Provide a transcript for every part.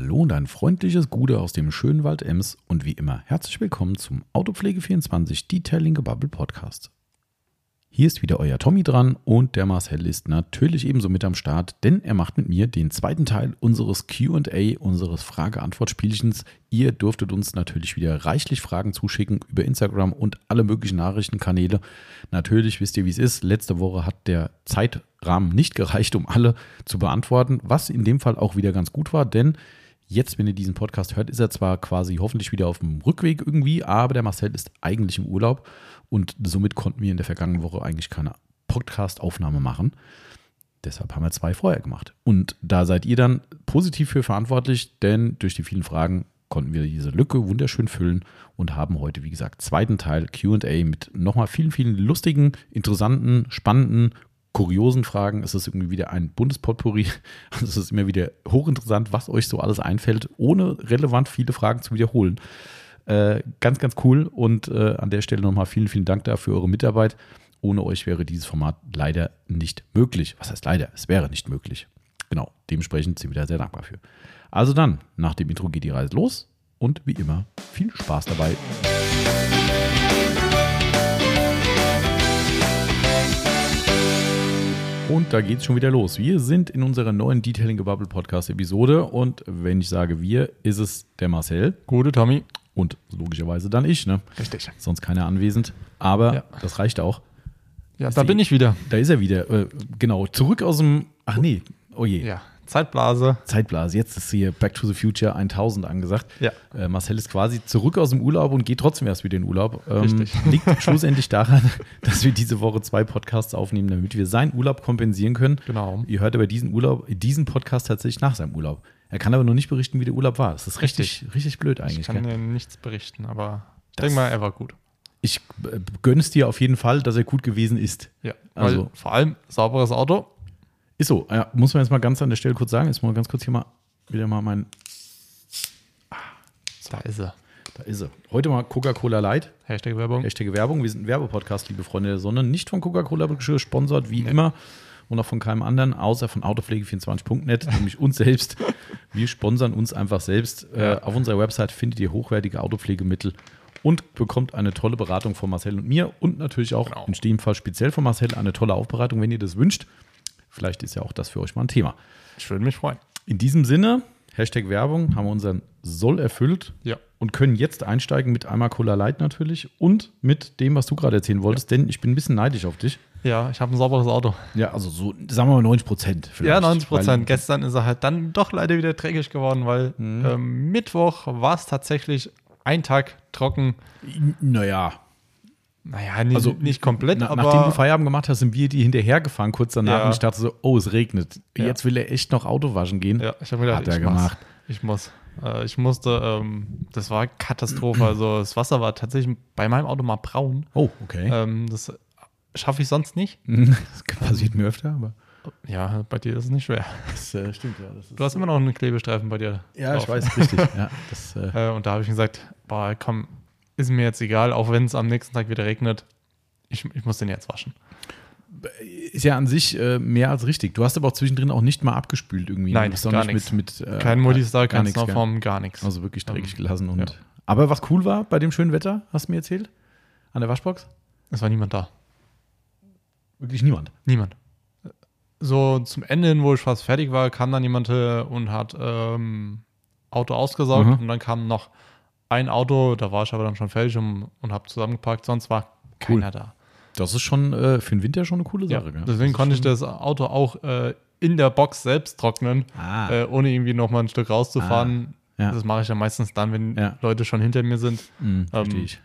Hallo und ein freundliches Gude aus dem schönen Wald Ems und wie immer herzlich willkommen zum Autopflege24 Detailing Gebubble Podcast. Hier ist wieder euer Tommy dran und der Marcel ist natürlich ebenso mit am Start, denn er macht mit mir den zweiten Teil unseres QA, unseres Frage-Antwort-Spielchens. Ihr durftet uns natürlich wieder reichlich Fragen zuschicken über Instagram und alle möglichen Nachrichtenkanäle. Natürlich wisst ihr, wie es ist. Letzte Woche hat der Zeitrahmen nicht gereicht, um alle zu beantworten, was in dem Fall auch wieder ganz gut war, denn Jetzt, wenn ihr diesen Podcast hört, ist er zwar quasi hoffentlich wieder auf dem Rückweg irgendwie, aber der Marcel ist eigentlich im Urlaub und somit konnten wir in der vergangenen Woche eigentlich keine Podcast-Aufnahme machen. Deshalb haben wir zwei vorher gemacht. Und da seid ihr dann positiv für verantwortlich, denn durch die vielen Fragen konnten wir diese Lücke wunderschön füllen und haben heute, wie gesagt, zweiten Teil QA mit nochmal vielen, vielen lustigen, interessanten, spannenden kuriosen Fragen. Es ist irgendwie wieder ein Bundespotpourri. Also es ist immer wieder hochinteressant, was euch so alles einfällt, ohne relevant viele Fragen zu wiederholen. Äh, ganz, ganz cool. Und äh, an der Stelle nochmal vielen, vielen Dank dafür eure Mitarbeit. Ohne euch wäre dieses Format leider nicht möglich. Was heißt leider? Es wäre nicht möglich. Genau, dementsprechend sind wir da sehr dankbar für. Also dann, nach dem Intro geht die Reise los und wie immer viel Spaß dabei. Und da geht es schon wieder los. Wir sind in unserer neuen Detailing Gebubble Podcast Episode und wenn ich sage wir, ist es der Marcel. Gute Tommy. Und logischerweise dann ich, ne? Richtig. Sonst keiner anwesend. Aber ja. das reicht auch. Ja, da die, bin ich wieder. Da ist er wieder. Äh, genau, zurück aus dem. Ach nee, oh je. Ja, Zeitblase. Zeitblase. Jetzt ist hier Back to the Future 1000 angesagt. Ja. Äh, Marcel ist quasi zurück aus dem Urlaub und geht trotzdem erst wieder in den Urlaub. Ähm, Richtig. Liegt schlussendlich daran, dass wir diese Woche zwei Podcasts aufnehmen, damit wir seinen Urlaub kompensieren können. Genau. Ihr hört aber diesen Urlaub, diesen Podcast tatsächlich nach seinem Urlaub. Er kann aber noch nicht berichten, wie der Urlaub war. Das ist richtig, richtig, richtig blöd eigentlich. Ich kann dir nichts berichten, aber ich denke mal, er war gut. Ich äh, gönne es dir auf jeden Fall, dass er gut gewesen ist. Ja, also vor allem sauberes Auto. Ist so, ja, muss man jetzt mal ganz an der Stelle kurz sagen. Jetzt mal ganz kurz hier mal wieder mal mein. Ah, da ist er. Da ist er. Heute mal Coca-Cola Light. Hashtag Werbung. Hashtag Werbung. Wir sind ein Werbepodcast, liebe Freunde der Sonne. Nicht von Coca-Cola gesponsert, wie nee. immer. Und auch von keinem anderen, außer von Autopflege24.net, nämlich uns selbst. Wir sponsern uns einfach selbst. Ja. Äh, auf unserer Website findet ihr hochwertige Autopflegemittel und bekommt eine tolle Beratung von Marcel und mir und natürlich auch genau. in dem Fall speziell von Marcel eine tolle Aufbereitung, wenn ihr das wünscht. Vielleicht ist ja auch das für euch mal ein Thema. Ich würde mich freuen. In diesem Sinne, Hashtag Werbung, haben wir unseren Soll erfüllt ja. und können jetzt einsteigen mit einmal Cola Light natürlich und mit dem, was du gerade erzählen wolltest, denn ich bin ein bisschen neidisch auf dich. Ja, ich habe ein sauberes Auto. Ja, also so, sagen wir mal 90 Prozent. Ja, 90 Prozent. Gestern ist er halt dann doch leider wieder dreckig geworden, weil mhm. ähm, Mittwoch war es tatsächlich ein Tag trocken. Naja, naja, nicht, also, nicht komplett, na, aber. Nachdem du Feierabend gemacht hast, sind wir die hinterhergefahren kurz danach ja. und ich dachte so, oh, es regnet. Ja. Jetzt will er echt noch Auto waschen gehen. Ja, ich habe mir gedacht, Hat er gemacht. Ich muss. Äh, ich musste, ähm, das war Katastrophe. Also das Wasser war tatsächlich bei meinem Auto mal braun. Oh, okay. Ähm, das schaffe ich sonst nicht. das passiert mir öfter, aber. Ja, bei dir ist es nicht schwer. Das äh, stimmt, ja. Das du hast immer noch einen Klebestreifen bei dir. Ja, drauf. ich weiß, richtig. ja, das, äh, äh und da habe ich gesagt, boah, komm, ist mir jetzt egal, auch wenn es am nächsten Tag wieder regnet. Ich, ich muss den jetzt waschen. Ist ja an sich äh, mehr als richtig. Du hast aber auch zwischendrin auch nicht mal abgespült irgendwie. Nein, gar nichts. Mit, mit, äh, Kein Multistar, kein Snowform, gar nichts. Also wirklich dreckig gelassen. Und, ja. Aber was cool war bei dem schönen Wetter, hast du mir erzählt? An der Waschbox? Es war niemand da. Wirklich niemand? Niemand. So zum Ende hin, wo ich fast fertig war, kam dann jemand und hat ähm, Auto ausgesaugt mhm. und dann kam noch ein Auto, da war ich aber dann schon fertig und, und habe zusammengepackt, sonst war keiner cool. da. Das ist schon äh, für den Winter schon eine coole Sache. Ja, deswegen konnte ich das Auto auch äh, in der Box selbst trocknen, ah. äh, ohne irgendwie noch mal ein Stück rauszufahren. Ah. Ja. Das mache ich ja meistens dann, wenn ja. Leute schon hinter mir sind. Mhm, ähm, ich.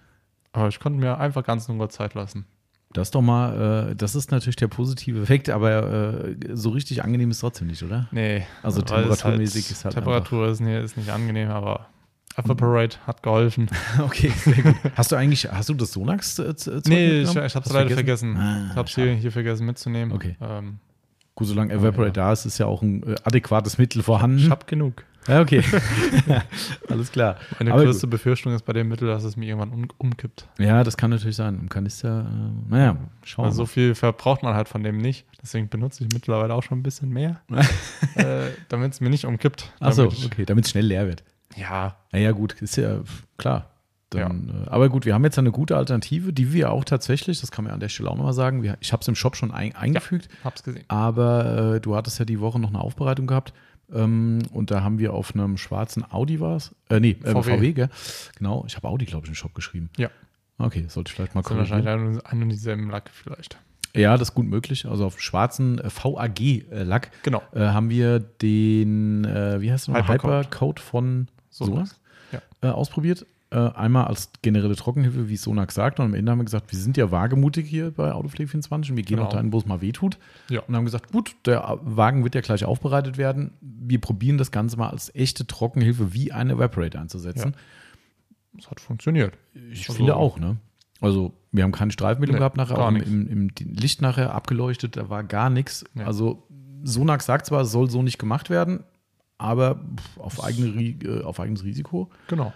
Aber ich konnte mir einfach ganz nur Zeit lassen. Das ist doch mal, äh, das ist natürlich der positive Effekt, aber äh, so richtig angenehm ist trotzdem nicht, oder? Nee. Also temperaturmäßig ist halt, ist halt. Temperatur ist, ist nicht angenehm, aber Evaporate hat geholfen. Okay, sehr gut. Hast du eigentlich, hast du das Sonax äh, Nee, ich, ich habe es leider vergessen. Ah, ich habe es hier, hier, vergessen mitzunehmen. Okay. Ähm, Gut, solange Evaporate ja. da ist, ist ja auch ein äh, adäquates Mittel vorhanden. Ich habe genug. Ja, okay. Alles klar. Meine Aber größte Befürchtung ist bei dem Mittel, dass es mir irgendwann um, umkippt. Ja, das kann natürlich sein. Im Kanister, äh, naja, schauen wir Weil so mal. viel verbraucht man halt von dem nicht. Deswegen benutze ich mittlerweile auch schon ein bisschen mehr, äh, damit es mir nicht umkippt. Achso, okay, damit es schnell leer wird. Ja, Naja, gut, ist ja klar. Dann, äh, aber gut, wir haben jetzt eine gute Alternative, die wir auch tatsächlich, das kann man an der Stelle auch nochmal sagen, wir, ich habe es im Shop schon ein, eingefügt, hab's gesehen. aber äh, du hattest ja die Woche noch eine Aufbereitung gehabt ähm, und da haben wir auf einem schwarzen Audi war es, äh, nee, äh, VW. VW. gell? Genau, ich habe Audi, glaube ich, im Shop geschrieben. Ja. Okay, sollte ich vielleicht mal korrigieren. wahrscheinlich ein und dieselben Lack vielleicht. Ja, das ist gut möglich. Also auf dem schwarzen äh, VAG-Lack Genau. äh, haben wir den, äh, wie heißt der noch? Hypercode. Hypercode von So Sonax Ja. äh, ausprobiert. Äh, einmal als generelle Trockenhilfe, wie es Sonax sagt. Und am Ende haben wir gesagt, wir sind ja wagemutig hier bei Autopflege 24 und wir gehen Genau. auch dahin, wo es mal weh tut. Ja. Und haben gesagt, gut, der Wagen wird ja gleich aufbereitet werden. Wir probieren das Ganze mal als echte Trockenhilfe wie ein Evaporate einzusetzen. Es hat funktioniert. Ich Also- finde auch, ne? Also, wir haben keine Streifenbildung Nee, gehabt nachher, auch im, im, Licht nachher abgeleuchtet, da war gar nichts. Ja. Also, Sonax sagt zwar, es soll so nicht gemacht werden, aber auf, eigene, äh, auf eigenes Risiko. Genau.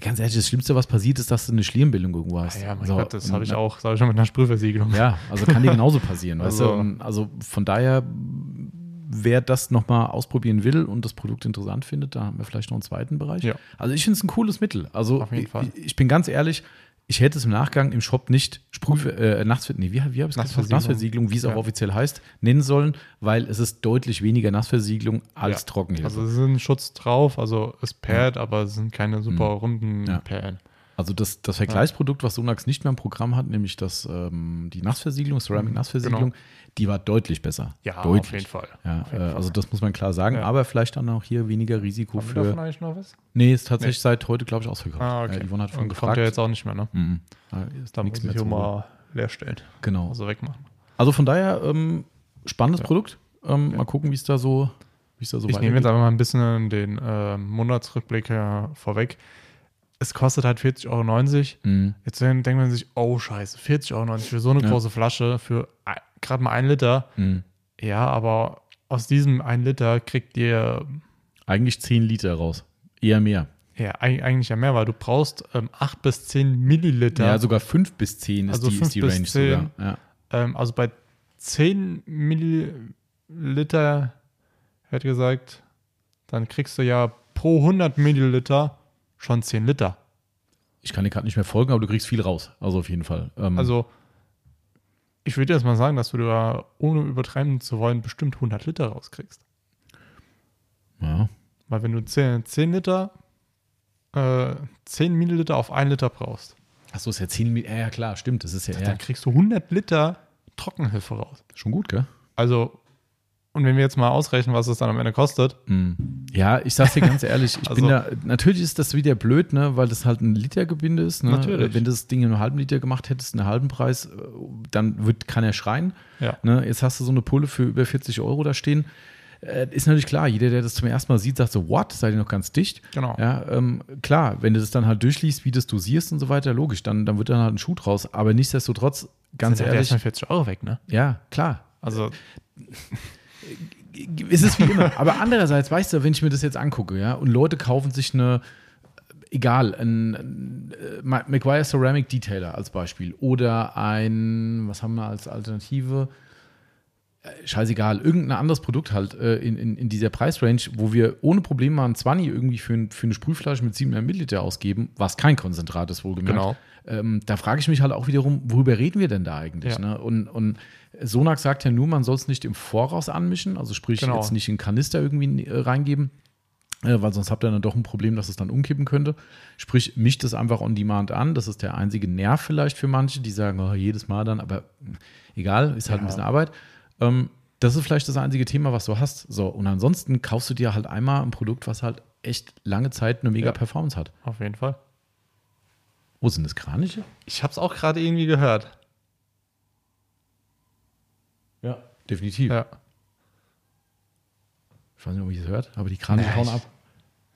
Ganz ehrlich, das Schlimmste, was passiert, ist, dass du eine Schlierenbildung irgendwo Ah hast. ja, mein So, Gott, das habe ich auch, das habe ich schon mit einer Sprühversiegelung. Ja, also kann dir genauso passieren. weißt du? Also- Und Also von daher, wer das nochmal ausprobieren will und das Produkt interessant findet, da haben wir vielleicht noch einen zweiten Bereich. Ja. Also ich finde es ein cooles Mittel. Also Auf jeden Fall. Ich, ich bin ganz ehrlich, ich hätte es im Nachgang im Shop nicht Sprüh, äh, Nassver nee, wie, wie habe ich? Nassversiegelung. Nassversiegelung, wie es auch Ja. offiziell heißt, nennen sollen, weil es ist deutlich weniger Nassversiegelung als Ja. Trockenhilfe. Also es ist ein Schutz drauf, also es pairt, aber es sind keine super runden Mhm. Ja. Perlen. Also das, das Vergleichsprodukt, was Sonax nicht mehr im Programm hat, nämlich das, ähm, die Nassversiegelung, Ceramic-Nassversiegelung, die war deutlich besser. Mhm, Ja, deutlich. auf jeden Fall. Ja, Auf jeden äh, Fall. also das muss man klar sagen, Ja. aber vielleicht dann auch hier weniger Risiko Haben wir davon für. eigentlich noch was? Nee, ist tatsächlich seit heute, glaube ich, ausverkauft. Ah, okay. Äh, Yvonne hat Und gefragt. kommt ja jetzt auch nicht mehr, ne? Mhm. Ah, ist Da muss nichts ich mehr hier mal leer stellen. Genau. Also wegmachen. Also von daher, ähm, spannendes Ja. Produkt. Ähm. Mal gucken, wie es da so, da ich nehme jetzt einfach mal ein bisschen den äh, Monatsrückblick vorweg. Es kostet halt 40,90 Euro. Mhm. Jetzt denkt man sich, oh scheiße, 40,90 Euro für so eine Ja. große Flasche, für gerade mal einen Liter. Mhm. Ja, aber aus diesem einen Liter kriegt ihr Eigentlich 10 Liter raus. Eher mehr. ja eig- eigentlich ja mehr, weil du brauchst ähm, 8 bis 10 Milliliter. Ja, sogar 5 bis 10 ist Also die, fünf ist die Range 10. sogar. Ja. Ähm, also bei 10 Milliliter, hätte gesagt, dann kriegst du ja pro 100 Milliliter schon 10 Liter. Ich kann dir gerade nicht mehr folgen, aber du kriegst viel raus. Also auf jeden Fall. Ähm, Also, ich würde jetzt mal sagen, dass du da, ohne übertreiben zu wollen, bestimmt 100 Liter rauskriegst. ja. Weil wenn du 10, 10 Liter, äh, 10 Milliliter auf 1 Liter brauchst, Achso, ist ja 10 Mil- ja, ja, klar, stimmt. Das ist ja, ja dann kriegst du 100 Liter Trockenhilfe raus. schon gut, gell? Also, und wenn wir jetzt mal ausrechnen, was es dann am Ende kostet, Mhm. Ja, ich sag's dir ganz ehrlich, ich bin Also- da, natürlich ist das wieder blöd, ne, weil das halt ein Litergebinde ist. Ne? Natürlich. Wenn du das Ding in einem halben Liter gemacht hättest, einen halben Preis, äh, dann wird, kann er schreien. ja, Ne? Jetzt hast du so eine Pulle für über 40 Euro da stehen. Äh, ist natürlich klar, jeder, der das zum ersten Mal sieht, sagt so, what, seid ihr noch ganz dicht? genau. Ja, ähm, klar, wenn du das dann halt durchliest, wie das dosierst und so weiter, logisch, dann, dann wird dann halt ein Schuh draus. Aber nichtsdestotrotz, ganz Sind ehrlich, erstmal 40 Euro weg, ne? ja, klar, Also, ist es wie immer. Aber andererseits, weißt du, wenn ich mir das jetzt angucke, ja, und Leute kaufen sich eine, egal, ein, ein McGuire Ceramic Detailer als Beispiel oder ein, was haben wir als Alternative? Äh, Scheißegal, irgendein anderes Produkt halt äh, in, in, in dieser Preisrange, wo wir ohne Probleme mal ein 20 irgendwie für, ein, für eine Sprühflasche mit 700 Milliliter ausgeben, was kein Konzentrat ist, wohlgemerkt. Genau. Ähm, da frage ich mich halt auch wiederum, worüber reden wir denn da eigentlich? Ja. Ne? Und, und Sonax sagt ja nur, man soll es nicht im Voraus anmischen, also sprich Genau. jetzt nicht in Kanister irgendwie äh, reingeben, äh, weil sonst habt ihr dann doch ein Problem, dass es dann umkippen könnte. Sprich, mischt es einfach on demand an. Das ist der einzige Nerv vielleicht für manche, die sagen, oh, jedes Mal dann, aber mh, egal, ist halt ein Ja. bisschen Arbeit. Ähm, das ist vielleicht das einzige Thema, was du hast. So, und ansonsten kaufst du dir halt einmal ein Produkt, was halt echt lange Zeit eine mega Ja. Performance hat. auf jeden Fall. Wo sind das Kraniche? Ich habe es auch gerade irgendwie gehört. Ja, definitiv. Ja. Ich weiß nicht, ob ihr es hört, aber die Kraniche Nee, hauen ich- ab.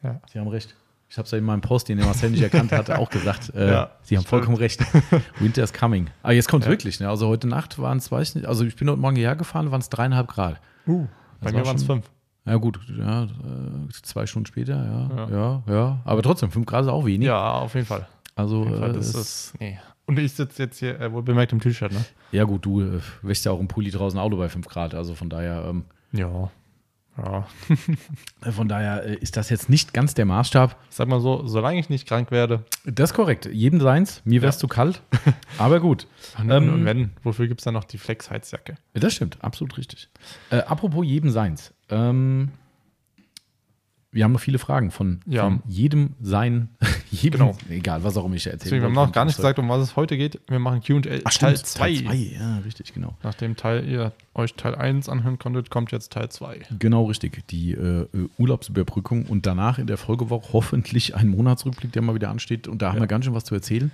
Ja. Sie haben recht. Ich habe es ja in meinem Post, den der Marcel nicht erkannt hatte, auch gesagt. Äh, Ja, Sie haben stimmt. vollkommen recht. Winter is coming. Aber jetzt kommt Ja. wirklich. Ne? Also heute Nacht waren es, weiß ich nicht, also ich bin heute Morgen hierher gefahren, waren es dreieinhalb Grad. Uh, bei Das mir war waren es fünf. Ja, gut, ja, äh, zwei Stunden später, ja, ja, ja. ja. Aber trotzdem, 5 Grad ist auch wenig. Ja, auf jeden Fall. Also, Fall, äh, das ist, nee. Und ich sitze jetzt hier, äh, wohl bemerkt, im T-Shirt, ne? ja, gut, du äh, wäschst ja auch im Pulli draußen Auto bei 5 Grad. Also von daher, ähm, Ja. Ja. äh, von daher äh, ist das jetzt nicht ganz der Maßstab. Sag mal so, solange ich nicht krank werde, Das ist korrekt. Jedem seins. Mir wäre es Ja. zu kalt. Aber gut. und, Ähm, und wenn, wofür gibt es dann noch die Flex-Heizjacke? Das stimmt, absolut richtig. Äh, apropos jedem seins. Ähm, wir haben noch viele Fragen von, Ja. von jedem sein, jedem, Genau. egal, was auch immer ich Deswegen, wir haben noch gar nicht gesagt, um was es heute geht. Wir machen Q&A Teil stimmt, 2. Ja, richtig, genau. Nachdem Teil, ihr euch Teil 1 anhören konntet, kommt jetzt Teil 2. Genau richtig. Die äh, äh, Urlaubsüberbrückung und danach in der Folgewoche hoffentlich ein Monatsrückblick, der mal wieder ansteht. Und da haben Ja. wir ganz schön was zu erzählen,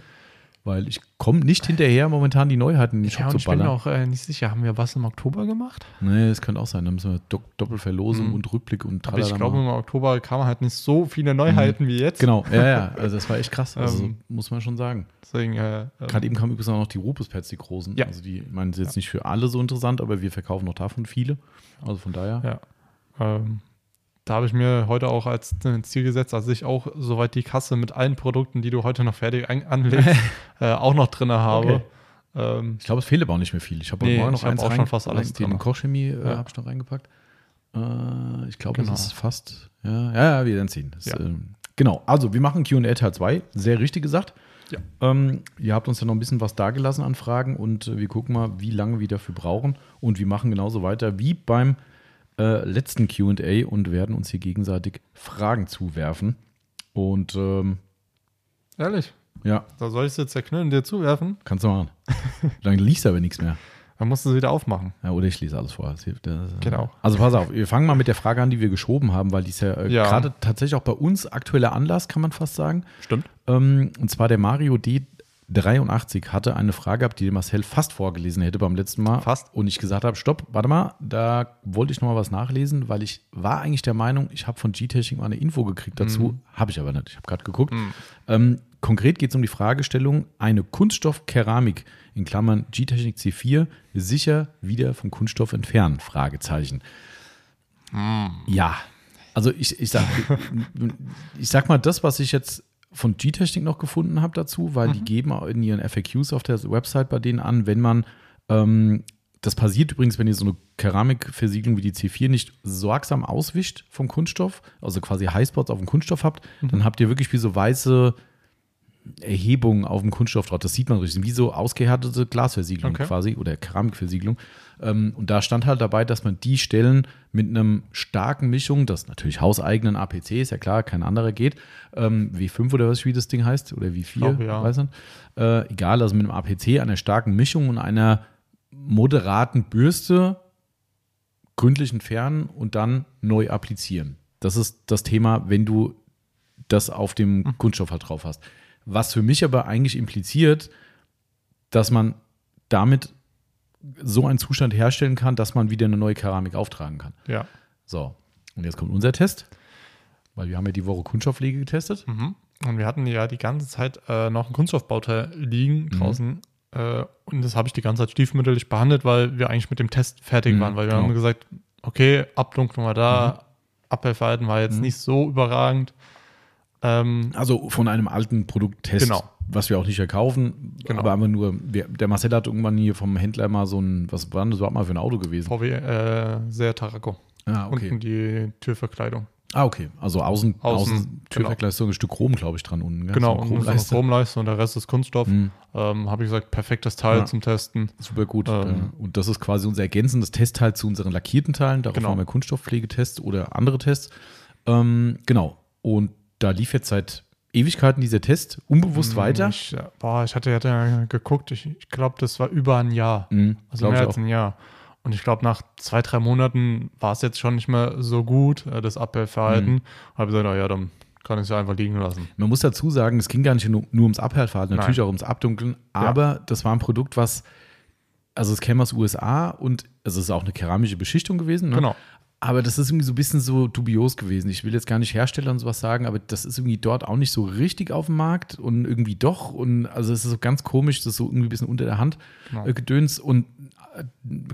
weil ich komme nicht hinterher, momentan die Neuheiten in den Ja, Shop und zu ich bin ballern. auch äh, nicht sicher, haben wir was im Oktober gemacht? Nee, das könnte auch sein. Da müssen wir Do Doppelverlosung Mhm. und Rückblick und Aber ich glaube, im Oktober kamen halt nicht so viele Neuheiten wie jetzt. Genau, ja, ja. Also das war echt krass. Also Ähm, muss man schon sagen. Deswegen, äh, ähm, Gerade eben kamen übrigens auch noch die Rupus-Pads, die großen. Ja. Also die, ich meine, sind jetzt nicht für alle so interessant, aber wir verkaufen noch davon viele. Also von daher. Ja. ähm, da habe ich mir heute auch als Ziel gesetzt, dass ich auch soweit die Kasse mit allen Produkten, die du heute noch fertig anlegst, äh, auch noch drin habe. Okay. Ähm, Ich glaube, es fehlt aber auch nicht mehr viel. Ich habe Nee, Morgen ich noch hab eins auch schon fast alles Den drin. Kochchemie äh, Ja. habe ich noch reingepackt. Äh, ich glaube, Genau. es ist fast. Ja, ja, ja wir werden sehen. Das, Ja. ähm, genau, also wir machen QA Teil 2. Sehr richtig gesagt. Ja. Ähm, ihr habt uns ja noch ein bisschen was dagelassen an Fragen und äh, wir gucken mal, wie lange wir dafür brauchen. Und wir machen genauso weiter wie beim äh, letzten QA und werden uns hier gegenseitig Fragen zuwerfen. Und ähm, ehrlich, ja, da soll ich es jetzt zerknüllen und dir zuwerfen? kannst du machen. Dann liest aber nichts mehr. Dann musst du es wieder aufmachen. Ja, oder ich lese alles vor. Das hilft, das, Genau. Also pass auf, wir fangen mal mit der Frage an, die wir geschoben haben, weil die ist ja, äh, Ja. gerade tatsächlich auch bei uns aktueller Anlass, kann man fast sagen. Stimmt. Ähm, und zwar der Mario D83 hatte eine Frage gehabt, die Marcel fast vorgelesen hätte beim letzten Mal. Fast. Und ich gesagt habe, stopp, warte mal, da wollte ich noch mal was nachlesen, weil ich war eigentlich der Meinung, ich habe von G-Technik mal eine Info gekriegt dazu. Habe ich aber nicht. Ich habe gerade geguckt. Ähm, konkret geht es um die Fragestellung, eine Kunststoffkeramik in Klammern G-Technik C4 sicher wieder vom Kunststoff entfernen? Fragezeichen. Ja, also ich, ich, sag, ich sag mal, das, was ich jetzt von G-Technik noch gefunden habe dazu, weil die geben auch in ihren FAQs auf der Website bei denen an, wenn man, ähm, das passiert übrigens, wenn ihr so eine Keramikversiegelung wie die C4 nicht sorgsam auswischt vom Kunststoff, also quasi Highspots auf dem Kunststoff habt, dann habt ihr wirklich wie so weiße Erhebungen auf dem Kunststoff drauf. Das sieht man richtig. Wie so ausgehärtete Glasversiegelung Okay. quasi oder Keramikversiegelung. Ähm, und da stand halt dabei, dass man die Stellen mit einem starken Mischung, das natürlich hauseigenen APC ist ja klar, kein anderer geht, ähm, W5 oder was wie das Ding heißt oder W4, glaube, ja. weiß nicht. Äh, egal, also mit einem APC, einer starken Mischung und einer moderaten Bürste gründlich entfernen und dann neu applizieren. Das ist das Thema, wenn du das auf dem Mhm. Kunststoff halt drauf hast. Was für mich aber eigentlich impliziert, dass man damit so einen Zustand herstellen kann, dass man wieder eine neue Keramik auftragen kann. Ja. So, und jetzt kommt unser Test, weil wir haben ja die Woche Kunststoffpflege getestet. Mhm. Und wir hatten ja die ganze Zeit äh, noch ein Kunststoffbauteil liegen Mhm. draußen. Äh, und das habe ich die ganze Zeit stiefmütterlich behandelt, weil wir eigentlich mit dem Test fertig Mhm, waren. Weil wir genau. haben gesagt, okay, Abdunklung war da, Abwehrverhalten war jetzt Mhm. nicht so überragend. Ähm, Also von einem alten Produkttest, Genau. was wir auch nicht verkaufen, Genau. aber einfach nur, der Marcel hat irgendwann hier vom Händler mal so ein, was war denn das überhaupt mal für ein Auto gewesen? VW äh, sehr Tarako. Ah, okay. Unten die Türverkleidung. Ah, okay. Also außen, außen, Außen, Türvergleis, so ein Stück Chrom, glaube ich, dran unten. gell? Genau, so Chromleiste. Chromleiste und der Rest ist Kunststoff. Mhm. Ähm, Habe ich gesagt, perfektes Teil Ja. zum Testen. Super gut. Ähm. Äh, und das ist quasi unser ergänzendes Testteil zu unseren lackierten Teilen. Darauf Genau. haben wir Kunststoffpflegetests oder andere Tests. Ähm, genau. Und da lief jetzt seit Ewigkeiten dieser Test unbewusst weiter. Hm, Ich, äh, boah, ich hatte, hatte geguckt, ich, ich glaube, das war über ein Jahr. Mhm, Also mehr als ein Jahr. Und ich glaube, nach zwei, drei Monaten war es jetzt schon nicht mehr so gut, äh, das Abwehrverhalten. Mhm. Habe gesagt, na ja, dann kann ich es ja einfach liegen lassen. Man muss dazu sagen, es ging gar nicht nur, nur ums Abhärtverhalten, natürlich Nein. auch ums Abdunkeln, aber das war ein Produkt, was, also es käme aus USA und also es ist auch eine keramische Beschichtung gewesen. Ne? Genau. Aber das ist irgendwie so ein bisschen so dubios gewesen. Ich will jetzt gar nicht Hersteller und sowas sagen, aber das ist irgendwie dort auch nicht so richtig auf dem Markt und irgendwie doch. Und also es ist so ganz komisch, das ist so irgendwie ein bisschen unter der Hand Genau. äh, Gedöns. Und äh,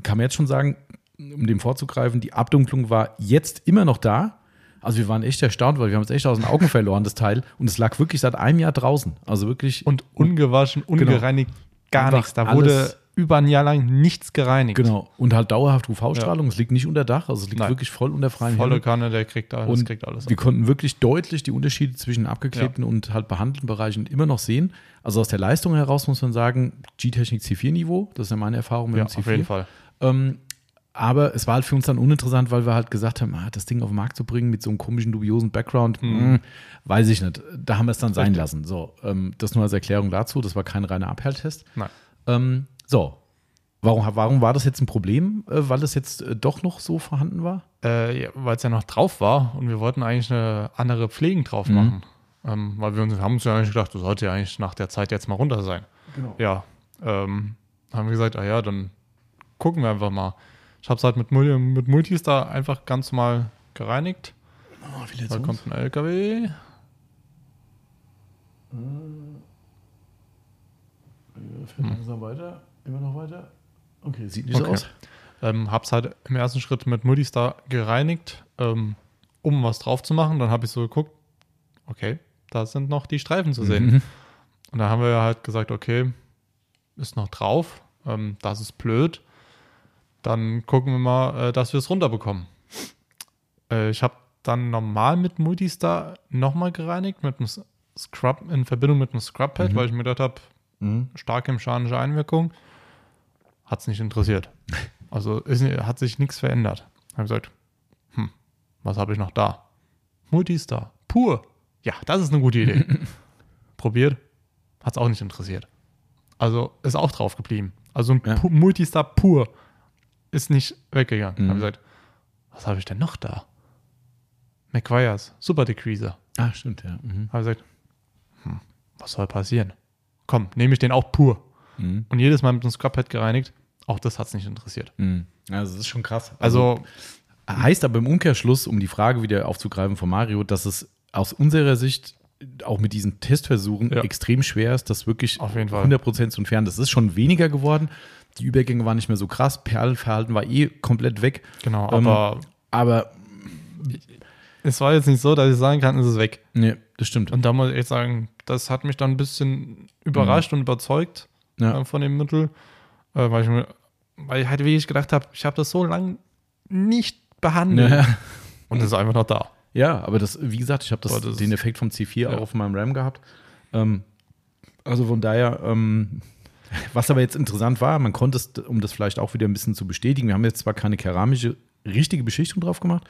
kann man jetzt schon sagen, um dem vorzugreifen, die Abdunklung war jetzt immer noch da. Also wir waren echt erstaunt, weil wir haben es echt aus den Augen verloren, das Teil. Und es lag wirklich seit einem Jahr draußen. Also wirklich. Und ungewaschen, ungereinigt, gar Einfach nichts. Da wurde über ein Jahr lang nichts gereinigt. Genau. Und halt dauerhaft UV-Strahlung. Es liegt nicht unter Dach, also es liegt Nein. wirklich voll unter freiem Volle Himmel. Kanne, der kriegt, alles, Und kriegt alles. wir konnten wirklich deutlich die Unterschiede zwischen abgeklebten und halt behandelten Bereichen immer noch sehen. Also aus der Leistung heraus muss man sagen, G-Technik C4-Niveau, das ist ja meine Erfahrung mit ja, dem C4. auf jeden Fall. Ähm, aber es war halt für uns dann uninteressant, weil wir halt gesagt haben, ah, das Ding auf den Markt zu bringen mit so einem komischen, dubiosen Background, mh, weiß ich nicht. Da haben wir es dann sein lassen. So, ähm, das nur als Erklärung dazu. Das war kein reiner Abhelltest. Nein. Ähm, so, warum, warum war das jetzt ein Problem, äh, weil es jetzt äh, doch noch so vorhanden war? Äh, ja, weil es ja noch drauf war und wir wollten eigentlich eine andere Pflegen drauf Mhm. machen. Ähm, weil wir uns, haben uns ja eigentlich gedacht, das sollte ja eigentlich nach der Zeit jetzt mal runter sein. Genau. Ja, ähm, haben wir gesagt, ah ja, dann gucken wir einfach mal. Ich habe es halt mit, Mul- mit Multistar einfach ganz normal gereinigt. Oh, wie Da kommt ein LKW. Fährt langsam weiter, immer noch weiter. Okay, sieht nicht Okay. so aus. Ähm, hab's halt im ersten Schritt mit Multistar gereinigt, ähm, um was drauf zu machen. Dann habe ich so geguckt, okay, da sind noch die Streifen zu sehen. Mhm. Und da haben wir halt gesagt, okay, ist noch drauf, ähm, das ist blöd. Dann gucken wir mal, äh, dass wir es runterbekommen. Äh, ich habe dann normal mit Multistar nochmal gereinigt, mit einem Scrub, in Verbindung mit einem Scrub-Pad, weil ich mir gedacht habe, Mhm. starke mechanische Einwirkung. Hat es nicht interessiert. Also ist, hat sich nichts verändert. Habe gesagt, hm, was habe ich noch da? Multistar, pur. Ja, das ist eine gute Idee. Probiert, hat es auch nicht interessiert. Also ist auch drauf geblieben. Also ein Ja. pu Multistar pur ist nicht weggegangen. Mhm. Habe gesagt, was habe ich denn noch da? McGuire's Super Decreaser. Ah, stimmt, ja. Mhm. Habe gesagt, hm, was soll passieren? Komm, nehme ich den auch pur. Mhm. Und jedes Mal mit einem Scrubhead gereinigt. Auch das hat es nicht interessiert. Mhm. Also, das ist schon krass. Also, Heißt aber im Umkehrschluss, um die Frage wieder aufzugreifen von Mario, dass es aus unserer Sicht auch mit diesen Testversuchen Ja. extrem schwer ist, das wirklich Auf jeden Fall. 100% zu entfernen. Das ist schon weniger geworden. Die Übergänge waren nicht mehr so krass. Perlenverhalten war eh komplett weg. genau, Ähm, aber Aber, es war jetzt nicht so, dass ich sagen kann, es ist weg. ne, das stimmt. Und da muss ich echt sagen, das hat mich dann ein bisschen überrascht und überzeugt Ja. äh, von dem Mittel, äh, weil, ich mir, weil ich halt wirklich gedacht habe, ich habe das so lange nicht behandelt Ja. und es ist einfach noch da. Ja, aber das, wie gesagt, ich habe das, das den Effekt vom C4 Ja. auch auf meinem RAM gehabt. Ähm, also von daher, ähm, was aber jetzt interessant war, man konnte es, um das vielleicht auch wieder ein bisschen zu bestätigen, wir haben jetzt zwar keine keramische, richtige Beschichtung drauf gemacht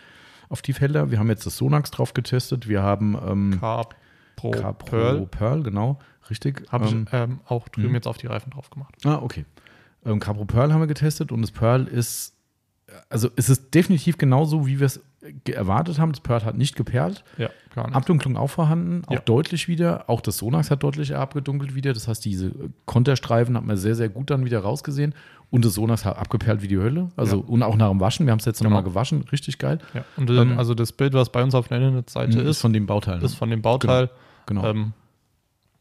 auf die Felder, wir haben jetzt das Sonax drauf getestet, wir haben ähm, K Pro, K Pro Pearl Pearl, genau, richtig. habe ähm, ich ähm, auch drüben mhm. jetzt auf die Reifen drauf gemacht. Ah, okay. Ähm, Capro Pearl haben wir getestet und das Pearl ist, also es ist definitiv genauso, wie wir es erwartet haben. Das Pearl hat nicht geperlt. Ja, gar nicht. Abdunklung auch vorhanden, auch Ja. deutlich wieder. Auch das Sonax hat deutlich abgedunkelt wieder. Das heißt, diese Konterstreifen hat man sehr, sehr gut dann wieder rausgesehen. Und das Sonax hat abgeperlt wie die Hölle. Also, Ja. und auch nach dem Waschen. Wir haben es jetzt nochmal Genau. gewaschen. Richtig geil. Ja. Und äh, Ähm, also das Bild, was bei uns auf der Internetseite ist ist, von dem Bauteil. ist von dem Bauteil. genau. Ähm,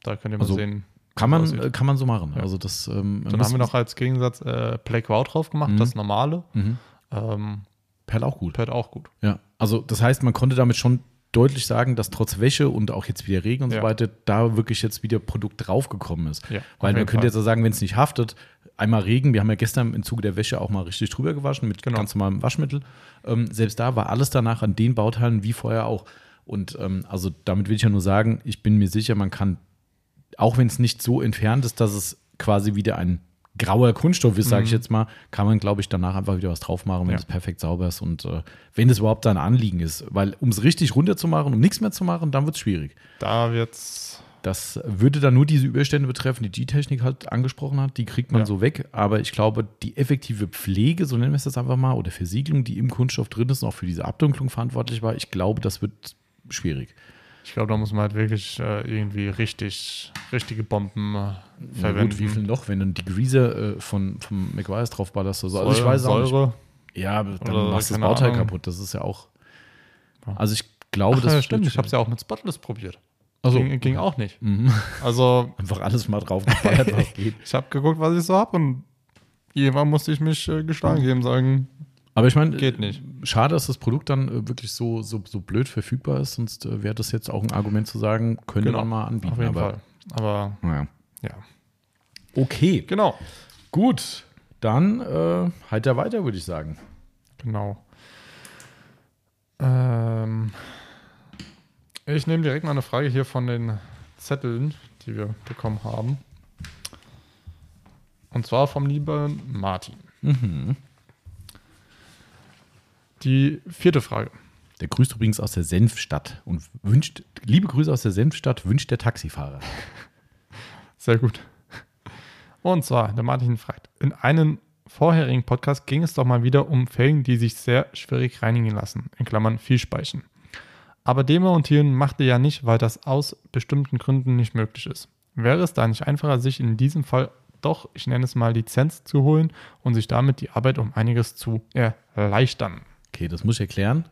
da könnt ihr mal Also, sehen. kann, man, aussieht. kann man so machen. Ja. Also, das. Ähm, Dann haben wir noch als Gegensatz äh, Black Wow drauf gemacht, Mhm. das normale. Mhm. Ähm, Perl auch gut. Pad auch gut. Ja, also das heißt, man konnte damit schon deutlich sagen, dass trotz Wäsche und auch jetzt wieder Regen und so Ja. weiter, da wirklich jetzt wieder Produkt draufgekommen ist. Ja, Weil man könnte Fall. jetzt auch sagen, wenn es nicht haftet, einmal Regen, wir haben ja gestern im Zuge der Wäsche auch mal richtig drüber gewaschen mit Genau. ganz normalem Waschmittel. Ähm, selbst da war alles danach an den Bauteilen wie vorher auch. Und ähm, also damit will ich ja nur sagen, ich bin mir sicher, man kann, auch wenn es nicht so entfernt ist, dass es quasi wieder ein grauer Kunststoff ist, sage ich Mhm. jetzt mal, kann man, glaube ich, danach einfach wieder was drauf machen, wenn Ja. es perfekt sauber ist und äh, wenn es überhaupt ein Anliegen ist. Weil um es richtig runter zu machen, um nichts mehr zu machen, dann wird es schwierig. Da wird's. Das würde dann nur diese Überstände betreffen, die G-Technik halt angesprochen hat. Die kriegt man Ja. so weg. Aber ich glaube, die effektive Pflege, so nennen wir es jetzt einfach mal, oder Versiegelung, die im Kunststoff drin ist und auch für diese Abdunklung verantwortlich war, ich glaube, das wird schwierig. Ich glaube, da muss man halt wirklich äh, irgendwie richtig, richtige Bomben äh, verwenden. gut, wie viel noch, wenn du die Greaser äh, von, von McGuire's drauf ballerst oder so. Also Säure, ich weiß auch nicht. Säure. Ja, dann Oder machst du das Bauteil Ahnung. kaputt. Das ist ja auch. Also ich glaube, Ach, das ja, stimmt. Ich habe es ja auch mit Spotless probiert. Also, ging, ging auch nicht. Mhm. Also Einfach alles mal drauf gefeiert, was geht. ich habe geguckt, was ich so habe und irgendwann musste ich mich äh, geschlagen geben, sagen, Aber ich meine, Geht nicht. schade, dass das Produkt dann äh, wirklich so, so, so blöd verfügbar ist, sonst äh, wäre das jetzt auch ein Argument zu sagen, könnte Genau. man mal anbieten. Auf jeden aber, Fall. Aber Naja. ja. Okay, Genau. gut. Dann äh, heiter weiter, würde ich sagen. Genau. Ähm, ich nehme direkt mal eine Frage hier von den Zetteln, die wir bekommen haben. Und zwar vom lieben Martin. Mhm. Die vierte Frage. Der grüßt übrigens aus der Senfstadt und wünscht, liebe Grüße aus der Senfstadt, wünscht der Taxifahrer. Sehr gut. Und zwar, der Martin fragt, in einem vorherigen Podcast ging es doch mal wieder um Felgen, die sich sehr schwierig reinigen lassen, in Klammern viel speichen. Aber demontieren machte ja nicht, weil das aus bestimmten Gründen nicht möglich ist. Wäre es da nicht einfacher, sich in diesem Fall doch, ich nenne es mal Lizenz zu holen und sich damit die Arbeit um einiges zu erleichtern? Okay, das muss ich erklären,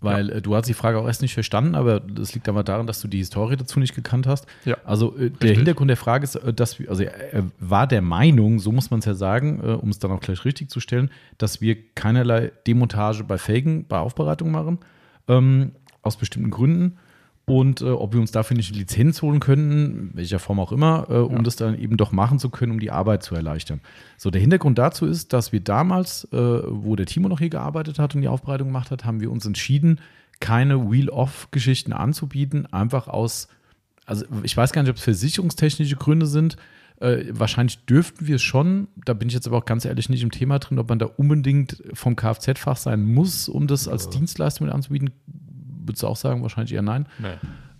weil äh, du hast die Frage auch erst nicht verstanden, aber das liegt aber daran, dass du die Historie dazu nicht gekannt hast. Ja. Also äh, der. Hintergrund der Frage ist, äh, dass wir, also er er war der Meinung, so muss man es ja sagen, äh, um es dann auch gleich richtig zu stellen, dass wir keinerlei Demontage bei Felgen, bei Aufbereitung machen, ähm, aus bestimmten Gründen. Und äh, ob wir uns dafür nicht eine Lizenz holen könnten, welcher Form auch immer, äh, um Ja. das dann eben doch machen zu können, um die Arbeit zu erleichtern. So, der Hintergrund dazu ist, dass wir damals, äh, wo der Timo noch hier gearbeitet hat und die Aufbereitung gemacht hat, haben wir uns entschieden, keine Wheel-Off-Geschichten anzubieten, einfach aus, also ich weiß gar nicht, ob es versicherungstechnische Gründe sind. Äh, wahrscheinlich dürften wir es schon, da bin ich jetzt aber auch ganz ehrlich nicht im Thema drin, ob man da unbedingt vom Kfz-Fach sein muss, um das als Dienstleistung mit anzubieten. Würdest du auch sagen, wahrscheinlich eher nein. Nee.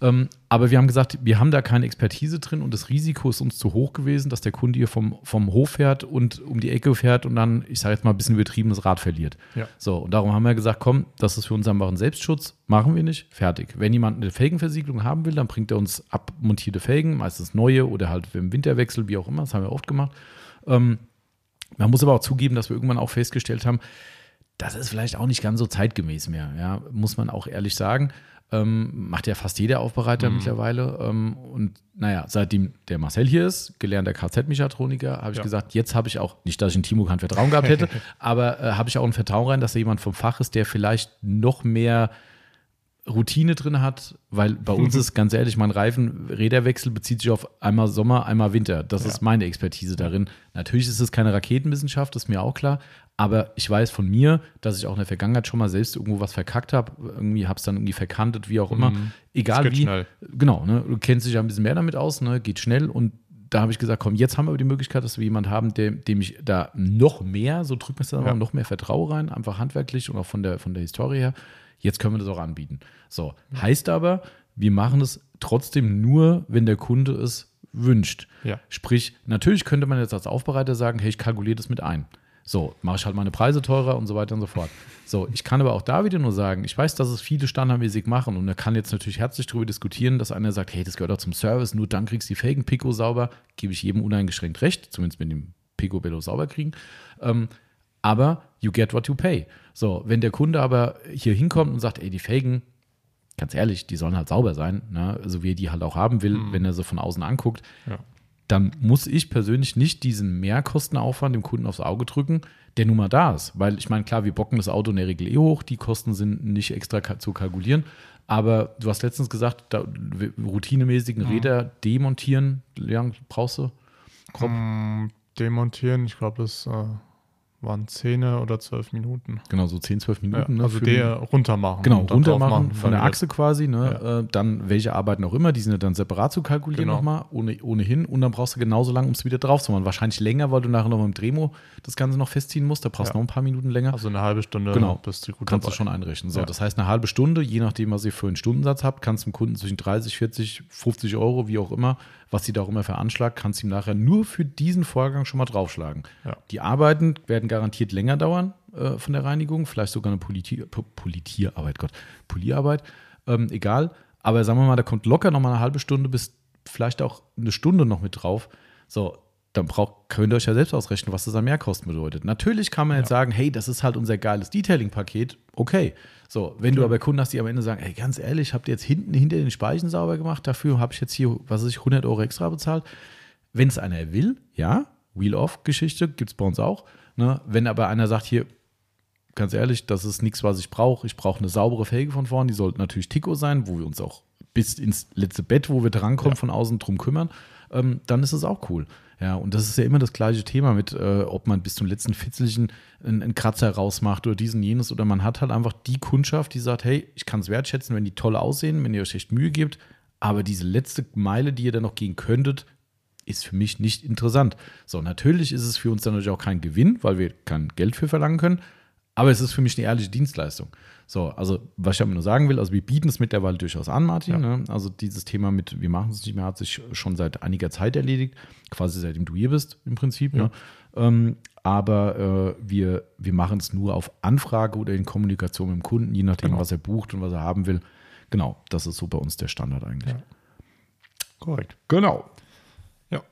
Ähm, aber wir haben gesagt, wir haben da keine Expertise drin und das Risiko ist uns zu hoch gewesen, dass der Kunde hier vom, vom Hof fährt und um die Ecke fährt und dann, ich sage jetzt mal, ein bisschen übertriebenes Rad verliert. Ja. So, und darum haben wir gesagt, komm, das ist für uns einfach ein Selbstschutz, machen wir nicht, fertig. Wenn jemand eine Felgenversiegelung haben will, dann bringt er uns abmontierte Felgen, meistens neue oder halt im Winterwechsel, wie auch immer, das haben wir oft gemacht. Ähm, man muss aber auch zugeben, dass wir irgendwann auch festgestellt haben, das ist vielleicht auch nicht ganz so zeitgemäß mehr, ja, muss man auch ehrlich sagen. Ähm, macht ja fast jeder Aufbereiter mittlerweile. Ähm, und naja, seitdem der Marcel hier ist, gelernter Kfz-Mechatroniker, habe ich Ja. gesagt, jetzt habe ich auch, nicht, dass ich in Timo kein Vertrauen gehabt hätte, aber äh, habe ich auch ein Vertrauen rein, dass da jemand vom Fach ist, der vielleicht noch mehr Routine drin hat, weil bei uns ist ganz ehrlich, mein Reifen-Räderwechsel bezieht sich auf einmal Sommer, einmal Winter. Das Ja. ist meine Expertise darin. Natürlich ist es keine Raketenwissenschaft, das ist mir auch klar, aber ich weiß von mir, dass ich auch in der Vergangenheit schon mal selbst irgendwo was verkackt habe. Irgendwie habe es dann irgendwie verkantet, wie auch immer. Mhm. Egal Das geht wie. schnell. Genau, ne? du kennst dich ja ein bisschen mehr damit aus, ne? geht schnell und da habe ich gesagt, komm, jetzt haben wir die Möglichkeit, dass wir jemanden haben, dem, dem ich da noch mehr, so drückt man es dann Ja. mal, noch mehr Vertraue rein, einfach handwerklich und auch von der, von der Historie her. Jetzt können wir das auch anbieten. So, heißt aber, wir machen es trotzdem nur, wenn der Kunde es wünscht. Ja. Sprich, natürlich könnte man jetzt als Aufbereiter sagen, hey, ich kalkuliere das mit ein. So, mache ich halt meine Preise teurer und so weiter und so fort. So, ich kann aber auch da wieder nur sagen, ich weiß, dass es viele standardmäßig machen und er kann jetzt natürlich herzlich darüber diskutieren, dass einer sagt, hey, das gehört auch zum Service, nur dann kriegst du die Felgen Pico sauber, gebe ich jedem uneingeschränkt recht, zumindest mit dem Picobello sauber kriegen. Ähm, aber you get what you pay. So, wenn der Kunde aber hier hinkommt und sagt, ey, die Felgen, ganz ehrlich, die sollen halt sauber sein, ne? so wie er die halt auch haben will, wenn er sie von außen anguckt, Ja. Dann muss ich persönlich nicht diesen Mehrkostenaufwand dem Kunden aufs Auge drücken, der nun mal da ist. Weil ich meine, klar, wir bocken das Auto in der Regel eh hoch, die Kosten sind nicht extra zu kalkulieren. Aber du hast letztens gesagt, da, routinemäßigen Räder demontieren, wie lange brauchst du? Grob. Mm, Demontieren, ich glaube, das äh, waren 10 oder 12 Minuten. Genau, so 10, 12 Ja, Minuten. ne, also der runter machen. Genau, runter machen von der Achse quasi. Ne? Äh, dann welche Arbeiten auch immer, die sind ja dann separat zu kalkulieren Genau. nochmal, ohne, ohnehin. Und dann brauchst du genauso lange, um es wieder drauf zu machen. Wahrscheinlich länger, weil du nachher noch mit dem Dremo das Ganze noch festziehen musst. Da brauchst du Ja. noch ein paar Minuten länger. Also eine halbe Stunde Genau. bist du gut kannst dabei. du schon einrichten. So, Ja. Das heißt, eine halbe Stunde, je nachdem, was ihr für einen Stundensatz habt, kannst du dem Kunden zwischen 30, 40, 50 Euro, wie auch immer, was sie da auch immer veranschlagt, kannst du ihm nachher nur für diesen Vorgang schon mal draufschlagen. Ja. Die Arbeiten werden garantiert länger dauern äh, von der Reinigung, vielleicht sogar eine Politi Po- Politierarbeit, Gott, Polierarbeit, ähm, egal. Aber sagen wir mal, da kommt locker noch mal eine halbe Stunde bis vielleicht auch eine Stunde noch mit drauf. So, dann braucht, könnt ihr euch ja selbst ausrechnen, was das an Mehrkosten bedeutet. Natürlich kann man jetzt sagen, hey, das ist halt unser geiles Detailing-Paket. Okay. So, wenn du aber Kunden hast, die am Ende sagen, ey, ganz ehrlich, habt ihr jetzt hinten hinter den Speichen sauber gemacht, dafür habe ich jetzt hier, was weiß ich, 100 Euro extra bezahlt. Wenn es einer will, ja, Wheel-Off-Geschichte gibt es bei uns auch. Ne? Wenn aber einer sagt, hier, ganz ehrlich, das ist nichts, was ich brauche. Ich brauche eine saubere Felge von vorn, die sollte natürlich Tico sein, wo wir uns auch bis ins letzte Bett, wo wir drankommen, ja. von außen drum kümmern. Ähm, dann ist es auch cool. Ja, und das ist ja immer das gleiche Thema mit, äh, ob man bis zum letzten Fitzelchen einen, einen, Kratzer rausmacht oder diesen, jenes, oder man hat halt einfach die Kundschaft, die sagt, hey, ich kann es wertschätzen, wenn die toll aussehen, wenn ihr euch echt Mühe gebt, aber diese letzte Meile, die ihr dann noch gehen könntet, ist für mich nicht interessant. So, natürlich ist es für uns dann natürlich auch kein Gewinn, weil wir kein Geld für verlangen können, aber es ist für mich eine ehrliche Dienstleistung. So, also was ich aber nur sagen will, also wir bieten es mittlerweile durchaus an, Martin. Ja. Ne? Also dieses Thema mit, wir machen es nicht mehr, hat sich schon seit einiger Zeit erledigt, quasi seitdem du hier bist im Prinzip. Ja. Ne? Ähm, aber äh, wir, wir machen es nur auf Anfrage oder in Kommunikation mit dem Kunden, je nachdem, genau. was er bucht und was er haben will. Genau, das ist so bei uns der Standard eigentlich. Ja. Korrekt. Genau. Ja.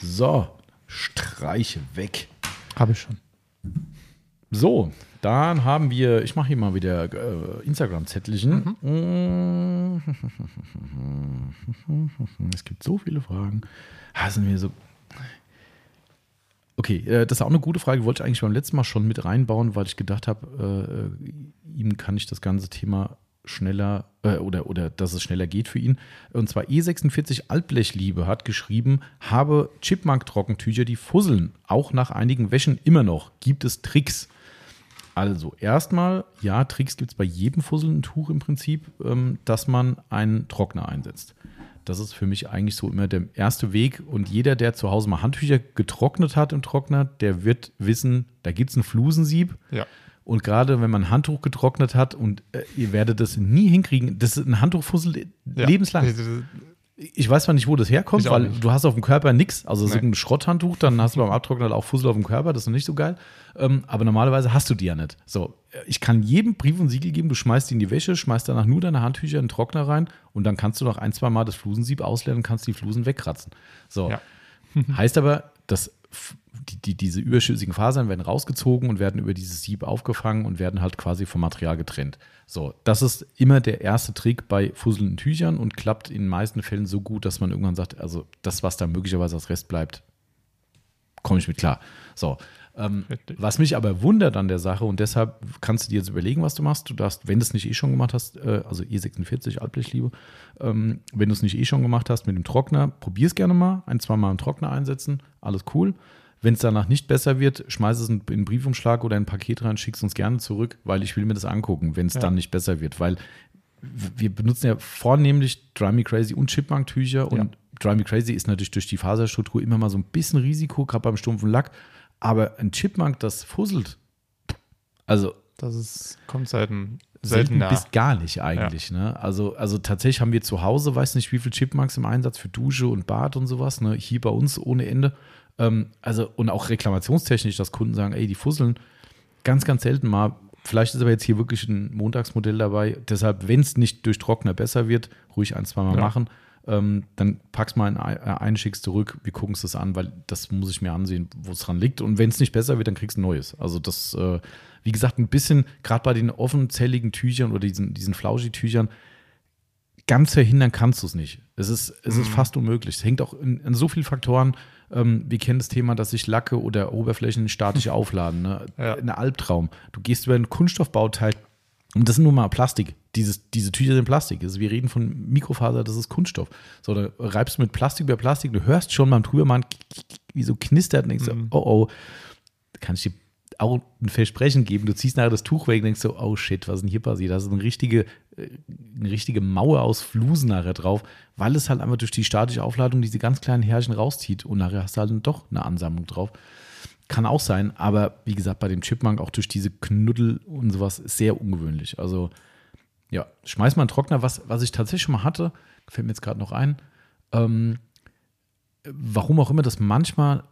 So, Streiche weg. Habe ich schon. So, dann haben wir, ich mache hier mal wieder äh, Instagram-Zettelchen. Mhm. Es gibt so viele Fragen. Ah, sind wir so. Okay, äh, das ist auch eine gute Frage. Wollte ich eigentlich beim letzten Mal schon mit reinbauen, weil ich gedacht habe, äh, ihm kann ich das ganze Thema schneller äh, oder, oder dass es schneller geht für ihn. Und zwar E46 Altblechliebe hat geschrieben, habe Chipmunk-Trockentücher, die fusseln, auch nach einigen Wäschen immer noch. Gibt es Tricks? Also, erstmal, ja, Tricks gibt es bei jedem fusselnden Tuch im Prinzip, ähm, dass man einen Trockner einsetzt. Das ist für mich eigentlich so immer der erste Weg. Und jeder, der zu Hause mal Handtücher getrocknet hat im Trockner, der wird wissen, da gibt es ein Flusensieb. Ja. Und gerade wenn man ein Handtuch getrocknet hat und äh, ihr werdet das nie hinkriegen, das ist ein Handtuchfussel ja. lebenslang. Ich weiß zwar nicht, wo das herkommt, weil nicht. du hast auf dem Körper nichts. Also ist ein Schrotthandtuch, dann hast du beim Abtrocknen auch Fussel auf dem Körper, das ist noch nicht so geil. Ähm, aber normalerweise hast du die ja nicht. So, ich kann jedem Brief und Siegel geben, du schmeißt die in die Wäsche, schmeißt danach nur deine Handtücher in den Trockner rein und dann kannst du noch ein, zwei Mal das Flusensieb ausleeren und kannst die Flusen wegkratzen. So. Ja. heißt aber, dass die, die, diese überschüssigen Fasern werden rausgezogen und werden über dieses Sieb aufgefangen und werden halt quasi vom Material getrennt. So, das ist immer der erste Trick bei fusselnden Tüchern und klappt in den meisten Fällen so gut, dass man irgendwann sagt, also das, was da möglicherweise als Rest bleibt, komme ich mit klar. So, ähm, was mich aber wundert an der Sache und deshalb kannst du dir jetzt überlegen, was du machst. Du darfst, wenn du es nicht eh schon gemacht hast, äh, also E46 Altblechliebe, ähm, wenn du es nicht eh schon gemacht hast mit dem Trockner, probier es gerne mal, ein, zwei Mal im Trockner einsetzen, alles cool. Wenn es danach nicht besser wird, schmeiß es in einen Briefumschlag oder ein Paket rein, schick es uns gerne zurück, weil ich will mir das angucken, wenn es ja. dann nicht besser wird. Weil wir benutzen ja vornehmlich Dry Me Crazy und Chipmunk-Tücher und ja. Dry Me Crazy ist natürlich durch die Faserstruktur immer mal so ein bisschen Risiko, gerade beim stumpfen Lack. Aber ein Chipmunk, das fusselt, also. Das ist, kommt selten, selten bis gar nicht eigentlich. Ja. Ne? Also, also tatsächlich haben wir zu Hause, weiß nicht, wie viele Chipmunks im Einsatz für Dusche und Bad und sowas. Ne? Hier bei uns ohne Ende. Ähm, also, und auch reklamationstechnisch, dass Kunden sagen, ey, die fusseln ganz, ganz selten mal. Vielleicht ist aber jetzt hier wirklich ein Montagsmodell dabei. Deshalb, wenn es nicht durch Trockner besser wird, ruhig ein, zwei Mal ja. machen. Ähm, dann pack's mal in ein, schick's zurück, wir gucken es das an, weil das muss ich mir ansehen, wo es dran liegt. Und wenn es nicht besser wird, dann kriegst du ein neues. Also das, äh, wie gesagt, ein bisschen, gerade bei den offenzelligen Tüchern oder diesen, diesen Flauschi-Tüchern, ganz verhindern kannst du es nicht. Es ist, es ist mhm. fast unmöglich. Es hängt auch an so vielen Faktoren ähm, wir kennen das Thema, dass sich Lacke oder Oberflächen statisch aufladen. Ne? Ja. Ein Albtraum. Du gehst über ein Kunststoffbauteil und das sind nur mal Plastik. Dieses, diese Tücher sind Plastik. Also wir reden von Mikrofaser, das ist Kunststoff. So, da reibst du mit Plastik über Plastik, du hörst schon beim Drübermachen, wie so knistert und denkst mhm. so, oh oh, da kann ich dir auch ein Versprechen geben. Du ziehst nachher das Tuch weg und denkst so, oh shit, was ist denn hier passiert? Da ist eine richtige, eine richtige Mauer aus Flusen nachher drauf, weil es halt einfach durch die statische Aufladung diese ganz kleinen Härchen rauszieht und nachher hast du halt doch eine Ansammlung drauf. Kann auch sein, aber wie gesagt, bei dem Chipmunk auch durch diese Knuddel und sowas sehr ungewöhnlich. Also ja, schmeiß mal einen Trockner. Was, was ich tatsächlich schon mal hatte, fällt mir jetzt gerade noch ein, ähm, warum auch immer das manchmal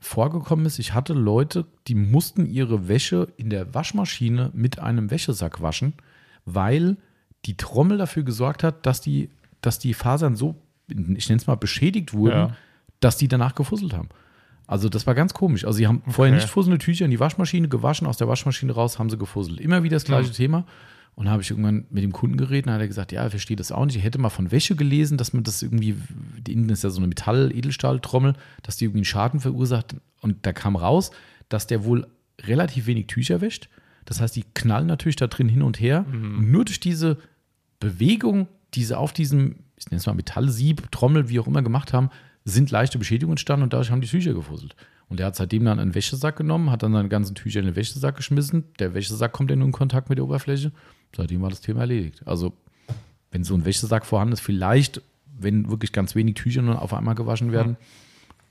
vorgekommen ist, ich hatte Leute, die mussten ihre Wäsche in der Waschmaschine mit einem Wäschesack waschen, weil die Trommel dafür gesorgt hat, dass die, dass die Fasern so, ich nenne es mal, beschädigt wurden, ja. dass die danach gefusselt haben. Also das war ganz komisch. Also sie haben okay. vorher nicht fusselnde Tücher in die Waschmaschine gewaschen, aus der Waschmaschine raus haben sie gefusselt. Immer wieder das gleiche ja. Thema. Und da habe ich irgendwann mit dem Kunden geredet und hat er gesagt, ja, er versteht das auch nicht. Ich hätte mal von Wäsche gelesen, dass man das irgendwie, die innen ist ja so eine Metall-Edelstahl-Trommel, dass die irgendwie einen Schaden verursacht. Und da kam raus, dass der wohl relativ wenig Tücher wäscht. Das heißt, die knallen natürlich da drin hin und her. Mhm. Und nur durch diese Bewegung, die sie auf diesem, ich nenne es mal Metallsieb, Trommel, wie auch immer gemacht haben, sind leichte Beschädigungen entstanden und dadurch haben die Tücher gefusselt. Und er hat seitdem dann einen Wäschesack genommen, hat dann seine ganzen Tücher in den Wäschesack geschmissen. Der Wäschesack kommt in Kontakt mit der Oberfläche. Seitdem war das Thema erledigt. Also, wenn so ein Wäschesack vorhanden ist, vielleicht, wenn wirklich ganz wenig Tücher nur auf einmal gewaschen werden,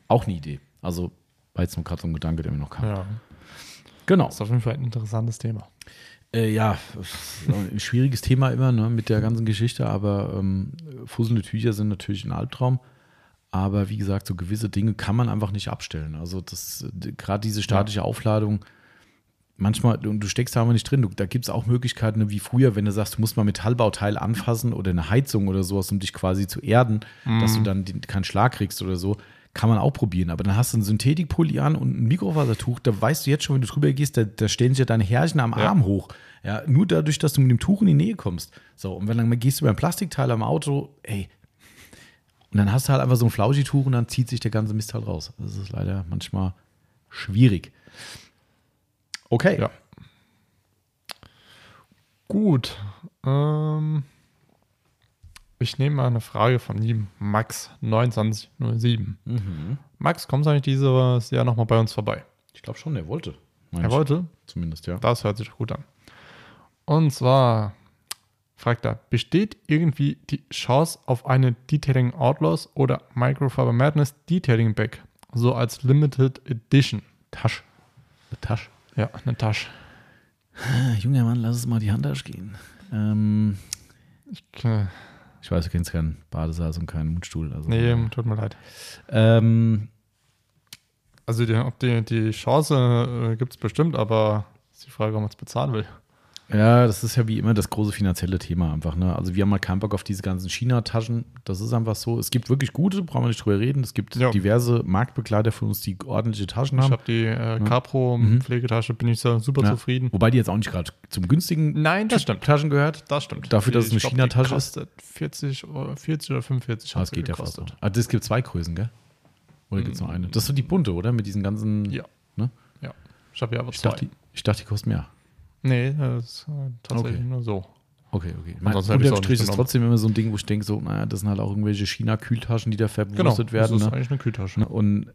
auch eine Idee. Also, war jetzt nur gerade so ein Gedanke, der mir noch kam. Ja, Genau. das ist auf jeden Fall ein interessantes Thema. Äh, ja, ein schwieriges Thema immer ne, mit der ganzen Geschichte, aber ähm, fusselnde Tücher sind natürlich ein Albtraum. Aber wie gesagt, so gewisse Dinge kann man einfach nicht abstellen. Also das, gerade diese statische Aufladung, manchmal, und du steckst da aber nicht drin, du, da gibt es auch Möglichkeiten, ne, wie früher, wenn du sagst, du musst mal Metallbauteil anfassen oder eine Heizung oder sowas, um dich quasi zu erden, dass du dann den, keinen Schlag kriegst oder so, kann man auch probieren. Aber dann hast du ein Synthetikpulli an und ein Mikrofasertuch, da weißt du jetzt schon, wenn du drüber gehst, da, da stellen sich ja deine Härchen am Ja. Arm hoch. Ja, nur dadurch, dass du mit dem Tuch in die Nähe kommst. So, und wenn dann gehst du über ein Plastikteil am Auto, ey, und dann hast du halt einfach so ein Flauschituch und dann zieht sich der ganze Mist halt raus. Das ist leider manchmal schwierig. Okay. Ja. Gut. Ähm, ich nehme mal eine Frage von ihm, Max2907. Mhm. Max, kommst du eigentlich dieses Jahr nochmal bei uns vorbei? Ich glaube schon, er wollte. Er wollte? Zumindest, ja. Das hört sich doch gut an. Und zwar fragt er, besteht irgendwie die Chance auf eine Detailing Outlaws oder Microfiber Madness Detailing Bag? So als Limited Edition. Tasche. Eine Tasche. Ja, eine Tasche. Ah, junger Mann, lass es mal die Handtasche gehen. Ähm, Okay. Ich weiß, du kennst keinen Badesaal und keinen Mundstuhl. Also, Nee, tut mir leid. Ähm, Also die, ob die, die Chance äh, gibt es bestimmt, aber ist die Frage, ob man es bezahlen will. Ja, das ist ja wie immer das große finanzielle Thema einfach. Ne? Also wir haben mal keinen Bock auf diese ganzen China-Taschen. Das ist einfach so. Es gibt wirklich gute, brauchen wir nicht drüber reden. Es gibt Ja. diverse Marktbegleiter von uns, die ordentliche Taschen Ich haben. habe die äh, Mhm. Capro-Pflegetasche, bin ich so super Ja. zufrieden. Wobei die jetzt auch nicht gerade zum günstigen Nein, das stimmt. Taschen gehört. Das stimmt. Dafür, dass es Ich eine China-Tasche ist. kostet 40, oder 40 oder 45 Ah, hat das geht ja fast gekostet. Ah, das gibt zwei Größen, gell? Oder gibt es nur eine? Das ist so die bunte, oder? Mit diesen ganzen. Ja. Ne? Ja. Ich habe ja aber Ich zwei. dachte, die, ich dachte, die kosten mehr. Nee, das ist äh, tatsächlich Okay. nur so. Okay, okay. Mein, Ansonsten hätte ich's unterm Strich ist trotzdem immer so ein Ding, wo ich denke, so, naja, das sind halt auch irgendwelche China-Kühltaschen, die da Genau, verwurstet das werden. ist Ne? eigentlich eine Kühltasche. Ne? Und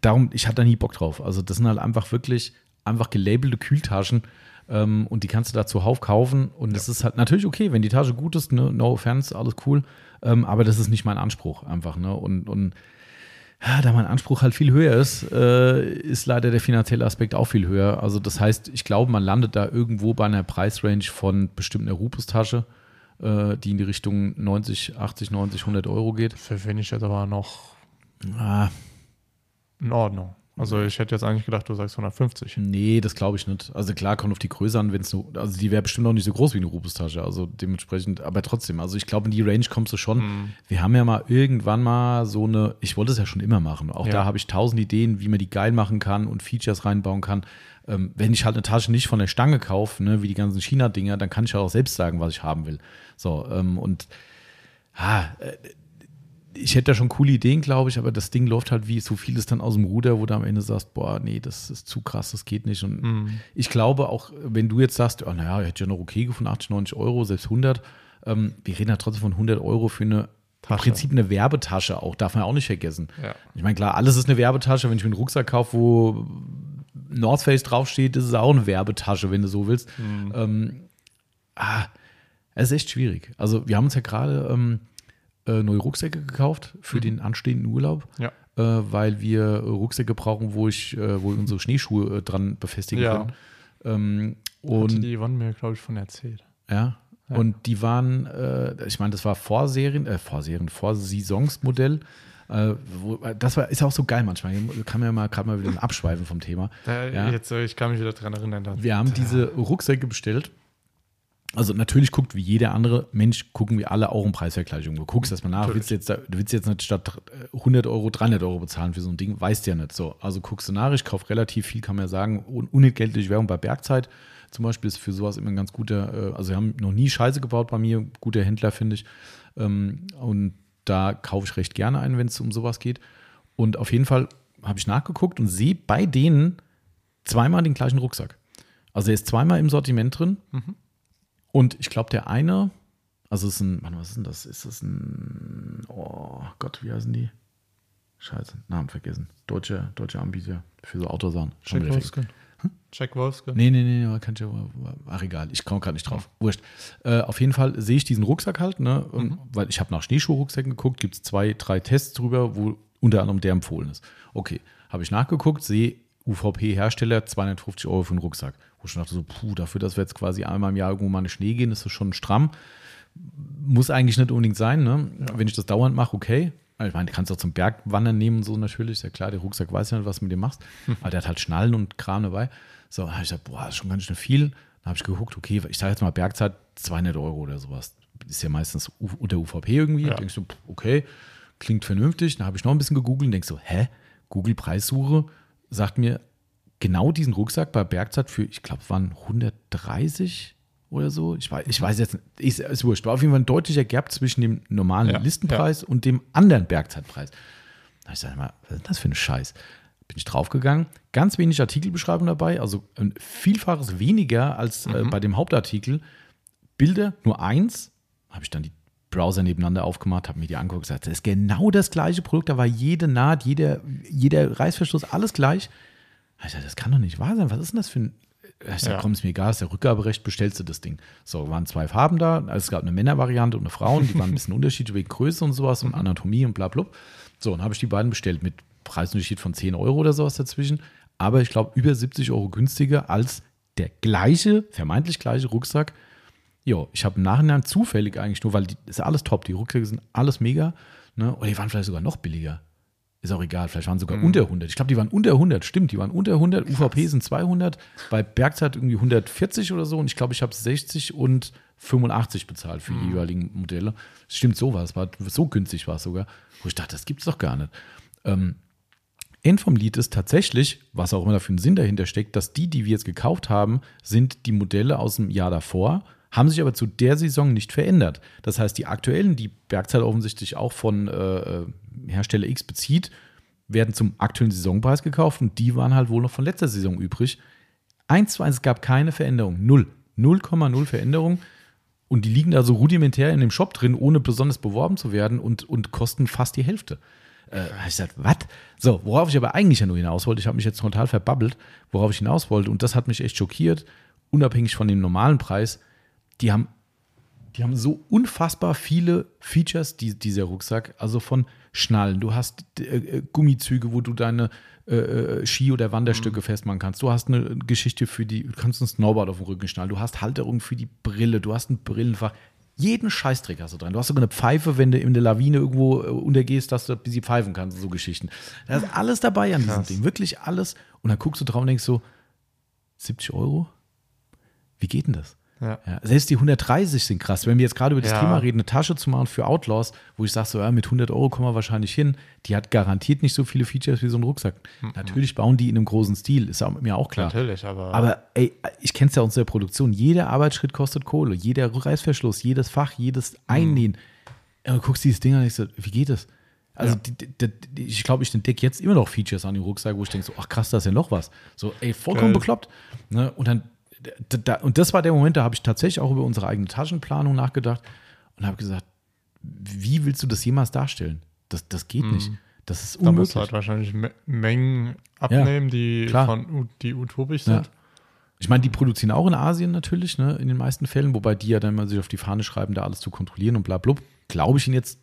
darum, ich hatte da nie Bock drauf. Also, das sind halt einfach wirklich einfach gelabelte Kühltaschen. Ähm, und die kannst du da zuhauf kaufen. Und es ist halt natürlich okay, wenn die Tasche gut ist, ne? no offense, alles cool. Ähm, aber das ist nicht mein Anspruch einfach. Ne? Und, und ja, da mein Anspruch halt viel höher ist, äh, ist leider der finanzielle Aspekt auch viel höher. Also, das heißt, ich glaube, man landet da irgendwo bei einer Preisrange von bestimmt einer Rupus-Tasche, äh, die in die Richtung 90, 80, 90, 100 Euro geht. Für jetzt aber noch Ah, in Ordnung. Also ich hätte jetzt eigentlich gedacht, du sagst 150. Nee, das glaube ich nicht. Also klar, kommt auf die Größe an, wenn es nur, also die wäre bestimmt auch nicht so groß wie eine Rubus-Tasche, also dementsprechend, aber trotzdem, also ich glaube, in die Range kommst du schon. Mhm. Wir haben ja mal irgendwann mal so eine, ich wollte es ja schon immer machen, auch Ja. da habe ich tausend Ideen, wie man die geil machen kann und Features reinbauen kann. Ähm, wenn ich halt eine Tasche nicht von der Stange kaufe, ne, wie die ganzen China-Dinger, dann kann ich halt auch selbst sagen, was ich haben will. So, ähm, und ah, äh, ich hätte da schon coole Ideen, glaube ich, aber das Ding läuft halt wie so vieles dann aus dem Ruder, wo du am Ende sagst, boah, nee, das ist zu krass, das geht nicht. Und Mhm. ich glaube auch, wenn du jetzt sagst, oh, naja, ich hätte ja noch okay gefunden, 80, 90 Euro, selbst 100, ähm, wir reden ja trotzdem von 100 Euro für eine, im Tasche. Prinzip eine Werbetasche auch, darf man auch nicht vergessen. Ja. Ich meine, klar, alles ist eine Werbetasche. Wenn ich mir einen Rucksack kaufe, wo North Face draufsteht, ist es auch eine Werbetasche, wenn du so willst. Ähm, ah, es ist echt schwierig. Also, wir haben uns ja gerade ähm, äh, neue Rucksäcke gekauft für den anstehenden Urlaub, Ja. äh, weil wir äh, Rucksäcke brauchen, wo ich, äh, wo unsere Schneeschuhe äh, dran befestigen Ja. können. Ähm, Hatte und die Yvonne mir, glaube ich, von erzählt. ja. Ja. Und die waren, äh, ich meine, das war Vorserien, äh, Vorserien, Vorsaisonsmodell. Äh, wo, das war, ist auch so geil manchmal. Kann man ja mal gerade mal wieder abschweifen vom Thema. Da, Ja. Jetzt, äh, ich kann mich wieder dran erinnern. Wir haben diese Rucksäcke bestellt. Also natürlich guckt wie jeder andere Mensch, gucken wir alle auch im Preisvergleichung. Du guckst erstmal nach, willst du, jetzt, da- willst jetzt nicht statt äh, 100 Euro 300 Euro bezahlen für so ein Ding, weißt du ja nicht so. Also guckst du nach, ich kaufe relativ viel, kann man ja sagen, un unentgeltliche Werbung bei Bergzeit zum Beispiel ist für sowas immer ein ganz guter, äh, also wir haben noch nie Scheiße gebaut bei mir, guter Händler finde ich. Ähm, und da kaufe ich recht gerne ein, wenn es um sowas geht. Und auf jeden Fall habe ich nachgeguckt und sehe bei denen zweimal den gleichen Rucksack. Also er ist zweimal im Sortiment drin. Mhm. Und ich glaube, der eine, also es ist ein, Mann, was ist denn das? Ist das ein, oh Gott, wie heißen die? Scheiße, Namen vergessen. Deutsche, deutsche Anbieter für so Autosachen. Schon Jack. Wolfskin. Jack Wolfskin. Nee, nee, nee, nee, kann ich ja, ach egal, ich komme gerade nicht drauf. Wurscht. Äh, auf jeden Fall sehe ich diesen Rucksack halt, ne, und, Mhm. weil ich habe nach Schneeschuhrucksäcken geguckt, gibt es zwei, drei Tests drüber, wo unter anderem der empfohlen ist. Okay, habe ich nachgeguckt, sehe UVP-Hersteller 250 Euro für einen Rucksack. Ich schon dachte so, puh, dafür, dass wir jetzt quasi einmal im Jahr irgendwo mal in den Schnee gehen, ist das schon stramm. Muss eigentlich nicht unbedingt sein, ne? Wenn ich das dauernd mache, okay. Ich meine, du kannst auch zum Bergwandern nehmen und so natürlich, ist ja klar, der Rucksack weiß ja nicht, was du mit dem machst. Aber der hat halt Schnallen und Kram dabei. So, habe ich gesagt, boah, das ist schon ganz schön viel. Dann habe ich geguckt, okay, ich sage jetzt mal Bergzeit 200 Euro oder sowas. Ist ja meistens unter UVP irgendwie. Ja. Ja. Denkst du, okay, klingt vernünftig. Dann habe ich noch ein bisschen gegoogelt und denkst so, hä? Google Preissuche sagt mir genau diesen Rucksack bei Bergzeit für, ich glaube, waren 130 oder so. Ich weiß, ich weiß jetzt nicht, ist, ist wurscht. War auf jeden Fall ein deutlicher Gap zwischen dem normalen Ja, Listenpreis und dem anderen Bergzeitpreis. Da ich sage mal, was ist das für ein Scheiß? Bin ich draufgegangen, ganz wenig Artikelbeschreibung dabei, also ein Vielfaches weniger als äh, bei dem Hauptartikel. Bilder nur eins, habe ich dann die Browser nebeneinander aufgemacht, habe mir die angeguckt, gesagt, das ist genau das gleiche Produkt, da war jede Naht, jeder, jeder Reißverschluss, alles gleich. Ich dachte, das kann doch nicht wahr sein. Was ist denn das für ein. Ich sag, Ja. komm, ist mir egal, ist der Rückgaberecht, bestellst du das Ding. So, waren zwei Farben da. Es gab eine Männervariante und eine Frauen, die waren ein bisschen unterschiedlich wegen Größe und sowas und Anatomie und bla bla. So, dann habe ich die beiden bestellt mit Preisunterschied von 10 Euro oder sowas dazwischen. Aber ich glaube, über 70 Euro günstiger als der gleiche, vermeintlich gleiche Rucksack. Jo, ich habe im Nachhinein zufällig eigentlich nur, weil die ist alles top, die Rucksäcke sind alles mega. Ne? Oder die waren vielleicht sogar noch billiger. Ist auch egal, vielleicht waren sogar unter 100. Ich glaube, die waren unter 100, stimmt, die waren unter 100. UVP sind 200, bei Bergzeit irgendwie 140 oder so. Und ich glaube, ich habe 60 und 85 bezahlt für die jeweiligen Modelle. Stimmt, so war es, war so günstig war es sogar. Wo ich dachte, das gibt's doch gar nicht. Ähm, End vom Lied ist tatsächlich, was auch immer da für einen Sinn dahinter steckt, dass die, die wir jetzt gekauft haben, sind die Modelle aus dem Jahr davor, haben sich aber zu der Saison nicht verändert. Das heißt, die aktuellen, die Bergzeit offensichtlich auch von äh, Hersteller X bezieht, werden zum aktuellen Saisonpreis gekauft und die waren halt wohl noch von letzter Saison übrig. Eins zu eins, es gab keine Veränderung. Null. 0,0 Veränderung. Und die liegen da so rudimentär in dem Shop drin, ohne besonders beworben zu werden und, und kosten fast die Hälfte. Äh, ich gesagt, was? So, worauf ich aber eigentlich ja nur hinaus wollte, ich habe mich jetzt total verbabbelt, worauf ich hinaus wollte, und das hat mich echt schockiert, unabhängig von dem normalen Preis, die haben, die haben so unfassbar viele Features, die, dieser Rucksack, also von Schnallen, du hast äh, äh, Gummizüge, wo du deine äh, äh, Ski- oder Wanderstücke festmachen kannst. Du hast eine Geschichte für die, du kannst ein Snowboard auf den Rücken schnallen, du hast Halterung für die Brille, du hast ein Brillenfach. Jeden Scheißtrick hast du dran. Du hast sogar eine Pfeife, wenn du in der Lawine irgendwo äh, untergehst, dass du ein bisschen pfeifen kannst, so Geschichten. Da ist alles dabei an diesem Krass. Ding, wirklich alles. Und dann guckst du drauf und denkst so, 70 Euro? Wie geht denn das? Ja. Ja, selbst die 130 sind krass. Wenn wir jetzt gerade über das Ja. Thema reden, eine Tasche zu machen für Outlaws, wo ich sage, so, ja, mit 100 Euro kommen wir wahrscheinlich hin, die hat garantiert nicht so viele Features wie so ein Rucksack. Natürlich bauen die in einem großen Stil, ist auch- mir auch klar. Natürlich, aber. Aber ey, ich kenne es ja aus der Produktion. Jeder Arbeitsschritt kostet Kohle. Jeder Reißverschluss, jedes Fach, jedes Einnähen. Ja, Du guckst dieses Ding an und ich so, wie geht das? Also Ja. die, die, die, ich glaube, ich entdecke jetzt immer noch Features an dem Rucksack, wo ich denke so, ach krass, da ist ja noch was. So, ey, vollkommen Geil. bekloppt. Ne? Und dann, da, und das war der Moment, da habe ich tatsächlich auch über unsere eigene Taschenplanung nachgedacht und habe gesagt, wie willst du das jemals darstellen? Das, das geht nicht. Das ist da musst unmöglich. du halt wahrscheinlich Me Mengen abnehmen, die, klar. von, die utopisch Ja. sind. Ich meine, die produzieren auch in Asien natürlich, ne, in den meisten Fällen, wobei die ja dann mal sich auf die Fahne schreiben, da alles zu kontrollieren und bla bla. Glaube ich ihnen jetzt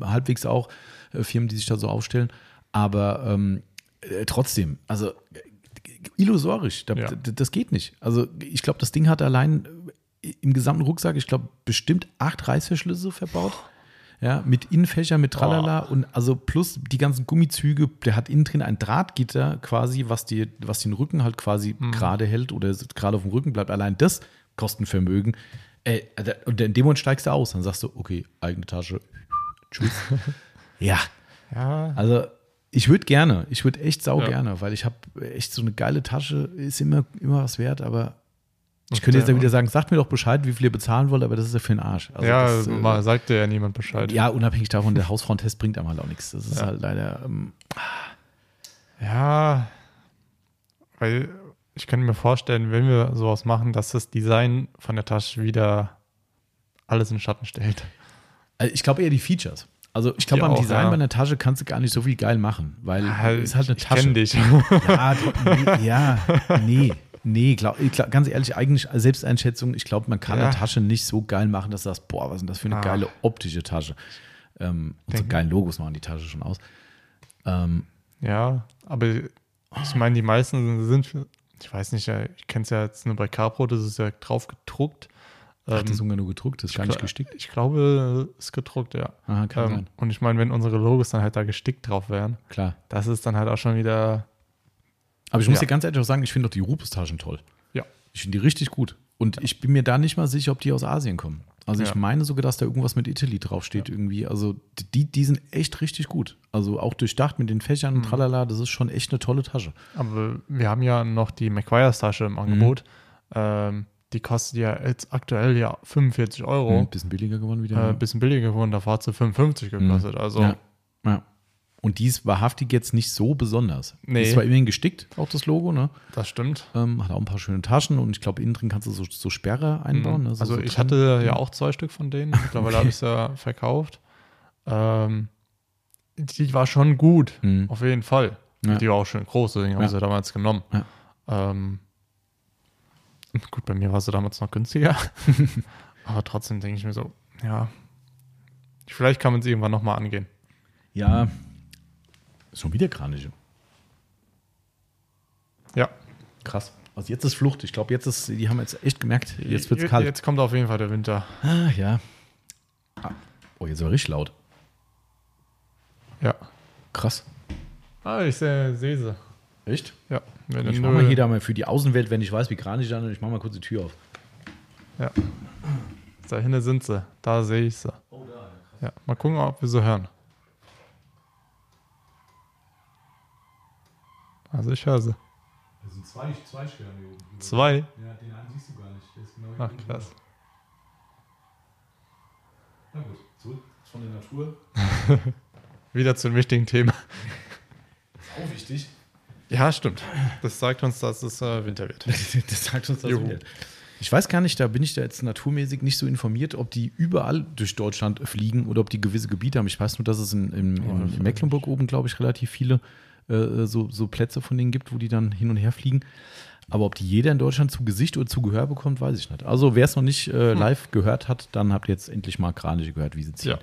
halbwegs auch, äh, Firmen, die sich da so aufstellen. Aber ähm, äh, trotzdem, also äh, illusorisch, da, Ja. das geht nicht. Also ich glaube, das Ding hat allein äh, im gesamten Rucksack, ich glaube, bestimmt acht Reißverschlüsse verbaut. Ja, mit Innenfächer, mit Tralala und also plus die ganzen Gummizüge, der hat innen drin ein Drahtgitter quasi, was, die, was den Rücken halt quasi gerade hält oder gerade auf dem Rücken bleibt. Allein das Kostenvermögen. Äh, da- und in dem Moment steigst du aus, dann sagst du, okay, eigene Tasche, tschüss. ja, Ja, also ich würde gerne, ich würde echt sau Ja. gerne, weil ich habe echt so eine geile Tasche, ist immer, immer was wert, aber ich könnte jetzt ja wieder sagen, sagt mir doch Bescheid, wie viel ihr bezahlen wollt, aber das ist ja für den Arsch. Also ja das, äh, mal sagt dir ja niemand Bescheid. ja, unabhängig davon, der Hausfrauentest bringt einem halt auch nichts. Das ist Ja. halt leider, ähm, Ja, weil ich könnte mir vorstellen, wenn wir sowas machen, dass das Design von der Tasche wieder alles in Schatten stellt. Also ich glaube eher die Features. Also ich glaube, beim auch, Design ja. bei einer Tasche kannst du gar nicht so viel geil machen, weil Ja, es ist halt eine ich Tasche. kenn dich. Ja, nee, ja, nee, nee, glaub, ich glaub, ganz ehrlich, eigentlich Selbsteinschätzung, ich glaube, man kann Ja. eine Tasche nicht so geil machen, dass du sagst, boah, was ist denn das für eine Ah. geile optische Tasche. Ähm, und so geilen Logos machen die Tasche schon aus. Ähm, Ja, aber ich meine, die meisten sind, ich weiß nicht, ich kenne es ja jetzt nur bei Carpro, das ist ja drauf gedruckt. Ach, das ist Ähm, sogar nur gedruckt, das ist gar nicht gestickt. Ich glaube, es ist gedruckt, ja. Aha, kann Ähm, sein. und ich meine, wenn unsere Logos dann halt da gestickt drauf wären, Klar. das ist dann halt auch schon wieder, Aber ich muss Ja. dir ganz ehrlich auch sagen, ich finde doch die Rupes-Taschen toll. ja. Ich finde die richtig gut. Und ich bin mir da nicht mal sicher, ob die aus Asien kommen. Also ich Ja. meine sogar, dass da irgendwas mit Italy draufsteht irgendwie. Also die, die sind echt richtig gut. Also auch durchdacht mit den Fächern Mhm. und tralala, das ist schon echt eine tolle Tasche. Aber wir haben ja noch die McGuire's Tasche im Angebot. Ähm, die kostet ja jetzt aktuell ja 45 Euro. Ein bisschen billiger geworden wieder. Äh, bisschen billiger geworden, davor hat sie 55 gekostet. Also ja. ja. Und die ist wahrhaftig jetzt nicht so besonders. Nee. Ist zwar immerhin gestickt, auch das Logo, ne? das stimmt. Ähm, hat auch ein paar schöne Taschen und ich glaube, innen drin kannst du so, so Sperre einbauen. Ne? So, also so ich drin. hatte ja auch zwei Stück von denen. Mittlerweile Okay. habe ich es ja verkauft. Ähm, die war schon gut, Mhm. auf jeden Fall. Ja. Die war auch schön groß, deswegen habe ich sie damals genommen. Ähm, gut, bei mir war sie damals noch günstiger. Aber trotzdem denke ich mir so, ja, vielleicht kann man sie irgendwann nochmal angehen. Ja, schon wieder Kraniche. Ja. Krass. Also jetzt ist Flucht. Ich glaube, jetzt ist, die haben jetzt echt gemerkt, jetzt wird es kalt. Jetzt kommt auf jeden Fall der Winter. Ah, ja. Ah. Oh, jetzt war richtig laut. Ja. Krass. Ah, ich sehe sehe sie. Echt? Ja. Wenn Ich mache mal hier da mal für die Außenwelt, wenn ich weiß, wie Kranich dann, ich mache mal kurz die Tür auf. Ja. Da hinten sind sie. Da sehe ich sie. Oh, da. Ja. Mal gucken, ob wir sie hören. Also ich höre sie. Das sind zwei, zwei Sterne hier oben. Zwei. Ja, den einen siehst du gar nicht. Der ist genau Ach, krass. Na gut, zurück von der Natur. Wieder zu einem wichtigen Thema. Ist auch wichtig. Ja, stimmt. Das sagt uns, dass es äh, Winter wird. das sagt uns das Juhu. wieder. Ich weiß gar nicht, da bin ich da jetzt naturmäßig nicht so informiert, ob die überall durch Deutschland fliegen oder ob die gewisse Gebiete haben. Ich weiß nur, dass es in, in, Oh, das in Mecklenburg oben, glaube ich, relativ viele äh, so, so Plätze von denen gibt, wo die dann hin und her fliegen. Aber ob die jeder in Deutschland zu Gesicht oder zu Gehör bekommt, weiß ich nicht. Also wer es noch nicht äh, live gehört hat, dann habt ihr jetzt endlich mal Kraniche gehört, wie sie ziehen. Ja.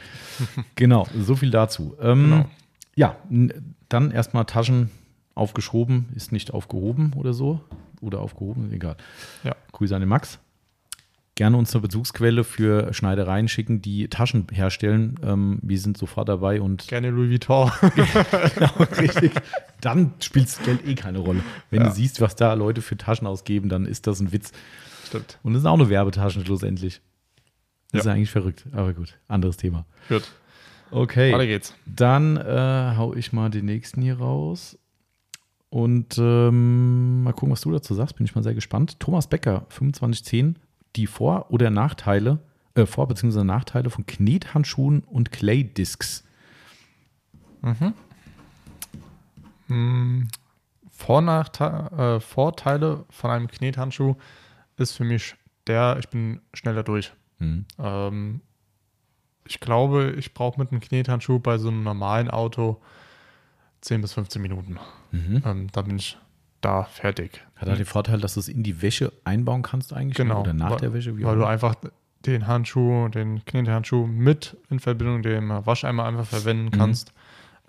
Genau, so viel dazu. Ähm, Genau. Ja, dann erstmal Taschen aufgeschoben, ist nicht aufgehoben oder so. Oder aufgehoben, egal. Ja. Grüße an den Max. Gerne uns eine Bezugsquelle für Schneidereien schicken, die Taschen herstellen. Ähm, wir sind sofort dabei und Gerne Louis Vuitton. genau, richtig. Dann spielt das Geld eh keine Rolle. Wenn Ja. du siehst, was da Leute für Taschen ausgeben, dann ist das ein Witz. Stimmt. Und es sind auch nur Werbetaschen schlussendlich. Das ist Ja. ja eigentlich verrückt. Aber gut, anderes Thema. Gut. Okay. Weiter geht's. Dann äh, hau ich mal den nächsten hier raus. Und ähm, mal gucken, was du dazu sagst. Bin ich mal sehr gespannt. Thomas Becker, 2510. Die Vor- oder Nachteile, äh, Vor- bzw. Nachteile von Knethandschuhen und Clay-Discs. Hm, Vornachteile, äh, Vorteile von einem Knethandschuh ist für mich der, ich bin schneller durch. Hm. Ähm, ich glaube, ich brauche mit einem Knethandschuh bei so einem normalen Auto 10 bis 15 Minuten. Mhm. Ähm, dann bin ich da fertig. Hat er den Vorteil, dass du es in die Wäsche einbauen kannst eigentlich? Genau. Oder nach weil, der Wäsche? Wie weil du einfach den Handschuh, den Knethandschuh mit in Verbindung mit dem Wascheimer einfach verwenden kannst.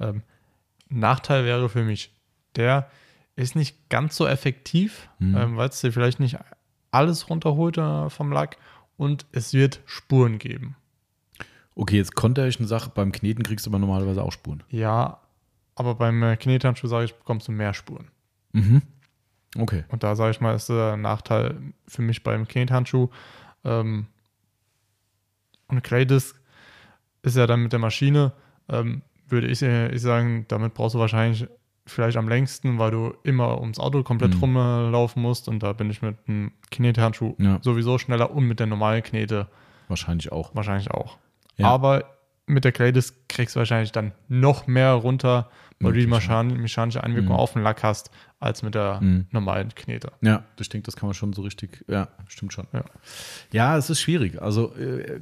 Ähm, Nachteil wäre für mich, der ist nicht ganz so effektiv, Mhm. ähm, weil es dir vielleicht nicht alles runterholt äh, vom Lack und es wird Spuren geben. Okay, jetzt konnte ich eine Sache. Beim Kneten kriegst du aber normalerweise auch Spuren. Ja, aber beim äh, Knethandschuh, sage ich, bekommst du mehr Spuren. Mhm. Okay. Und da sage ich mal, ist der Nachteil für mich beim Knethandschuh. Ähm, und Claydisc ist ja dann mit der Maschine, ähm, würde ich, äh, ich sagen, damit brauchst du wahrscheinlich vielleicht am längsten, weil du immer ums Auto komplett Mhm. rumlaufen musst. Und da bin ich mit einem Knethandschuh Ja. sowieso schneller und mit der normalen Knete Wahrscheinlich auch. wahrscheinlich auch. Ja. Aber mit der Claydisc kriegst du wahrscheinlich dann noch mehr runter, weil du die mechanische Einwirkung Mhm. auf den Lack hast, als mit der Mhm. normalen Knete. Ja, ich denke, das kann man schon so richtig, ja, stimmt schon. Ja. Ja, es ist schwierig. Also, äh,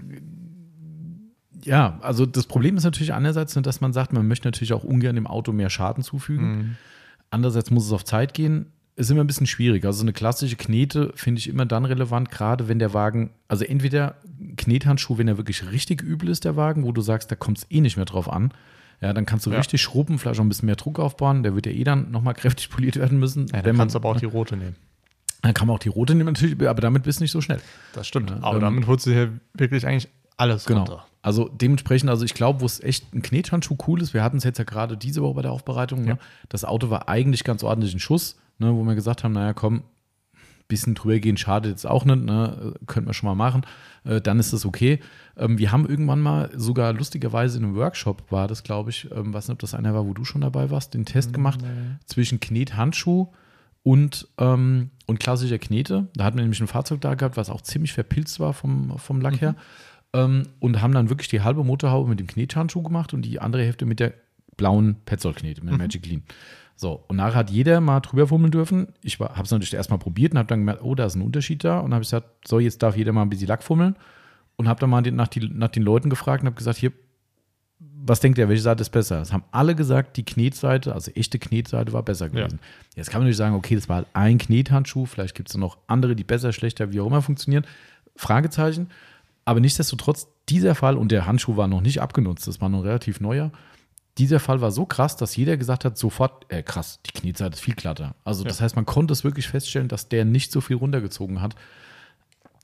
ja, also das Problem ist natürlich einerseits, dass man sagt, man möchte natürlich auch ungern dem Auto mehr Schaden zufügen. Mhm. Andererseits muss es auf Zeit gehen. Ist immer ein bisschen schwierig. Also eine klassische Knete finde ich immer dann relevant, gerade wenn der Wagen, also entweder Knethandschuh, wenn er wirklich richtig übel ist, der Wagen, wo du sagst, da kommt es eh nicht mehr drauf an. Ja, dann kannst du Ja. richtig schrubben, vielleicht auch ein bisschen mehr Druck aufbauen. Der wird ja eh dann nochmal kräftig poliert werden müssen. Ja, dann kannst du aber auch die rote nehmen. dann kann man auch die rote nehmen natürlich, aber damit bist du nicht so schnell. Das stimmt. Ja, aber ähm, damit holst du hier wirklich eigentlich alles Genau. runter. Also dementsprechend, also ich glaube, wo es echt ein Knethandschuh cool ist, wir hatten es jetzt ja gerade diese Woche bei der Aufbereitung, Ja. ne? das Auto war eigentlich ganz ordentlich ein Schuss, ne? wo wir gesagt haben, naja komm, bisschen drüber gehen schadet jetzt auch nicht, ne? könnten wir schon mal machen, äh, dann ist das okay. Ähm, wir haben irgendwann mal, sogar lustigerweise in einem Workshop war das, glaube ich, ähm, weiß nicht, ob das einer war, wo du schon dabei warst, den Test gemacht zwischen Knethandschuh und, ähm, und klassischer Knete. Da hatten wir nämlich ein Fahrzeug da gehabt, was auch ziemlich verpilzt war vom, vom Lack her. Ähm, und haben dann wirklich die halbe Motorhaube mit dem Knethandschuh gemacht und die andere Hälfte mit der blauen Petzol-Knete, mit der Magic Lean. So, und nachher hat jeder mal drüber fummeln dürfen. Ich habe es natürlich erst mal probiert und habe dann gemerkt, oh, da ist ein Unterschied da. Und habe ich gesagt, so, jetzt darf jeder mal ein bisschen Lack fummeln. Und habe dann mal nach, die, nach den Leuten gefragt und habe gesagt, hier, was denkt ihr, welche Seite ist besser? Es haben alle gesagt, die Knetseite, also echte Knetseite, war besser gewesen. Jetzt kann man natürlich sagen, okay, das war halt ein Knethandschuh, vielleicht gibt es noch andere, die besser, schlechter, wie auch immer funktionieren. Fragezeichen. Aber nichtsdestotrotz, dieser Fall, und der Handschuh war noch nicht abgenutzt, das war noch relativ neuer, dieser Fall war so krass, dass jeder gesagt hat, sofort, äh, krass, die Knetseite ist viel glatter. Also das heißt, man konnte es wirklich feststellen, dass der nicht so viel runtergezogen hat.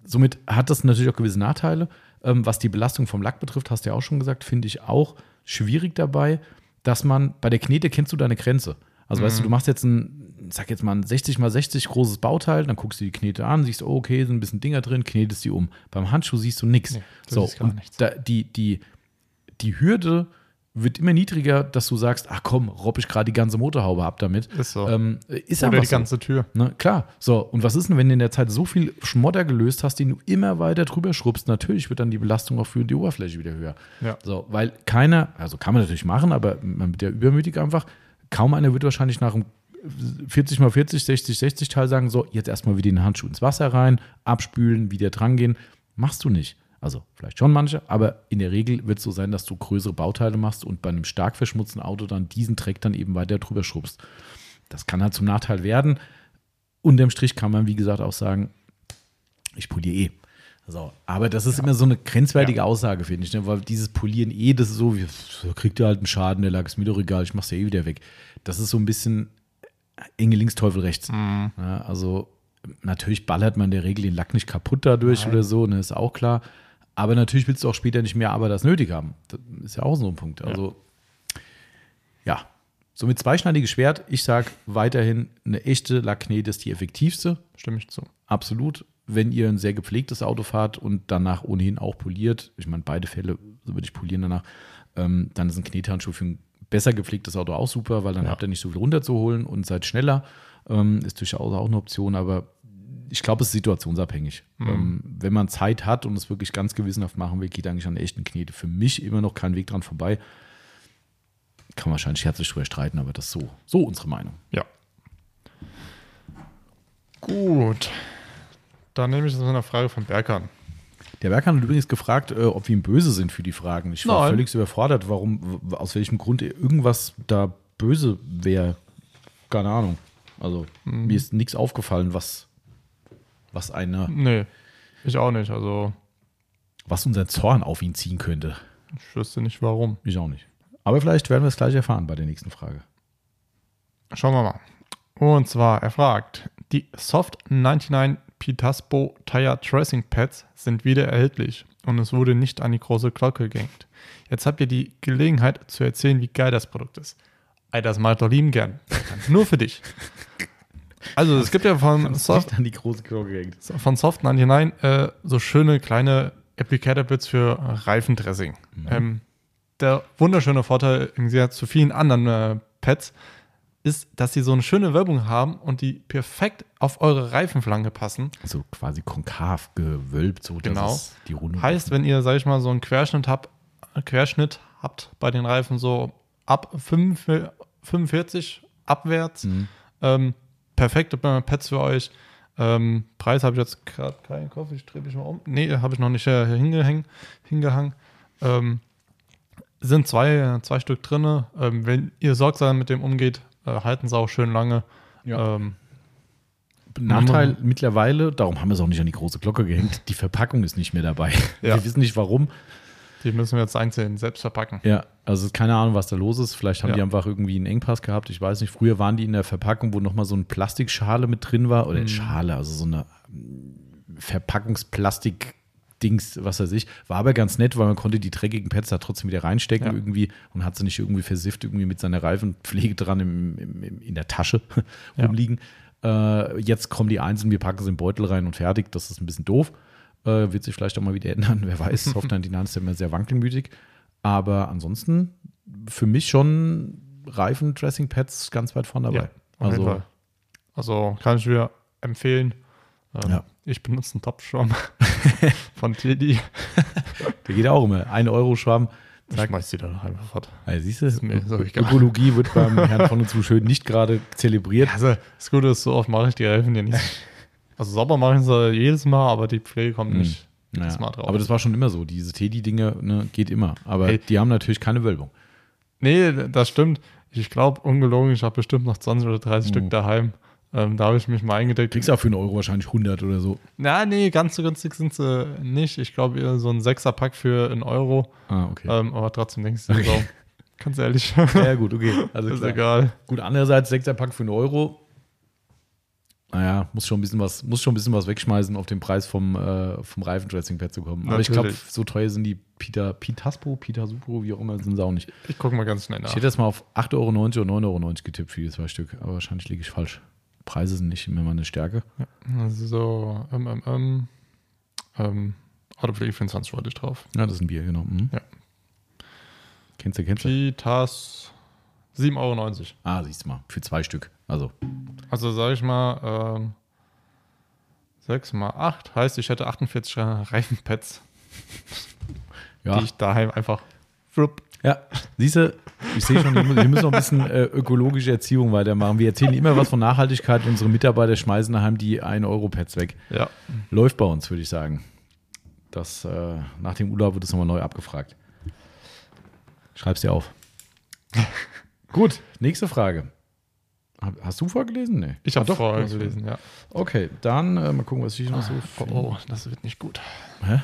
Somit hat das natürlich auch gewisse Nachteile. Ähm, was die Belastung vom Lack betrifft, hast du ja auch schon gesagt, finde ich auch schwierig dabei, dass man bei der Knete kennst du deine Grenze. Also weißt du, du machst jetzt ein, sag jetzt mal ein 60 mal 60 großes Bauteil, dann guckst du die Knete an, siehst, oh, okay, sind ein bisschen Dinger drin, knetest die um. Beim Handschuh siehst du nichts. Nee, so, und nichts. Da, die, die, die Hürde wird immer niedriger, dass du sagst, ach komm, robb ich gerade die ganze Motorhaube ab damit. Ist so. Ähm, ist Oder die so. ganze Tür. Ne, klar. So, und was ist denn, wenn du in der Zeit so viel Schmodder gelöst hast, den du immer weiter drüber schrubbst? Natürlich wird dann die Belastung auch für die Oberfläche wieder höher. Ja. So, weil keiner, also kann man natürlich machen, aber man wird ja übermütig einfach. Kaum einer wird wahrscheinlich nach einem 40 mal 40, 60, 60 Teil sagen, so, jetzt erstmal wieder den Handschuh ins Wasser rein, abspülen, wieder drangehen. Machst du nicht. Also vielleicht schon manche, aber in der Regel wird es so sein, dass du größere Bauteile machst und bei einem stark verschmutzten Auto dann diesen Dreck dann eben weiter drüber schrubbst. Das kann halt zum Nachteil werden. Unterm Strich kann man, wie gesagt, auch sagen, ich poliere eh. So, aber das ist immer so eine grenzwertige Aussage, finde ich, ne? weil dieses Polieren eh, das ist so, wie, kriegt ihr halt einen Schaden, der lag ist mir doch egal, ich mach's ja eh wieder weg. Das ist so ein bisschen Engel links, Teufel rechts. Mhm. Ja, also natürlich ballert man in der Regel den Lack nicht kaputt dadurch Nein. oder so, ne, ist auch klar. Aber natürlich willst du auch später nicht mehr Arbeit als nötig haben. Das ist ja auch so ein Punkt. Also, ja. So mit zweischneidiges Schwert, ich sage weiterhin, eine echte Lacknete ist die effektivste. Stimme ich zu. Absolut. Wenn ihr ein sehr gepflegtes Auto fahrt und danach ohnehin auch poliert, ich meine, beide Fälle so würde ich polieren danach, ähm, dann ist ein Knethandschuh für ein besser gepflegtes Auto auch super, weil dann Ja. habt ihr nicht so viel runterzuholen und seid schneller. Ähm, ist durchaus auch eine Option, aber ich glaube, es ist situationsabhängig. Ähm, wenn man Zeit hat und es wirklich ganz gewissenhaft machen will, geht eigentlich an der echten Knete für mich immer noch kein Weg dran vorbei. Kann man wahrscheinlich herzlich drüber streiten, aber das ist so, so unsere Meinung. Ja. Gut. Dann nehme ich das mit einer Frage von Berkan. Der Berkan hat übrigens gefragt, äh, ob wir ihm böse sind für die Fragen. Ich war Nein. völlig überfordert, warum, aus welchem Grund irgendwas da böse wäre. Keine Ahnung. Also, Mhm. mir ist nichts aufgefallen, was, was eine, Nee, ich auch nicht. Also, was unseren Zorn auf ihn ziehen könnte. ich wüsste nicht warum. Ich auch nicht. Aber vielleicht werden wir es gleich erfahren bei der nächsten Frage. Schauen wir mal. Und zwar, er fragt, die Soft 99 Pitaspo Tire Tracing Pads sind wieder erhältlich und es wurde nicht an die große Glocke gehängt. Jetzt habt ihr die Gelegenheit zu erzählen, wie geil das Produkt ist. Ey, das mag ich doch lieben gern. Nur für dich. Also, es gibt ja von Soft, an die große Glocke von Soft 99 äh, so schöne kleine Applicator-Bits für Reifendressing. Ähm, der wunderschöne Vorteil im Gegensatz zu vielen anderen äh, Pads ist, dass sie so eine schöne Werbung haben und die perfekt auf eure Reifenflanke passen. So quasi konkav gewölbt, so dass Genau. es die Runde Heißt, wenn ihr, sag ich mal, so einen Querschnitt habt Querschnitt habt bei den Reifen, so ab 5, 45 abwärts. Mhm. Ähm, perfekte Pads für euch. Ähm, Preis habe ich jetzt gerade keinen Kopf, ich drehe mich mal um. Nee, habe ich noch nicht äh, hingehängt, hingehangen. Ähm, sind zwei, zwei Stück drin. Ähm, wenn ihr sorgsam mit dem umgeht, äh, halten sie auch schön lange. Ja. Ähm, Nachteil mittlerweile, darum haben wir es auch nicht an die große Glocke gehängt, die Verpackung ist nicht mehr dabei. Ja. Wir wissen nicht warum. Die müssen wir jetzt einzeln selbst verpacken. Ja, also keine Ahnung, was da los ist. Vielleicht haben Ja. die einfach irgendwie einen Engpass gehabt. Ich weiß nicht. Früher waren die in der Verpackung, wo nochmal so eine Plastikschale mit drin war. Oder Mhm. Schale, also so eine mm, Verpackungsplastik-Dings, was weiß ich. War aber ganz nett, weil man konnte die dreckigen Pads da trotzdem wieder reinstecken Ja. irgendwie und hat sie nicht irgendwie versifft irgendwie mit seiner Reifenpflege dran im, im, im, in der Tasche Ja. rumliegen. Äh, jetzt kommen die einzeln, wir packen sie in den Beutel rein und fertig. Das ist ein bisschen doof. Äh, wird sich vielleicht auch mal wieder ändern. Wer weiß, Softline Dynamics ist ja immer sehr wankelmütig. Aber ansonsten für mich schon Reifen-Dressing-Pads ganz weit vorne dabei. Ja, auf jeden also, Fall. Also kann ich dir empfehlen. Ähm, Ja. Ich benutze einen Topschwamm von Teddy. der geht auch immer. Ein Euro Schwamm. Ich Zack. schmeiß die dann einfach fort. Also, siehst du, mir. Ökologie wird beim Herrn von und zu schön nicht gerade zelebriert. Also das Gute ist, so oft mache ich die Reifen ja nicht. Also sauber mache ich sie jedes Mal, aber die Pflege kommt nicht jedes Naja, Mal drauf. aber das war schon immer so. Diese Teddy-Dinge ne, geht immer. Aber Hey. die haben natürlich keine Wölbung. nee, das stimmt. Ich glaube, ungelogen, ich habe bestimmt noch 20 oder 30 Oh. Stück daheim. Ähm, da habe ich mich mal eingedeckt. Kriegst auch für einen Euro wahrscheinlich 100 oder so. Na, nee, ganz so günstig sind sie nicht. Ich glaube, eher so ein Sechserpack für einen Euro. Ah, okay. Ähm, aber trotzdem denkst du, Okay. so, ganz ehrlich, ja, gut, okay. Also ist klar. egal. Gut, andererseits, Sechserpack für einen Euro. Naja, muss schon ein bisschen was, muss schon ein bisschen was wegschmeißen, auf den Preis vom, äh, vom Reifendressing-Pad zu kommen. Aber ich glaube, so teuer sind die Peter, Pitaspo, Peter Supro, wie auch immer, sind sie auch nicht. Ich gucke mal ganz schnell nach. Ich hätte jetzt mal auf 8,90 Euro oder 9,90 Euro getippt für die zwei Stück, aber wahrscheinlich liege ich falsch. Preise sind nicht immer meine Stärke. Also so, ähm, ähm, ähm, ähm, Autopflege 24 wollte ich drauf. Ja, das ist ein Bier, genau. Mhm. Ja. Kennst du, kennst du? Pitas 7,90 Euro. Ah, siehst du mal, für zwei Stück. Also, Also sage ich mal, ähm, 6 mal 8 heißt, ich hätte 48 Reifenpads, ja. die ich daheim einfach flupp. Ja, siehst du, ich sehe schon, wir müssen noch ein bisschen äh, ökologische Erziehung weitermachen. Wir erzählen immer was von Nachhaltigkeit. Unsere Mitarbeiter schmeißen daheim die 1-Euro-Pads weg. Ja. Läuft bei uns, würde ich sagen. Das, äh, nach dem Urlaub wird es nochmal neu abgefragt. Schreib's dir auf. Gut, nächste Frage. Hast du vorgelesen? Nee. Ich habe Ah, doch vorher du hast- gelesen, ja. Okay, dann äh, mal gucken, was ich noch so. Oh, oh, das wird nicht gut. Hä?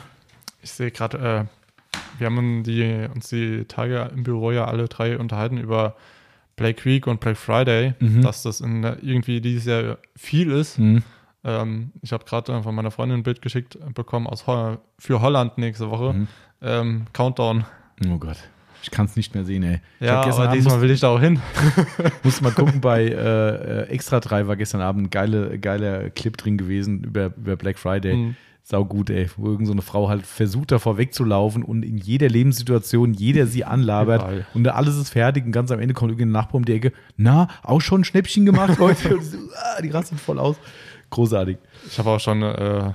Ich sehe gerade, äh, wir haben die, uns die Tage im Büro ja alle drei unterhalten über Black Week und Black Friday, Mhm. dass das in, irgendwie dieses Jahr viel ist. Hm. Ähm, ich habe gerade von meiner Freundin ein Bild geschickt bekommen aus Ho für Holland nächste Woche. Mhm. Ähm, Countdown. Oh Gott. Ich kann es nicht mehr sehen, ey. Ja, aber Abend diesmal will ich da auch hin. Musst mal gucken, bei äh, äh, Extra 3 war gestern Abend ein geile, geiler Clip drin gewesen über, über Black Friday. Mhm. Sau gut, ey. Wo irgendeine so eine Frau halt versucht, davor wegzulaufen und in jeder Lebenssituation jeder sie anlabert Überall. und alles ist fertig und ganz am Ende kommt irgendein Nachbar um die Ecke. Na, auch schon ein Schnäppchen gemacht heute? So, ah, die rastet voll aus. Großartig. Ich habe auch schon äh,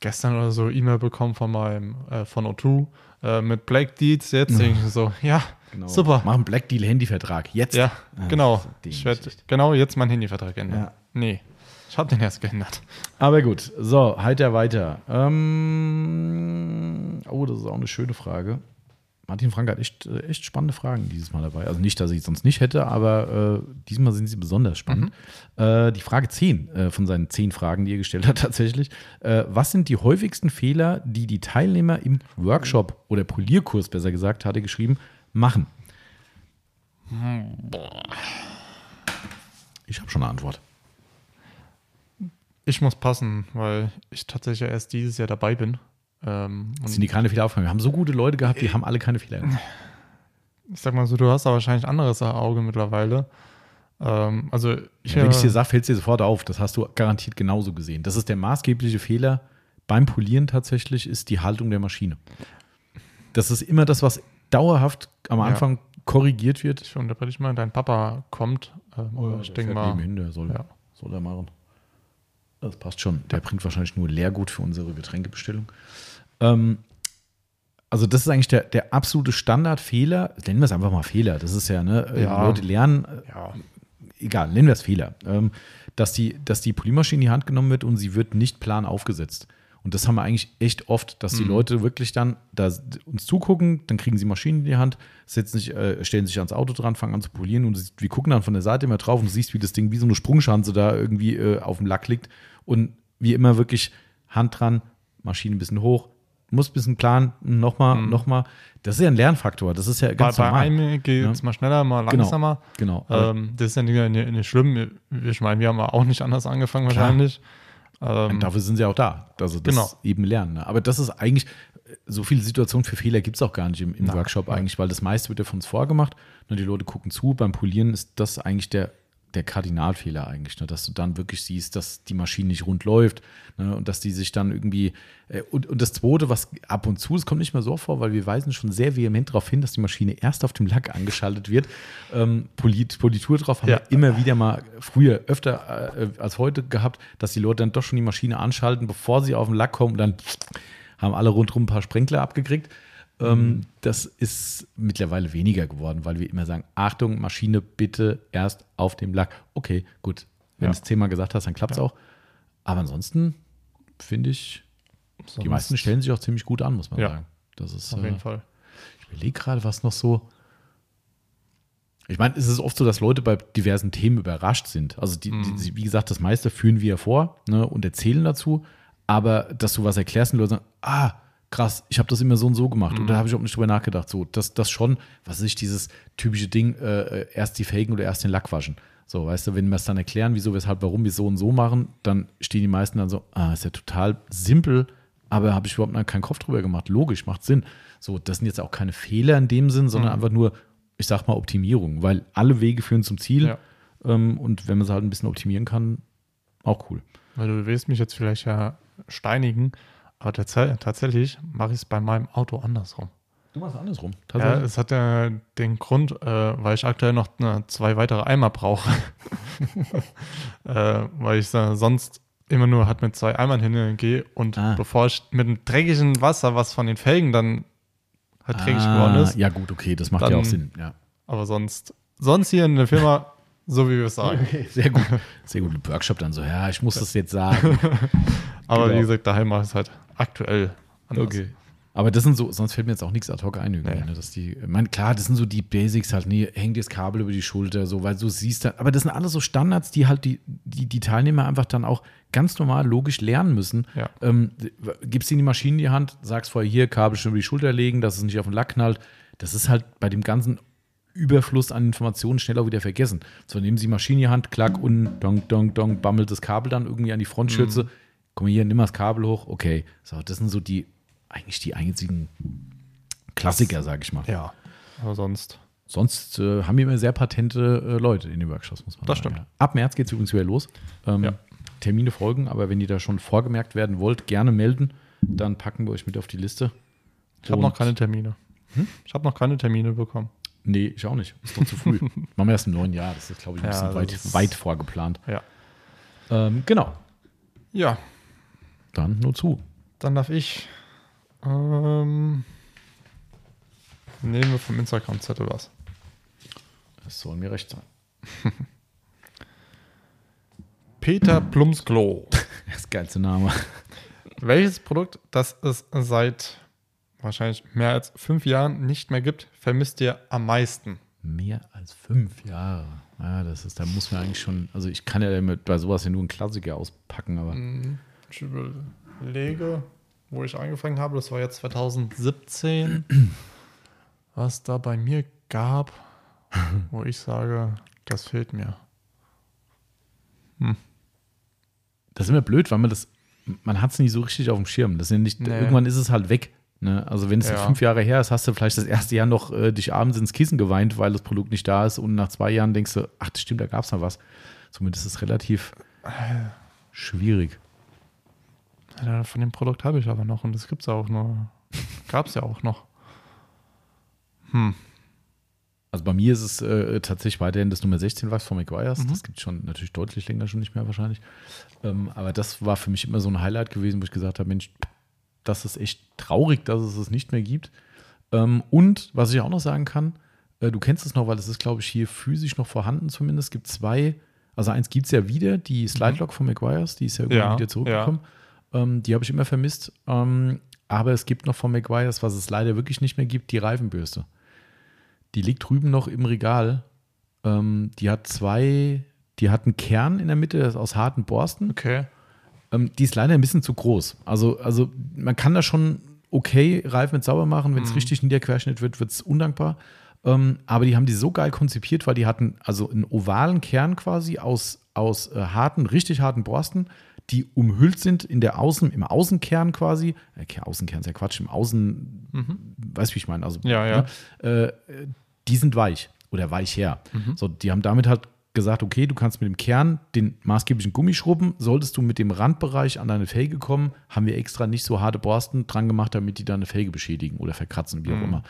gestern oder so E-Mail bekommen von meinem, äh, von O2 äh, mit Black Deeds jetzt. Ich so, ja, Genau. super. Machen Black Deal Handyvertrag. Jetzt. Ja, Ah, genau. Ich werde genau jetzt meinen Handyvertrag ändern. Ja. Nee, ich habe den erst geändert. Aber gut, so, heiter weiter. Ähm, oh, das ist auch eine schöne Frage. Martin Frank hat echt, äh, echt spannende Fragen dieses Mal dabei. Also nicht, dass ich es sonst nicht hätte, aber äh, diesmal sind sie besonders spannend. Äh, die Frage 10 äh, von seinen 10 Fragen, die er gestellt hat tatsächlich. Äh, was sind die häufigsten Fehler, die die Teilnehmer im Workshop oder Polierkurs, besser gesagt, hat er geschrieben, machen? Ich habe schon eine Antwort. Ich muss passen, weil ich tatsächlich erst dieses Jahr dabei bin. Ähm, und Sind die keine Fehler aufgegangen? Wir haben so gute Leute gehabt, die haben alle keine Fehler gemacht. ich sag mal so, du hast da wahrscheinlich anderes Auge mittlerweile. Ähm, also ich, Wenn ich äh, dir sage, fällt es dir sofort auf. Das hast du garantiert genauso gesehen. Das ist der maßgebliche Fehler beim Polieren tatsächlich, ist die Haltung der Maschine. Das ist immer das, was dauerhaft am Ja. Anfang korrigiert wird. ich unterbreche mal, dein Papa kommt. Ähm, aber ich denke mal, Nebenhin, der soll, ja. soll er machen. Das passt schon. Der bringt wahrscheinlich nur Leergut für unsere Getränkebestellung. Ähm, Also das ist eigentlich der, der absolute Standardfehler. Nennen wir es einfach mal Fehler. Das ist ja, ne? Ja. Leute lernen, Ja. egal, nennen wir es Fehler. Ähm, dass, die, dass die Polymaschine in die Hand genommen wird und sie wird nicht plan aufgesetzt. Und das haben wir eigentlich echt oft, dass die Leute wirklich dann da uns zugucken, dann kriegen sie Maschinen in die Hand, setzen sich, äh, stellen sich ans Auto dran, fangen an zu polieren und sie- wir gucken dann von der Seite immer drauf und du siehst, wie das Ding wie so eine Sprungschanze da irgendwie äh, auf dem Lack liegt. Und wie immer wirklich Hand dran, Maschine ein bisschen hoch, muss ein bisschen planen, nochmal, nochmal. Das ist ja ein Lernfaktor, das ist ja Bei, ganz bei normal. einem geht es Ja. mal schneller, mal Genau. langsamer. Genau. Aber Ähm, das ist ja nicht, nicht, nicht schlimm. Ich meine, wir haben auch nicht anders angefangen Klar. wahrscheinlich. Ähm, Und dafür sind sie auch da. Also das Genau. eben lernen. Ne? Aber das ist eigentlich, so viele Situationen für Fehler gibt es auch gar nicht im, im Workshop eigentlich, weil das meiste wird ja von uns vorgemacht. Ne? Die Leute gucken zu. Beim Polieren ist das eigentlich der, der Kardinalfehler eigentlich, ne? dass du dann wirklich siehst, dass die Maschine nicht rund läuft ne? und dass die sich dann irgendwie. Äh, und, und das Zweite, was ab und zu, es kommt nicht mehr so vor, weil wir weisen schon sehr vehement darauf hin, dass die Maschine erst auf dem Lack angeschaltet wird. Ähm, Polit, Politur drauf haben Ja. wir immer wieder mal früher öfter äh, als heute gehabt, dass die Leute dann doch schon die Maschine anschalten, bevor sie auf den Lack kommen und dann haben alle rundherum ein paar Sprenkler abgekriegt. Ähm, das ist mittlerweile weniger geworden, weil wir immer sagen, Achtung, Maschine bitte erst auf dem Lack. Okay, gut. Wenn Ja. du es zehnmal gesagt hast, dann klappt es auch. Aber ansonsten finde ich, die sonst- meisten stellen sich auch ziemlich gut an, muss man Ja. sagen. Das ist, Auf äh, jeden Fall. ich überlege gerade, was noch so. Ich meine, es ist oft so, dass Leute bei diversen Themen überrascht sind. Also, die, Mhm. die, wie gesagt, das meiste führen wir vor ne, und erzählen dazu. Aber dass du was erklärst und die Leute sagen, ah, krass, ich habe das immer so und so gemacht. Mhm. Und da habe ich auch nicht drüber nachgedacht. So, das, das schon, was ist dieses typische Ding, äh, erst die Faken oder erst den Lack waschen. So, weißt du, wenn wir es dann erklären, wieso, weshalb, warum wir so und so machen, dann stehen die meisten dann so, ah, ist ja total simpel, aber habe ich überhaupt noch keinen Kopf drüber gemacht. Logisch, macht Sinn. So, das sind jetzt auch keine Fehler in dem Sinn, sondern einfach nur, ich sag mal, Optimierung, weil alle Wege führen zum Ziel. Ja. Ähm, und wenn man es halt ein bisschen optimieren kann, auch cool. Weil du willst mich jetzt vielleicht ja steinigen, aber tats tatsächlich mache ich es bei meinem Auto andersrum. Du machst andersrum. Ja, es hat ja den Grund, äh, weil ich aktuell noch äh, zwei weitere Eimer brauche. äh, weil ich äh, sonst immer nur halt mit zwei Eimern hingehe und Ah. bevor ich mit dem dreckigen Wasser, was von den Felgen dann halt dreckig geworden ist, Ah, Ja, gut, okay, das macht Dann- ja auch Sinn. Ja. aber sonst, sonst hier in der Firma, so wie wir es sagen. Sehr gut. Sehr gut. Workshop dann so, ja, ich muss das jetzt sagen. Aber Genau. wie gesagt, daheim mache ich es halt aktuell anders. Aber das sind so, sonst fällt mir jetzt auch nichts ad hoc ein irgendwie. Nee. Ne, dass die, ich meine, klar, das sind so die Basics halt, nee, hängt das Kabel über die Schulter, so, weil du siehst dann, aber das sind alles so Standards, die halt die, die, die Teilnehmer einfach dann auch ganz normal logisch lernen müssen. Ja. Ähm, gibst ihnen die Maschine in die Hand, sagst vorher hier, Kabel schon über die Schulter legen, dass es nicht auf den Lack knallt. Das ist halt bei dem ganzen Überfluss an Informationen schnell auch wieder vergessen. So nehmen sie Maschine in die Hand, klack, und dong, dong, dong, bammelt das Kabel dann irgendwie an die Frontschürze. Komm hier, nimm mal das Kabel hoch, okay. So, das sind so die, eigentlich die einzigen Klassiker, sag ich mal. Ja. Aber sonst. Sonst äh, haben wir immer sehr patente äh, Leute in den Workshops, muss man Das sagen. stimmt. Ja. Ab März geht es übrigens wieder los. Ähm, Ja. Termine folgen, aber wenn ihr da schon vorgemerkt werden wollt, gerne melden. Dann packen wir euch mit auf die Liste. Ich habe noch keine Termine. Ich habe noch keine Termine bekommen. Nee, ich auch nicht. Ist doch zu früh. Machen wir erst im neuen Jahr. Das ist, glaube ich, ein Ja, bisschen das weit, weit vorgeplant. Ja. Ähm, genau. Ja, Dann nur zu. dann darf ich. Ähm, nehmen wir vom Instagram-Zettel was. Das soll mir recht sein. Peter Plumsklo. Das geilste Name. Welches Produkt, das es seit wahrscheinlich mehr als fünf Jahren nicht mehr gibt, vermisst ihr am meisten? Mehr als fünf Jahre. Ja, das ist, da muss man eigentlich schon, also ich kann ja damit bei sowas ja nur einen Klassiker auspacken, aber Ich überlege, wo ich angefangen habe, das war jetzt 2017, was da bei mir gab, wo ich sage, das fehlt mir. das ist immer blöd, weil man das, man hat es nicht so richtig auf dem Schirm. Das ist ja nicht, Nee. irgendwann ist es halt weg. Ne? Also wenn es Ja. fünf Jahre her ist, hast du vielleicht das erste Jahr noch äh, dich abends ins Kissen geweint, weil das Produkt nicht da ist und nach zwei Jahren denkst du, ach, das stimmt, da gab es noch was. Somit ist es relativ schwierig. Ja, von dem Produkt habe ich aber noch und das gibt es auch noch. Gab es ja auch noch. Also bei mir ist es äh, tatsächlich weiterhin das Nummer 16 Wachs von McGuire's. Mhm. Das gibt es schon natürlich deutlich länger schon nicht mehr wahrscheinlich. Ähm, aber das war für mich immer so ein Highlight gewesen, wo ich gesagt habe, Mensch, das ist echt traurig, dass es es nicht mehr gibt. Ähm, und was ich auch noch sagen kann, äh, du kennst es noch, weil es ist, glaube ich, hier physisch noch vorhanden zumindest. Es gibt zwei, also eins gibt es ja wieder, die Slide Lock von McGuire's, die ist ja Ja, wieder zurückgekommen. Ähm, die habe ich immer vermisst. Ähm, aber es gibt noch von McGuire's, was es leider wirklich nicht mehr gibt, die Reifenbürste. Die liegt drüben noch im Regal. Ähm, die hat zwei, die hat einen Kern in der Mitte das ist aus harten Borsten. Okay. Ähm, die ist leider ein bisschen zu groß. Also, also man kann da schon okay Reifen mit sauber machen. Wenn es Mhm. richtig niederquerschnitt wird, wird es undankbar. Ähm, aber die haben die so geil konzipiert, weil die hatten also einen ovalen Kern quasi aus, aus äh, harten, richtig harten Borsten, die umhüllt sind in der Außen, im Außenkern quasi. Äh, Ke- Außenkern ist ja Quatsch, im Außen, weißt du, wie ich meine? Also, Mhm. Ja, ja. Ne, äh, die sind weich oder weich her. Mhm. So, die haben damit halt gesagt, okay, du kannst mit dem Kern den maßgeblichen Gummi schrubben. Solltest du mit dem Randbereich an deine Felge kommen, haben wir extra nicht so harte Borsten dran gemacht, damit die deine Felge beschädigen oder verkratzen, wie auch Mhm. immer.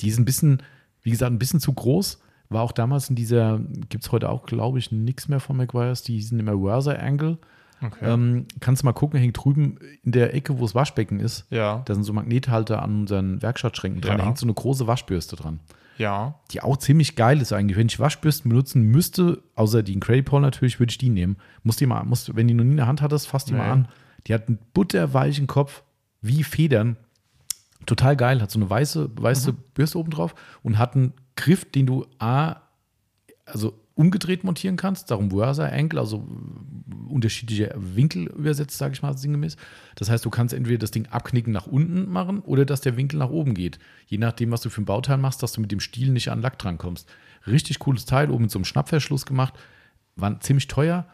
Die ist ein bisschen, wie gesagt, ein bisschen zu groß. War auch damals in dieser, gibt es heute auch, glaube ich, nichts mehr von McGuire's. Die hießen immer Versa Angle. Okay. Ähm, kannst du mal gucken, hängt drüben in der Ecke, wo das Waschbecken ist. ja. Da sind so Magnethalter an unseren Werkstattschränken dran. Ja. Da hängt so eine große Waschbürste dran Ja. die auch ziemlich geil ist eigentlich. Wenn ich Waschbürsten benutzen müsste, außer die in Credit Paul natürlich, würde ich die nehmen. Musst die mal, musst, wenn die noch nie in der Hand hattest, fass die mal Nee. an. Die hat einen butterweichen Kopf, wie Federn. Total geil, hat so eine weiße, weiße Bürste oben drauf und hat einen Griff, den du A, also umgedreht montieren kannst, darum Versa Angle, also unterschiedliche Winkel übersetzt, sage ich mal sinngemäß. Das heißt, du kannst entweder das Ding abknicken nach unten machen oder dass der Winkel nach oben geht. Je nachdem, was du für ein Bauteil machst, dass du mit dem Stiel nicht an Lack drankommst. Richtig cooles Teil, oben mit so einem Schnappverschluss gemacht. War ziemlich teuer,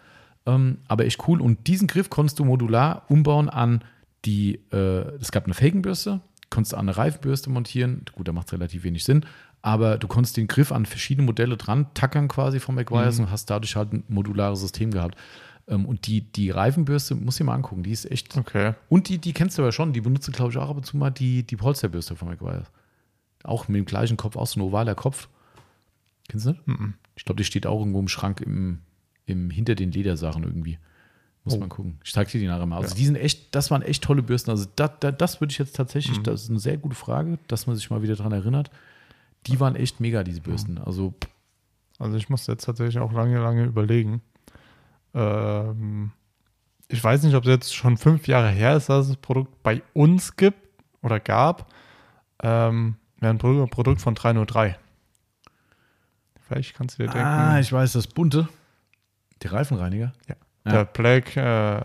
ähm, aber echt cool. Und diesen Griff konntest du modular umbauen an die, äh, es gab eine Felgenbürste, konntest du an eine Reifenbürste montieren. Gut, da macht es relativ wenig Sinn. Aber du konntest den Griff an verschiedene Modelle dran tackern quasi von McGuire's und hast dadurch halt ein modulares System gehabt. Ähm, und die, die Reifenbürste, muss ich mal angucken, die ist echt. Okay. Und die, die kennst du aber schon, die benutzt, glaube ich, auch ab und zu mal die, die Polsterbürste von McGuire's. Auch mit dem gleichen Kopf, auch so ein ovaler Kopf. Kennst du nicht? Ich glaube, die steht auch irgendwo im Schrank im, im, hinter den Ledersachen irgendwie. Muss Oh. man gucken. Ich zeige dir die nachher mal. Also die sind echt, das waren echt tolle Bürsten. Also da, da, das würde ich jetzt Mhm. tatsächlich, das ist eine sehr gute Frage, dass man sich mal wieder dran erinnert. Die waren echt mega, diese Bürsten. Also Also ich musste jetzt tatsächlich auch lange, lange überlegen. Ähm, ich weiß nicht, ob es jetzt schon fünf Jahre her ist, dass es das Produkt bei uns gibt oder gab. Ähm, ein Pro Produkt von 303. Vielleicht kannst du dir denken, Ah, ich weiß, das bunte. Der Reifenreiniger. Ja. Ja. der Black, äh,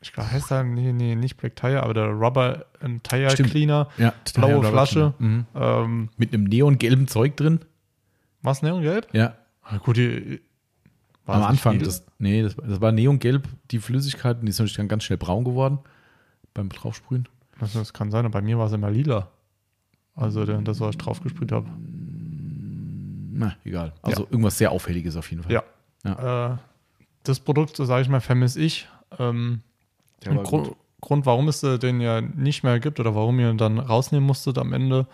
ich glaube, heißt er, nee, nee, nicht Black Tire, aber der Rubber and Tire Stimmt. Cleaner. Ja, Blaue Robert Flasche. Mhm. Ähm, Mit einem neongelben Zeug drin. was, Neongelb? Ja, Ah, gut, die, war am Anfang. Das, nee, das, das war neongelb, die Flüssigkeit, die ist natürlich dann ganz schnell braun geworden beim Draufsprühen. Das, das kann sein, aber bei mir war es immer lila. Also das, was ich draufgesprüht habe. Na, egal. Also irgendwas sehr Auffälliges auf jeden Fall. Ja. Äh, das Produkt, so sage ich mal, vermisse ich. Ähm, Der und war Gru gut. Grund, warum es äh, den ja nicht mehr gibt oder warum ihr ihn dann rausnehmen musstet am Ende,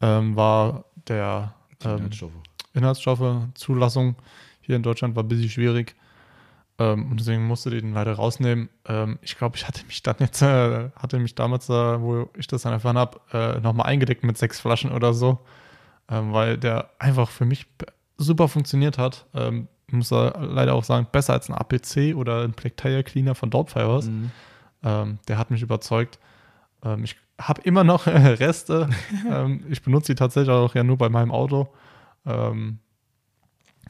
ähm, war der ähm, Inhaltsstoffe. Inhaltsstoffe-Zulassung hier in Deutschland war ein bisschen schwierig. Ähm, und deswegen musste die den leider rausnehmen. Ähm, ich glaube, ich hatte mich dann jetzt, äh, hatte mich damals, äh, wo ich das dann erfahren habe, äh, nochmal eingedeckt mit sechs Flaschen oder so, ähm, weil der einfach für mich super funktioniert hat. Ähm, muss da leider auch sagen, besser als ein APC oder ein Tire Cleaner von Doubtfires. Mhm. Ähm, der hat mich überzeugt. Ähm, ich habe immer noch Reste. ähm, ich benutze die tatsächlich auch ja nur bei meinem Auto. Ähm,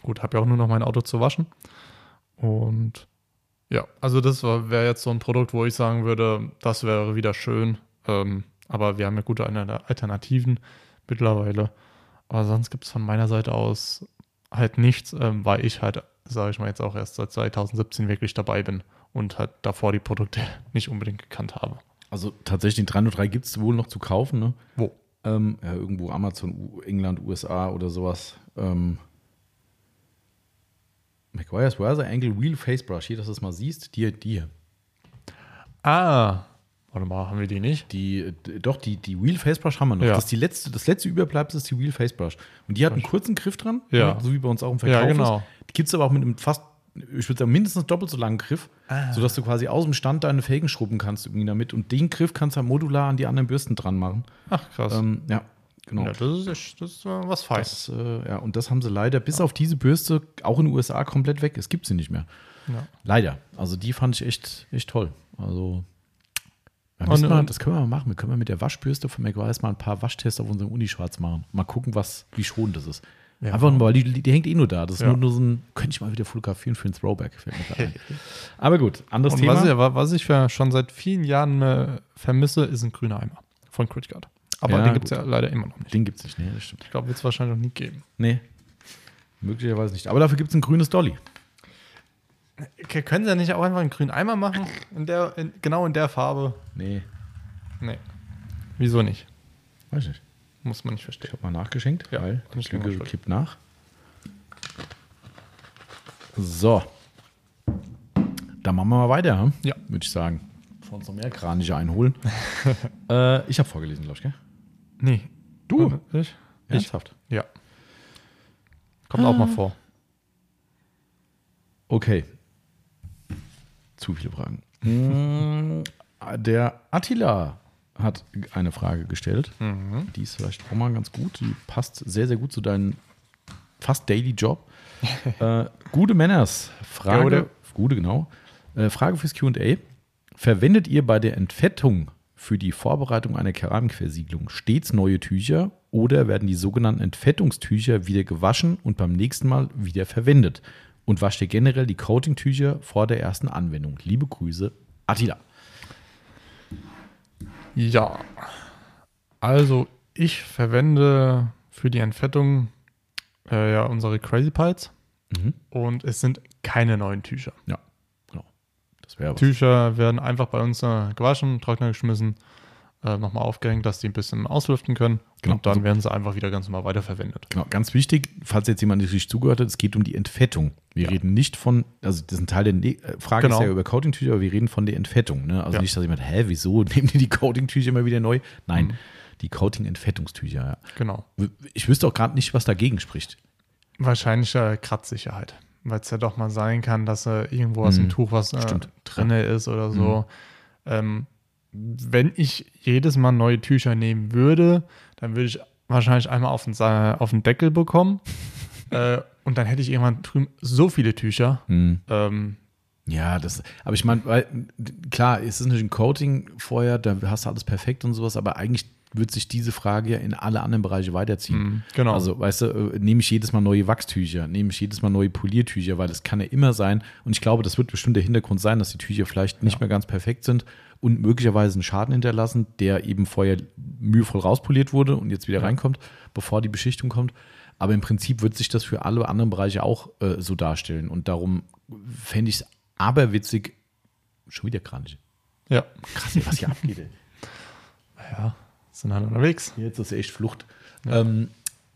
gut, habe ja auch nur noch mein Auto zu waschen. Und ja, also das wäre jetzt so ein Produkt, wo ich sagen würde, das wäre wieder schön. Ähm, aber wir haben ja gute Alternativen mittlerweile. Aber sonst gibt es von meiner Seite aus halt nichts, ähm, weil ich halt, sage ich mal jetzt auch erst seit 2017 wirklich dabei bin und halt davor die Produkte nicht unbedingt gekannt habe. Also tatsächlich, den 303 gibt es wohl noch zu kaufen, ne? Wo? Ähm, ja, irgendwo Amazon, England, USA oder sowas. Ähm, McGuire's Razor Angle Wheel Face Brush. Hier, dass du es mal siehst. Die, die hier. Ah, warte mal, haben wir die nicht? Die, doch, die, die Wheel Face Brush haben wir noch. Ja. Das, ist die letzte, das letzte Überbleibsel ist die Wheel Face Brush. Und die hat einen kurzen Griff dran, Ja. ne, so wie bei uns auch im Verkauf Ja, genau. ist. Die gibt es aber auch mit einem fast ich würde sagen, mindestens doppelt so langen Griff, Ah. sodass du quasi aus dem Stand deine Felgen schrubben kannst irgendwie damit. Und den Griff kannst du halt modular an die anderen Bürsten dran machen. Ach, krass. Ähm, ja, genau. ja, das ist, echt- das ist äh, was Feines. Äh, ja, und das haben sie leider bis auf diese Bürste auch in den USA komplett weg. Es gibt sie nicht mehr. Leider. Also die fand ich echt, echt toll. Also ja, Und- und- das können wir mal machen. Wir können mal mit der Waschbürste von McWise mal ein paar Waschtests auf unserem Unischwarz machen. Mal gucken, was, wie schonend das ist. Ja. Einfach nur, weil die, die, hängt eh nur da. Das ist Ja. nur, nur so ein, könnte ich mal wieder fotografieren für ein Throwback. Aber gut, anderes Und Thema. was ich, was ich ja schon seit vielen Jahren äh, vermisse, ist ein grüner Eimer von Criticard. Aber Ja, den gibt es ja leider immer noch nicht. Den gibt es nicht, nee, das stimmt. Ich glaube, wird es wahrscheinlich noch nie geben. Nee, möglicherweise nicht. Aber dafür gibt es ein grünes Dolly. Können Sie ja nicht auch einfach einen grünen Eimer machen? In der, in, genau in der Farbe? Nee, Nee. Wieso nicht? weiß ich nicht. Muss man nicht Ich verstehen. habe mal nachgeschenkt, Ja, weil ich ich Lücke vorstellen. kippt nach. So. Dann machen wir mal weiter, hm? Ja. würde ich sagen. Bevor uns noch mehr Kraniche einholen. äh, ich habe vorgelesen, glaube ich, gell? Nee. Du? Ich? Ich? Ernsthaft? Ja. Kommt auch mal vor. Okay. Zu viele Fragen. Mm, Der Attila hat eine Frage gestellt. Mhm. Die ist vielleicht auch mal ganz gut. Die passt sehr, sehr gut zu deinem fast Daily Job. äh, gute Männers. Frage. Gute. Gute, genau. Äh, Frage fürs QA. Verwendet ihr bei der Entfettung für die Vorbereitung einer Keramikversiegelung stets neue Tücher oder werden die sogenannten Entfettungstücher wieder gewaschen und beim nächsten Mal wieder verwendet? Und wascht ihr generell die Coating-Tücher vor der ersten Anwendung? Liebe Grüße, Attila. Ja. Also, ich verwende für die Entfettung äh, ja unsere Crazy Piles Mhm. und es sind keine neuen Tücher. Ja, genau. Das. Tücher werden einfach bei uns äh, gewaschen, Trockner geschmissen, äh, nochmal aufgehängt, dass die ein bisschen auslüften können Genau. und dann werden sie einfach wieder ganz normal weiterverwendet. Genau, ganz wichtig, falls jetzt jemand nicht richtig zugehört hat, es geht um die Entfettung. Wir Ja. reden nicht von, also das ist ein Teil der ne äh, Frage Genau. ist ja über Coating-Tücher, aber wir reden von der Entfettung. Ne? Also Ja. nicht, dass jemand, hä, wieso nehmen die die Coating-Tücher immer wieder neu? Nein, Mhm. die Coating-Entfettungstücher, ja. Genau. Ich wüsste auch gerade nicht, was dagegen spricht. Wahrscheinlich äh, Kratzsicherheit. Weil es ja doch mal sein kann, dass äh, irgendwo aus dem Mhm. Tuch was äh, drin ist oder so. Ähm, wenn ich jedes Mal neue Tücher nehmen würde, dann würde ich wahrscheinlich einmal auf den, auf den Deckel bekommen. äh, und dann hätte ich irgendwann drüben so viele Tücher. Hm. Ähm, Ja, das, aber ich meine, weil, klar, es ist natürlich ein Coating vorher, da hast du alles perfekt und sowas, aber eigentlich wird sich diese Frage ja in alle anderen Bereiche weiterziehen. Mhm, genau. Also, weißt du, äh, nehme ich jedes Mal neue Wachstücher, nehme ich jedes Mal neue Poliertücher, weil es kann ja immer sein, und ich glaube, das wird bestimmt der Hintergrund sein, dass die Tücher vielleicht nicht Ja. mehr ganz perfekt sind und möglicherweise einen Schaden hinterlassen, der eben vorher mühevoll rauspoliert wurde und jetzt wieder Ja. reinkommt, bevor die Beschichtung kommt. Aber im Prinzip wird sich das für alle anderen Bereiche auch äh, so darstellen. Und darum fände ich es aberwitzig. Schon wieder Kranich. ja. Krass, was hier abgeht. Ey. Ja, sind halt unterwegs. Jetzt ist echt Flucht. Ähm,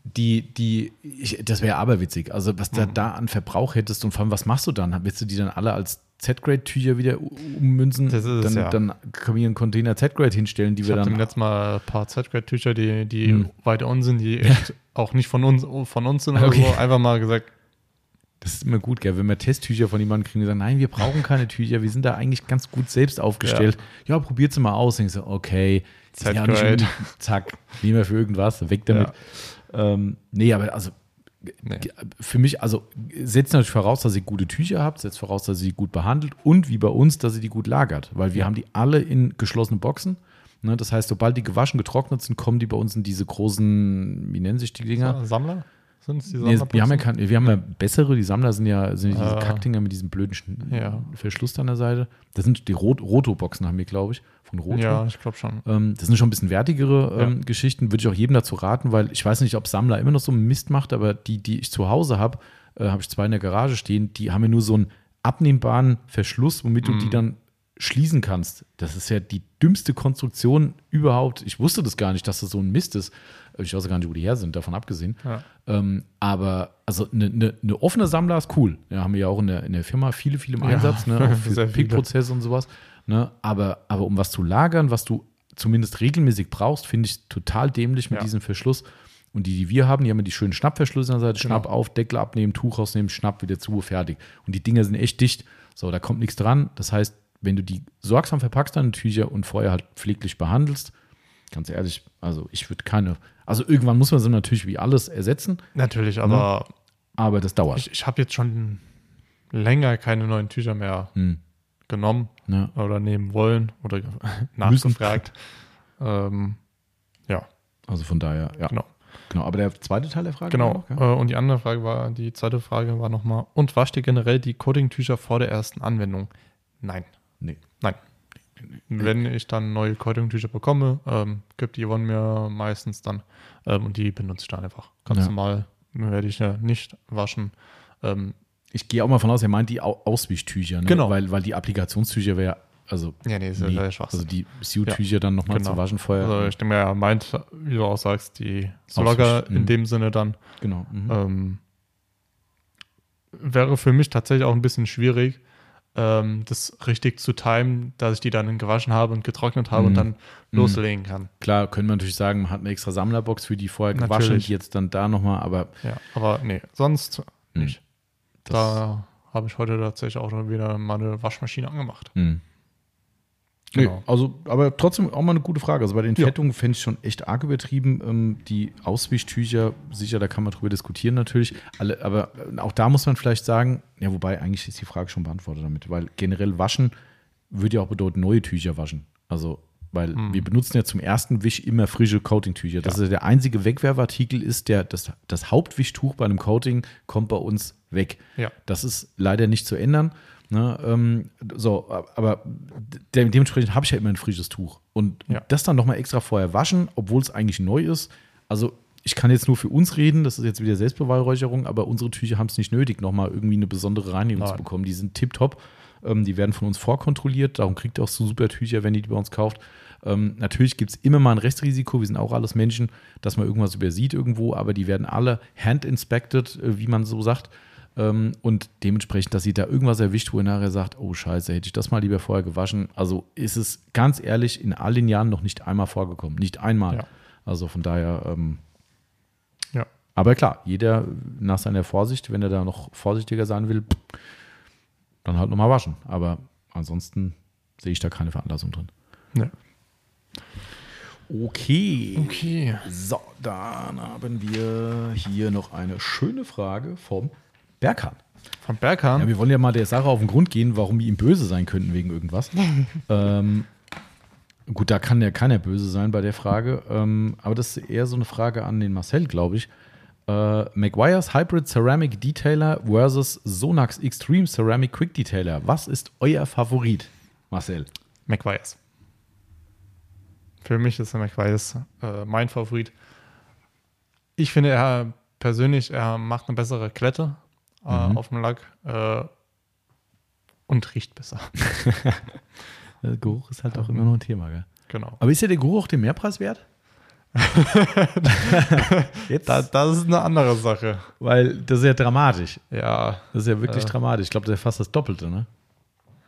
die, die, ich, das wäre aberwitzig. Also, was Mhm. du da an Verbrauch hättest und vor allem, was machst du dann? Willst du die dann alle als Z-Grade-Tücher wieder ummünzen? Das ist es, dann, ja. dann können wir einen Container Z-Grade hinstellen, die Ich wir dann. dem letzten Mal ein paar Z-Grade-Tücher, die, die Hm. weiter unten sind, die echt auch nicht von uns, von uns sind Okay. so. Einfach mal gesagt, Das ist immer gut, gell? wenn wir Testtücher von jemandem kriegen, die sagen, nein, wir brauchen keine Tücher, wir sind da eigentlich ganz gut selbst aufgestellt. Ja, probiert sie mal aus. Denkst du, okay, ja un- zack, nehmen wir für irgendwas, weg damit. Ähm, nee, aber also nee. für mich, also setzt natürlich voraus, dass ihr gute Tücher habt, setzt voraus, dass ihr die gut behandelt und wie bei uns, dass ihr die gut lagert, weil wir Ja. haben die alle in geschlossenen Boxen. Ne, das heißt, sobald die gewaschen, getrocknet sind, kommen die bei uns in diese großen, wie nennen sich die Dinger? Sammler? Sind es die Nee, Sammler? wir, haben ja kein, wir haben ja bessere, die Sammler sind ja, sind ja diese Ah. Kackdinger mit diesem blöden Sch- Ja. Verschluss an der Seite. Das sind die Rot Roto-Boxen, haben wir, glaube ich, von Roto. ja, ich glaube schon. Ähm, das sind schon ein bisschen wertigere ähm, Ja. Geschichten. Würde ich auch jedem dazu raten, weil ich weiß nicht, ob Sammler immer noch so einen Mist macht, aber die, die ich zu Hause habe, äh, habe ich zwei in der Garage stehen, die haben ja nur so einen abnehmbaren Verschluss, womit du Mhm. die dann schließen kannst. Das ist ja die dümmste Konstruktion überhaupt. Ich wusste das gar nicht, dass das so ein Mist ist. Ich weiß gar nicht, wo die her sind, davon abgesehen. Ja. Ähm, aber also eine ne, ne offene Sammler ist cool. Ja, haben wir ja auch in der, in der Firma viele, viele im Ja, Einsatz, ne, auch für. Pickprozesse und sowas. Ne? Aber, aber um was zu lagern, was du zumindest regelmäßig brauchst, finde ich total dämlich mit Ja. diesem Verschluss. Und die, die wir haben, die haben ja die schönen Schnappverschlüsse an der Seite. Genau. Schnapp auf, Deckel abnehmen, Tuch rausnehmen, Schnapp wieder zu, fertig. Und die Dinger sind echt dicht. So, da kommt nichts dran. Das heißt, wenn du die sorgsam verpackst, deine Tücher und vorher halt pfleglich behandelst, ganz ehrlich, also ich würde keine, also irgendwann muss man sie natürlich wie alles ersetzen, Natürlich, aber aber das dauert. ich, ich habe jetzt schon länger keine neuen Tücher mehr Hm. genommen Ja. oder nehmen wollen oder nachgefragt. ähm, ja, Also von daher, ja. genau. Genau, aber der zweite Teil der Frage? Genau. noch, ja? Äh, Und die andere Frage war, die zweite Frage war nochmal, und wascht ihr generell die Coating-Tücher vor der ersten Anwendung? Nein. Nee. Nein. Wenn ich dann neue Coating-Tücher bekomme, ähm, gibt die Yvonne mir meistens dann ähm, und die benutze ich dann einfach. Ganz Ja. normal werde ich ja nicht waschen. Ähm, Ich gehe auch mal von aus, er meint die Au Auswischtücher, ne? Genau. Weil, weil die Applikationstücher wäre, also, ja, nee, ist ja nee. Schwachsinn. also die Sue-Tücher dann nochmal Genau. zu waschen vorher. Also ich denke, er meint, wie du auch sagst, die Slogger Auswisch- mhm. in dem Sinne dann. genau. Mhm. Ähm, wäre für mich tatsächlich auch ein bisschen schwierig, ähm, das richtig zu timen, dass ich die dann gewaschen habe und getrocknet habe Mhm. und dann loslegen kann. Klar, können wir natürlich sagen, man hat eine extra Sammlerbox für die vorher gewaschen, Natürlich. die jetzt dann da nochmal, aber Ja, aber nee, sonst Mhm. nicht. das, Da habe ich heute tatsächlich auch schon wieder meine Waschmaschine angemacht. Mhm. Genau. Nee, also, aber trotzdem auch mal eine gute Frage. Also bei den Ja. Fettungen fände ich schon echt arg übertrieben. Ähm, die Auswischtücher, sicher, da kann man drüber diskutieren natürlich. Alle, aber äh, auch da muss man vielleicht sagen, ja, wobei eigentlich ist die Frage schon beantwortet damit, weil generell waschen würde ja auch bedeuten, neue Tücher waschen. Also, weil wir benutzen ja zum ersten Wisch immer frische Coating-Tücher. Das Mhm. Ja. ist ja der einzige Wegwerfartikel ist, der, das, das Hauptwischtuch bei einem Coating kommt bei uns weg. Ja. Das ist leider nicht zu ändern. Ne, ähm, so, aber de dementsprechend habe ich ja immer ein frisches Tuch. Und Ja. das dann nochmal extra vorher waschen, obwohl es eigentlich neu ist. Also, ich kann jetzt nur für uns reden, das ist jetzt wieder Selbstbeweihräucherung, aber unsere Tücher haben es nicht nötig, nochmal irgendwie eine besondere Reinigung zu Nein. bekommen. Die sind tipptopp. Ähm, die werden von uns vorkontrolliert, darum kriegt ihr auch so super Tücher, wenn ihr die bei uns kauft. Ähm, natürlich gibt es immer mal ein Restrisiko, wir sind auch alles Menschen, dass man irgendwas übersieht irgendwo, aber die werden alle hand-inspected, äh, wie man so sagt. Ähm, und dementsprechend, dass sie da irgendwas erwischt, wo ihr nachher sagt, oh scheiße, hätte ich das mal lieber vorher gewaschen. Also ist es ganz ehrlich in all den Jahren noch nicht einmal vorgekommen. Nicht einmal. Ja. Also von daher, ähm, Ja. aber klar, jeder nach seiner Vorsicht, wenn er da noch vorsichtiger sein will, dann halt nochmal waschen. Aber ansonsten sehe ich da keine Veranlassung drin. Nee. Okay. Okay. So, dann haben wir hier noch eine schöne Frage vom Berghahn. Von Berghahn? Ja, wir wollen ja mal der Sache auf den Grund gehen, warum wir ihm böse sein könnten wegen irgendwas. ähm, gut, da kann ja keiner böse sein bei der Frage. Ähm, aber das ist eher so eine Frage an den Marcel, glaube ich. Äh, Maguire's Hybrid Ceramic Detailer versus Sonax Extreme Ceramic Quick Detailer. Was ist euer Favorit, Marcel? McViers. Für mich ist der McViers äh, mein Favorit. Ich finde, er persönlich, er macht eine bessere Klette äh, Mhm. auf dem Lack äh, und riecht besser. Der Geruch ist halt auch immer noch ein Thema, gell? genau. Aber ist ja der Geruch den Mehrpreis wert? Jetzt, Da, das ist eine andere Sache. weil das ist ja dramatisch. Ja, Das ist ja wirklich Äh. dramatisch. Ich glaube, das ist fast das Doppelte, ne?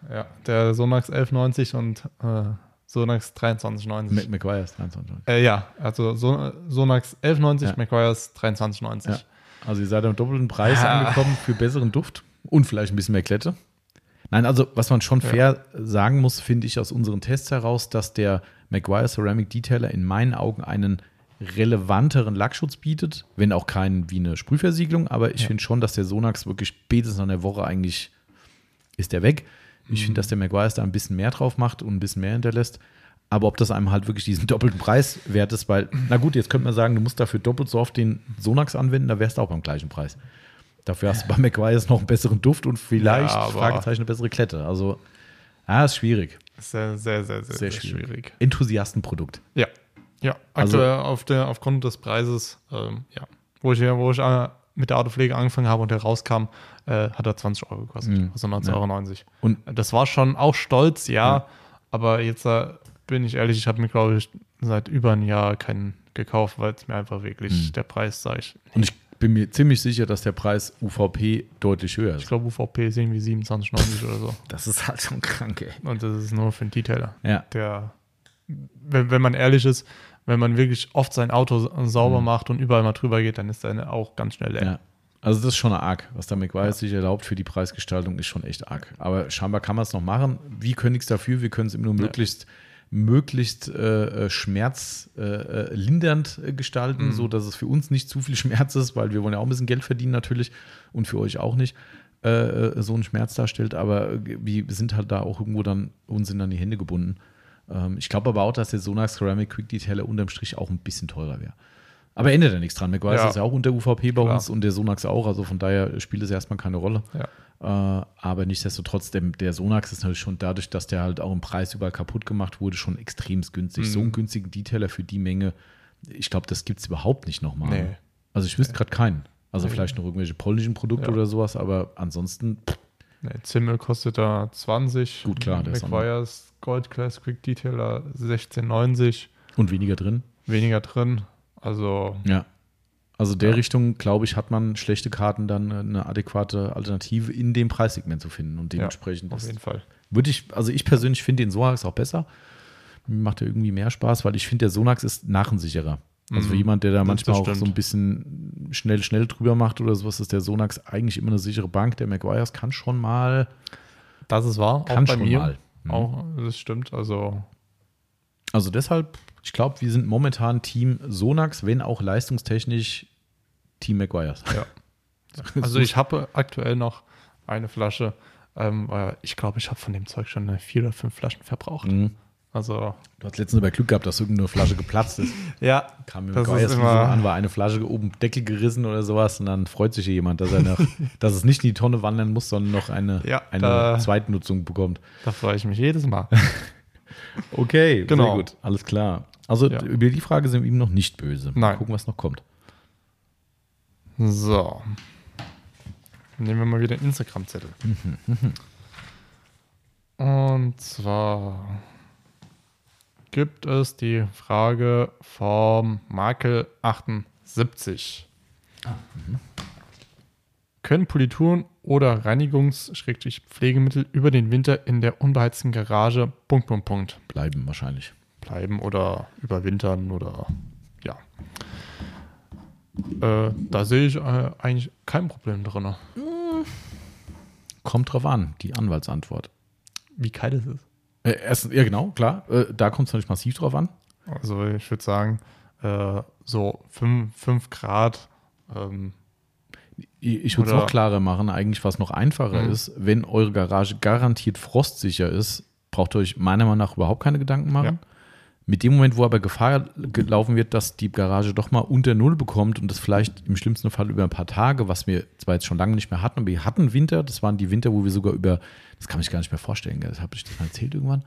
ja. Der Sonax 1190 und äh, Sonax 2390. Mac Maguire ist 23. Äh, ja, also so, Sonax 1190, Ja. McGuire's 2390. Ja. Also ihr seid am doppelten Preis Ja. angekommen für besseren Duft und vielleicht ein bisschen mehr Klette. Nein, also was man schon fair sagen muss, finde ich aus unseren Tests heraus, dass der Maguire Ceramic Detailer in meinen Augen einen relevanteren Lackschutz bietet, wenn auch keinen wie eine Sprühversiegelung, aber ich Ja. finde schon, dass der Sonax wirklich spätestens an der Woche eigentlich ist der weg. Ich Mhm. finde, dass der Maguire da ein bisschen mehr drauf macht und ein bisschen mehr hinterlässt. Aber ob das einem halt wirklich diesen doppelten Preis wert ist, weil, na gut, jetzt könnte man sagen, du musst dafür doppelt so oft den Sonax anwenden, da wärst du auch beim gleichen Preis. Dafür hast du bei Maguire noch einen besseren Duft und vielleicht, Ja, Fragezeichen, eine bessere Klette. Also, ah, ist schwierig. Sehr, sehr, sehr, sehr, Sehr, schwierig. schwierig. Enthusiastenprodukt. Ja, ja. Also- Aktuell auf der, aufgrund des Preises, ähm, ja, wo ich, wo ich äh, mit der Autopflege angefangen habe und der rauskam, äh, hat er 20 Euro gekostet, Mhm. also 19,90 Euro. Und Das war schon auch stolz, ja, aber jetzt äh, bin ich ehrlich, ich habe mir, glaube ich, seit über einem Jahr keinen gekauft, weil es mir einfach wirklich Mhm. der Preis, sag ich. Und ich bin mir ziemlich sicher, dass der Preis UVP deutlich höher Ich ist. glaube, UVP ist irgendwie 27,90 oder so. Das ist halt schon krank, ey. Und das ist nur für einen Detailer. Ja. Der, wenn, wenn man ehrlich ist, wenn man wirklich oft sein Auto sauber Mhm. macht und überall mal drüber geht, dann ist er auch ganz schnell leer. Ja. Also das ist schon arg. Was der McGuire sich erlaubt für die Preisgestaltung, ist schon echt arg. Aber scheinbar kann man es noch machen. Wir können nichts dafür. Wir können es immer nur möglichst, möglichst äh, schmerzlindernd äh, lindernd, äh, gestalten, Mhm. so dass es für uns nicht zu viel Schmerz ist, weil wir wollen ja auch ein bisschen Geld verdienen natürlich und für euch auch nicht äh, äh, so einen Schmerz darstellt. Aber äh, wir sind halt da auch irgendwo dann uns sind an die Hände gebunden. Ähm, ich glaube aber auch, dass der Sonax Ceramic Quick Detailer unterm Strich auch ein bisschen teurer wäre. Aber ändert ja nichts dran. McGuire Ja. ist ja auch unter UVP bei Klar. uns und der Sonax auch. Also von daher spielt es erstmal keine Rolle. Ja. Äh, aber nichtsdestotrotz, der, der Sonax ist natürlich schon dadurch, dass der halt auch im Preis überall kaputt gemacht wurde, schon extrem günstig. Mhm. So einen günstigen Detailer für die Menge, ich glaube, das gibt es überhaupt nicht nochmal. Nee. Also ich wüsste gerade keinen. Also Nee. vielleicht noch irgendwelche polnischen Produkte Ja. oder sowas, aber ansonsten, Nee, Zimmel kostet da 20. Gut, klar, McGuire's Gold Class Quick Detailer 16,90. und weniger drin. Weniger drin. Also, Ja. Also der Ja. Richtung, glaube ich, hat man schlechte Karten dann eine adäquate Alternative in dem Preissegment zu finden. Und dementsprechend auf ist- jeden Fall. würde ich, also ich persönlich finde den Sonax auch besser. Mir macht er irgendwie mehr Spaß, weil ich finde, der Sonax ist narrensicherer. Also für Mhm. jemand, der da Das- manchmal auch so ein bisschen schnell, schnell drüber macht oder sowas, ist der Sonax eigentlich immer eine sichere Bank. Der McGuire's kann schon mal, Das ist wahr. kann auch bei schon mir. mal. Mhm. Auch, das stimmt. Also, Also deshalb, ich glaube, wir sind momentan Team Sonax, wenn auch leistungstechnisch Team McGuire's. ja. Also ich habe aktuell noch eine Flasche. Ähm, äh, ich glaube, ich habe von dem Zeug schon vier oder fünf Flaschen verbraucht. Mhm. Also Du hast letztens aber Glück gehabt, dass irgendeine Flasche geplatzt ist. ja, Kam mir Das McGuire's ist wie so immer- an, war eine Flasche oben Deckel gerissen oder sowas und dann freut sich hier jemand, dass er noch, dass es nicht in die Tonne wandern muss, sondern noch eine, Ja, eine da- Zweitnutzung bekommt. da freue ich mich jedes Mal. Okay, Genau. sehr gut, alles klar. Also Ja. über die Frage sind wir ihm noch nicht böse. Mal Nein. gucken, was noch kommt. So. Nehmen wir mal wieder einen Instagram-Zettel. Und zwar gibt es die Frage vom Makel78. Können Polituren oder Reinigungs-Pflegemittel über den Winter in der unbeheizten Garage Punkt, Punkt, Punkt Bleiben wahrscheinlich. bleiben oder überwintern oder ja. Äh, da sehe ich äh, eigentlich kein Problem drin. Kommt drauf an, die Anwaltsantwort. Wie kalt es ist. Äh, erst, ja, genau, klar. Äh, da kommt es natürlich massiv drauf an. Also ich würde sagen, äh, so 5 Grad. Ähm, Ich würde es noch klarer machen, eigentlich, was noch einfacher Mhm. ist, wenn eure Garage garantiert frostsicher ist, braucht ihr euch meiner Meinung nach überhaupt keine Gedanken machen. Ja. Mit dem Moment, wo aber Gefahr gelaufen wird, dass die Garage doch mal unter Null bekommt und das vielleicht im schlimmsten Fall über ein paar Tage, was wir zwar jetzt schon lange nicht mehr hatten, aber wir hatten Winter, das waren die Winter, wo wir sogar über, das kann ich gar nicht mehr vorstellen, das habe ich das mal erzählt irgendwann,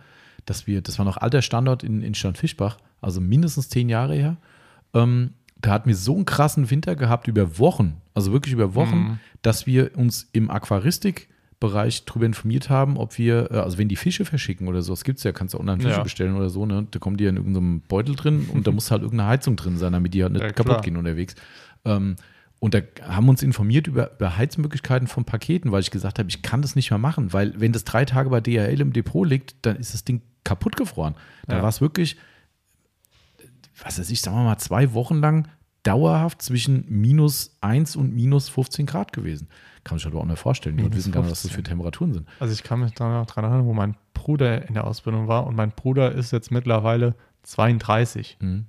dass wir, das war noch alter Standort in, in Stadtfischbach, also mindestens zehn Jahre her, ähm, da hatten wir so einen krassen Winter gehabt über Wochen, also wirklich über Wochen, Mhm. dass wir uns im Aquaristikbereich darüber informiert haben, ob wir, äh, also wenn die Fische verschicken oder so, das gibt es ja, kannst du online Fische Ja. bestellen oder so, ne? Da kommen die ja in irgendeinem Beutel drin und da muss halt irgendeine Heizung drin sein, damit die halt nicht Ja, kaputt gehen unterwegs. Ähm, und da haben wir uns informiert über, über Heizmöglichkeiten von Paketen, weil ich gesagt habe, ich kann das nicht mehr machen, weil wenn das drei Tage bei DHL im Depot liegt, dann ist das Ding kaputt gefroren. Da Ja. war es wirklich, was weiß ich, sagen wir mal, zwei Wochen lang dauerhaft zwischen minus 1 und minus 15 Grad gewesen. Kann man sich halt auch nicht vorstellen. Die Minus wissen gar nicht, was das für 15. Temperaturen sind. also ich kann mich daran daran erinnern, wo mein Bruder in der Ausbildung war und mein Bruder ist jetzt mittlerweile 32. Mhm.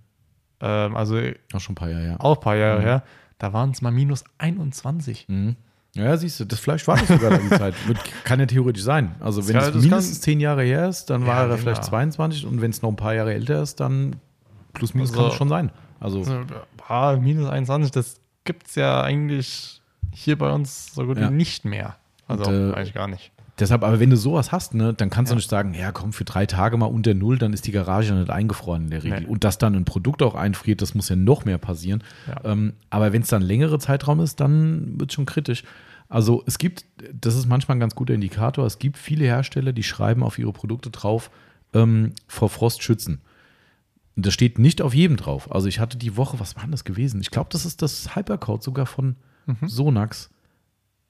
Ähm, also Auch schon ein paar Jahre, ja. auch ein paar Jahre Mhm. her. Da waren es mal minus 21. Mhm. Ja, siehst du, das vielleicht war das sogar die Zeit. Wird, kann ja theoretisch sein. Also wenn Ja, es das mindestens kann- zehn Jahre her ist, dann Ja, war er länger. vielleicht 22 und wenn es noch ein paar Jahre älter ist, dann plus minus Also- kann es schon sein. Also Also, ah, minus 21, das gibt es ja eigentlich hier bei uns so gut Ja. wie nicht mehr. Also Und, äh, eigentlich gar nicht. deshalb, aber wenn du sowas hast, ne, dann kannst Ja. du nicht sagen, ja komm, für drei Tage mal unter Null, dann ist die Garage nicht eingefroren in der Regel. Nee. Und dass dann ein Produkt auch einfriert, das muss ja noch mehr passieren. Ja. Ähm, aber wenn es dann längere Zeitraum ist, dann wird es schon kritisch. Also es gibt, das ist manchmal ein ganz guter Indikator, es gibt viele Hersteller, die schreiben auf ihre Produkte drauf, ähm, vor Frost schützen. Und das steht nicht auf jedem drauf. Also ich hatte die Woche, was war denn das gewesen? Ich glaube, das ist das Hypercode sogar von Mhm. Sonax.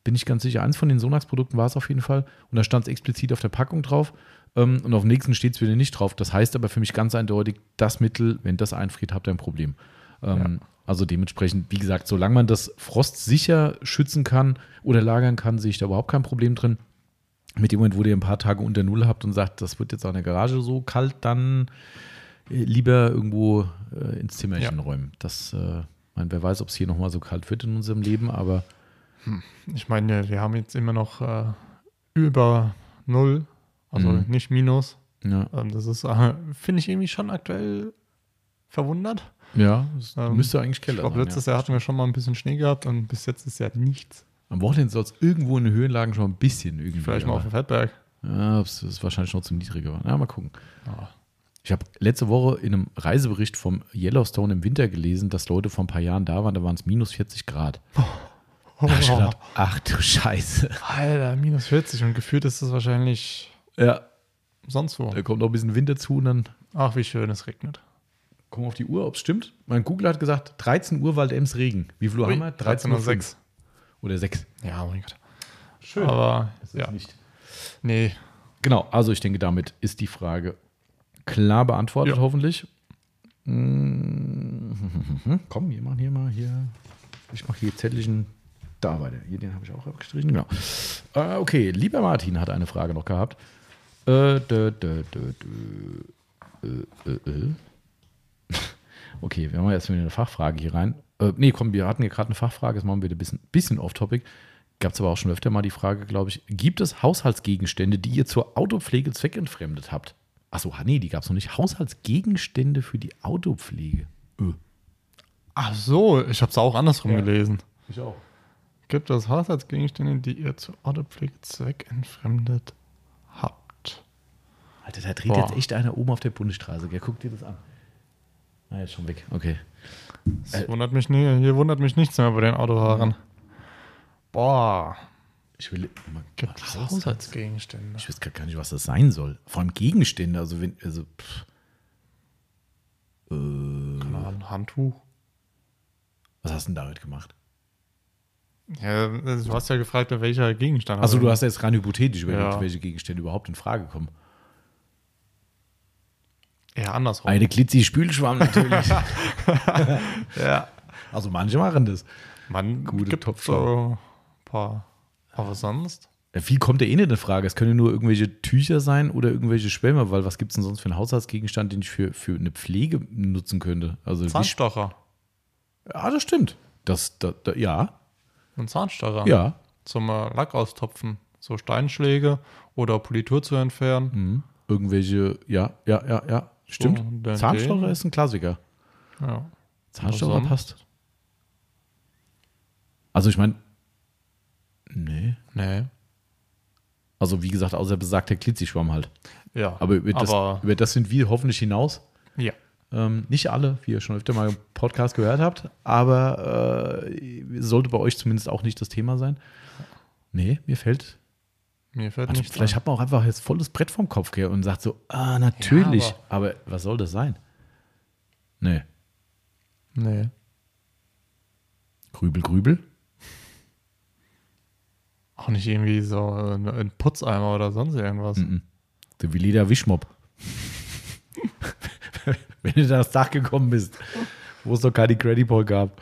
bin ich ganz sicher. Eins von den Sonax-Produkten war es auf jeden Fall. Und da stand es explizit auf der Packung drauf. Ähm, und auf dem nächsten steht es wieder nicht drauf. Das heißt aber für mich ganz eindeutig, das Mittel, wenn das einfriert, habt ihr ein Problem. Ähm, ja. Also dementsprechend, wie gesagt, solange man das frostsicher schützen kann oder lagern kann, sehe ich da überhaupt kein Problem drin. Mit dem Moment, wo ihr ein paar Tage unter Null habt und sagt, das wird jetzt auch in der Garage so kalt, dann lieber irgendwo äh, ins Zimmerchen ja. räumen. Das, äh, mein, wer weiß, ob es hier nochmal so kalt wird in unserem Leben, aber. Hm. Ich meine, wir haben jetzt immer noch äh, über Null, also mhm. nicht Minus. Ja. Ähm, das ist, äh, finde ich irgendwie schon aktuell verwundert. Ja, ähm, müsste eigentlich Keller Ich glaube, letztes ja. Jahr hatten wir schon mal ein bisschen Schnee gehabt und bis jetzt ist ja nichts. Am Wochenende soll es irgendwo in den Höhenlagen schon ein bisschen irgendwie. Vielleicht mal auf dem Feldberg. Ja, das ist wahrscheinlich noch zu niedrig geworden. Ja, mal gucken. Ja. Ich habe letzte Woche in einem Reisebericht vom Yellowstone im Winter gelesen, dass Leute vor ein paar Jahren da waren, da waren es minus 40 Grad. Oh. Oh. Da ich gedacht, ach du Scheiße. Alter, minus 40 und gefühlt ist das wahrscheinlich ja. sonst wo. Da kommt noch ein bisschen Winter zu und dann. Ach, wie schön, es regnet. Gucken wir auf die Uhr, ob es stimmt. Mein Google hat gesagt, 13 Uhr Wald-Ems Regen. Wie viel Uhr Ui, haben wir? 13 Uhr 6. Oder 6. Ja, oh mein Gott. Schön. Aber das ist ja. nicht. Nee. Genau, also ich denke, damit ist die Frage klar beantwortet, ja. hoffentlich. Mhm. Komm, wir machen hier mal hier. Ich mache hier Zettelchen da weiter. Hier, den habe ich auch abgestrichen. Genau. Äh, okay, lieber Martin hat eine Frage noch gehabt. Äh, dö, dö, dö, äh, äh, äh. Okay, wir haben jetzt wieder eine Fachfrage hier rein. Äh, nee, komm, wir hatten ja gerade eine Fachfrage, jetzt machen wir wieder ein bisschen, bisschen off-topic. Gab es aber auch schon öfter mal die Frage, glaube ich, gibt es Haushaltsgegenstände, die ihr zur Autopflege zweckentfremdet habt? Achso, nee, die gab es noch nicht. Haushaltsgegenstände für die Autopflege. Öh. Ach so, ich habe es auch andersrum ja, gelesen. Ich auch. Gibt es Haushaltsgegenstände, die ihr zur Autopflege zweckentfremdet habt? Alter, da dreht Boah. jetzt echt einer oben auf der Bundesstraße. Gell? Guck dir das an. Ah, jetzt schon weg. Okay. Das äh, wundert mich nie, hier wundert mich nichts mehr bei den Autofahrern. Boah. Ich will. Gibt es Haushaltsgegenstände? Ich weiß gar nicht, was das sein soll. Vor allem Gegenstände. Also, wenn. Also, pff. Äh, Keine Handtuch. Was hast du denn damit gemacht? Ja, du hast ja gefragt, welcher Gegenstand. Also, du hast ja jetzt rein hypothetisch überlegt, ja. welche Gegenstände überhaupt in Frage kommen. Ja, andersrum. Eine Glitzi-Spülschwamm natürlich. ja. Also manche machen das. Man Gute gibt so ein paar. Aber sonst? Viel kommt ja eh nicht in Frage. Es können nur irgendwelche Tücher sein oder irgendwelche Schwämme, weil was gibt es denn sonst für einen Haushaltsgegenstand, den ich für, für eine Pflege nutzen könnte? Also Zahnstocher. Ja, das stimmt. Das, das, das, ja. Ein Zahnstocher. Ja. Zum äh, Lack austopfen. So Steinschläge oder Politur zu entfernen. Mhm. Irgendwelche, ja, ja, ja, ja. Stimmt. So, Zahnstocher ist ein Klassiker. Ja. Zahnstocher passt. Also ich meine, nee. Nee. Also wie gesagt, außer besagter Klitzischwamm halt. Ja. Aber über, das, aber über das sind wir hoffentlich hinaus. Ja. Ähm, nicht alle, wie ihr schon öfter mal im Podcast gehört habt, aber äh, sollte bei euch zumindest auch nicht das Thema sein. Nee, mir fällt mir fällt also, Vielleicht an. hat man auch einfach jetzt volles Brett vom Kopf gehört und sagt so, ah, natürlich. Ja, aber, aber, was soll das sein? Nee. Nee. Grübel, Grübel? Auch nicht irgendwie so ein Putzeimer oder sonst irgendwas. Mm -mm. Der Velida Wischmob. Wenn du da aufs Dach gekommen bist, wo es noch keine Credible gab.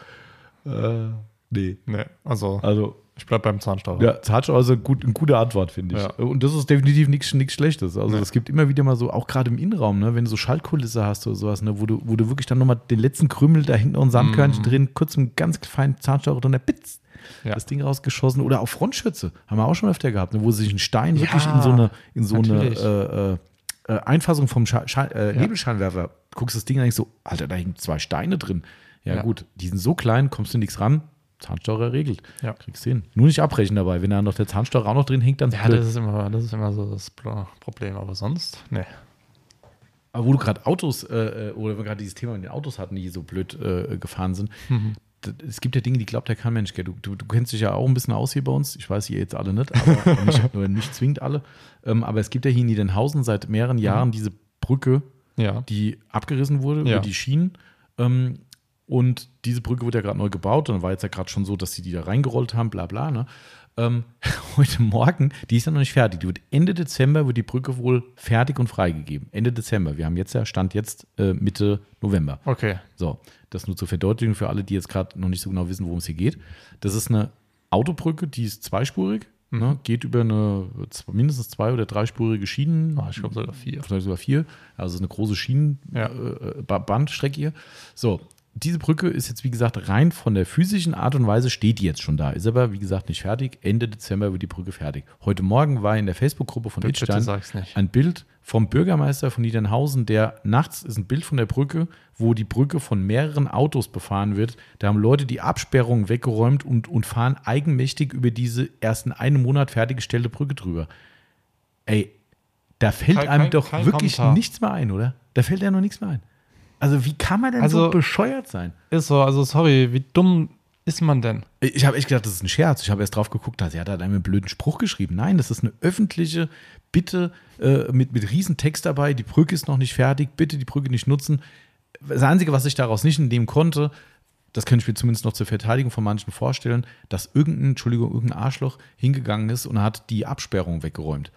Äh, nee. Nee, also. Also, ich bleibe beim Zahnstocher. Ja, Zahnstocher ist also gut, eine gute Antwort, finde ich. Ja. Und das ist definitiv nichts Schlechtes. Also es gibt immer wieder mal so, auch gerade im Innenraum, ne, wenn du so Schaltkulisse hast oder sowas, ne, wo, du, wo du wirklich dann nochmal den letzten Krümel da hinten und Sandkörnchen mm. drin, kurz einen ganz feinen Zahnstocher drin, der Bitz, ja. das Ding rausgeschossen. Oder auch Frontschütze, haben wir auch schon öfter gehabt, ne, wo sich ein Stein wirklich in so eine, in so eine äh, äh, Einfassung vom Schal äh, Nebelscheinwerfer, guckst das Ding eigentlich so, Alter, da hängen zwei Steine drin. Ja, gut, die sind so klein, kommst du nichts ran, Zahnstocher regelt. Ja. Kriegst hin. Nur nicht abbrechen dabei. Wenn da noch der Zahnstocher auch noch drin hängt, dann Ja, das ist, immer, das ist immer so das Problem. Aber sonst, ne. Aber wo du gerade Autos, äh, äh oder wir gerade dieses Thema mit den Autos hatten, die so blöd äh, gefahren sind, mhm. Es gibt ja Dinge, die glaubt ja kein Mensch. Du, du, du, kennst dich ja auch ein bisschen aus hier bei uns. Ich weiß ihr jetzt alle nicht, aber nicht, nicht zwingend alle. Ähm, aber es gibt ja hier in Niedenhausen seit mehreren mhm. Jahren mhm. diese Brücke, ja. die abgerissen wurde ja. über die Schienen. Ähm, Und diese Brücke wird ja gerade neu gebaut. Und dann war jetzt ja gerade schon so, dass sie die da reingerollt haben, bla bla. Ne? Ähm, heute Morgen, die ist ja noch nicht fertig. Die wird Ende Dezember wird die Brücke wohl fertig und freigegeben. Ende Dezember. Wir haben jetzt ja Stand jetzt äh, Mitte November. Okay. So, das nur zur Verdeutlichung für alle, die jetzt gerade noch nicht so genau wissen, worum es hier geht. Das ist eine Autobrücke, die ist zweispurig, Mhm. ne, geht über eine mindestens zwei- oder dreispurige Schienen. Ah, ich glaube sogar vier. Vielleicht sogar vier. Also eine große Ja. Schienenbandstrecke hier. So, diese Brücke ist jetzt, wie gesagt, rein von der physischen Art und Weise steht die jetzt schon da. Ist aber, wie gesagt, nicht fertig. Ende Dezember wird die Brücke fertig. Heute Morgen war in der Facebook-Gruppe von Bitte, Itstein ein Bild vom Bürgermeister von Niedernhausen, der nachts ist ein Bild von der Brücke, wo die Brücke von mehreren Autos befahren wird. Da haben Leute die Absperrungen weggeräumt und, und fahren eigenmächtig über diese erst in einem Monat fertiggestellte Brücke drüber. Ey, da fällt Kein- einem kein- doch kein wirklich Kommentar. nichts mehr ein, oder? Da fällt ja noch nichts mehr ein. Also, wie kann man denn so Also- bescheuert sein? Ist so, also sorry, wie dumm ist man denn? Ich habe echt gedacht, das ist ein Scherz. Ich habe erst drauf geguckt, da sie hat einen blöden Spruch geschrieben. Nein, das ist eine öffentliche Bitte äh, mit, mit riesen Text dabei. Die Brücke ist noch nicht fertig. Bitte die Brücke nicht nutzen. Das Einzige, was ich daraus nicht entnehmen konnte, das könnte ich mir zumindest noch zur Verteidigung von manchen vorstellen, dass irgendein, Entschuldigung, irgendein Arschloch hingegangen ist und hat die Absperrung weggeräumt.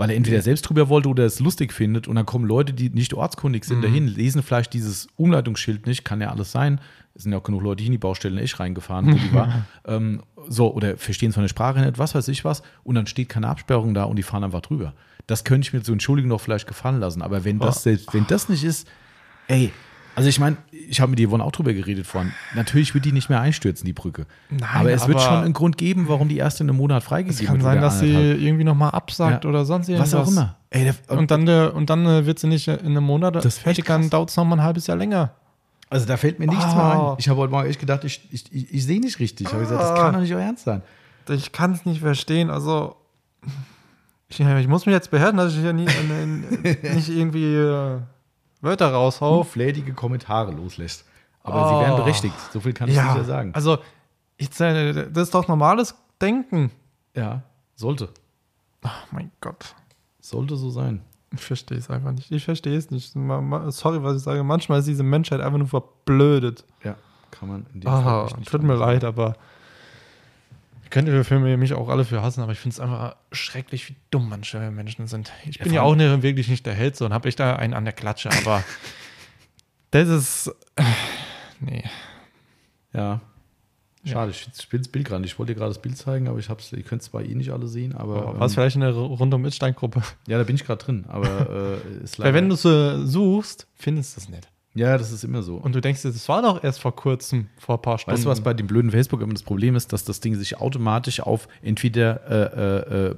Weil er entweder selbst drüber wollte oder es lustig findet und dann kommen Leute, die nicht ortskundig sind, dahin, lesen vielleicht dieses Umleitungsschild nicht, kann ja alles sein. Es sind ja auch genug Leute, die in die Baustellen echt reingefahren, wo die war. ähm, so, oder verstehen von der Sprache nicht, was weiß ich was, und dann steht keine Absperrung da und die fahren einfach drüber. Das könnte ich mir zur Entschuldigung noch vielleicht gefallen lassen. Aber wenn das, selbst, wenn das nicht ist, ey, also ich meine, ich habe mit Yvonne auch drüber geredet vorhin. Natürlich wird die nicht mehr einstürzen, die Brücke. Nein, aber es wird aber- schon einen Grund geben, warum die erst in einem Monat Es freigegeben kann wird. sein, oder dass sie anderthalb. irgendwie nochmal absagt Ja. oder sonst irgendwas. Was auch immer. Ey, der, Und dann, äh, und dann äh, wird sie nicht in einem Monat Das fertig, dann dauert es nochmal ein halbes Jahr länger. Also da fällt mir nichts Ah. mehr ein. Ich habe heute Morgen echt gedacht, ich, ich, ich, ich sehe nicht richtig. Ich habe gesagt, das Ah. kann doch nicht euer Ernst sein. Ich kann es nicht verstehen. Also, ich, ich muss mich jetzt behärten, dass ich hier nie, äh, nicht irgendwie Wörter raushau. Unflätige Kommentare loslässt. Aber Oh. sie werden berechtigt. So viel kann ich sicher sagen. Also, ich, äh, das ist doch normales Denken. ja, sollte. Oh mein Gott. Sollte so sein. Ich verstehe es einfach nicht. Ich verstehe es nicht. Sorry, was ich sage. Manchmal ist diese Menschheit einfach nur verblödet. Ja, kann man in dem Fall Ah, echt nicht tut mir leid, aber könnt ihr für mich mich auch alle für hassen, aber ich finde es einfach schrecklich, wie dumm manche Menschen sind. Ich Ja, bin ja auch ne, wirklich nicht der Held so und habe ich da einen an der Klatsche, aber das ist. äh, Nee. Ja. Schade, ich ich bin das Bild gerade. Ich wollte dir gerade das Bild zeigen, aber ich hab's, ihr könnt es bei eh nicht alle sehen. Aber Was ähm, vielleicht in der rundum Mitstein-Gruppe. ja, da bin ich gerade drin. Aber äh, ist Weil leider, wenn du es suchst, findest du es nicht. Ja, das ist immer so. Und du denkst, das war doch erst vor kurzem, vor ein paar Stunden. Weißt du, was bei dem blöden Facebook immer das Problem ist, dass das Ding sich automatisch auf entweder äh, äh, äh,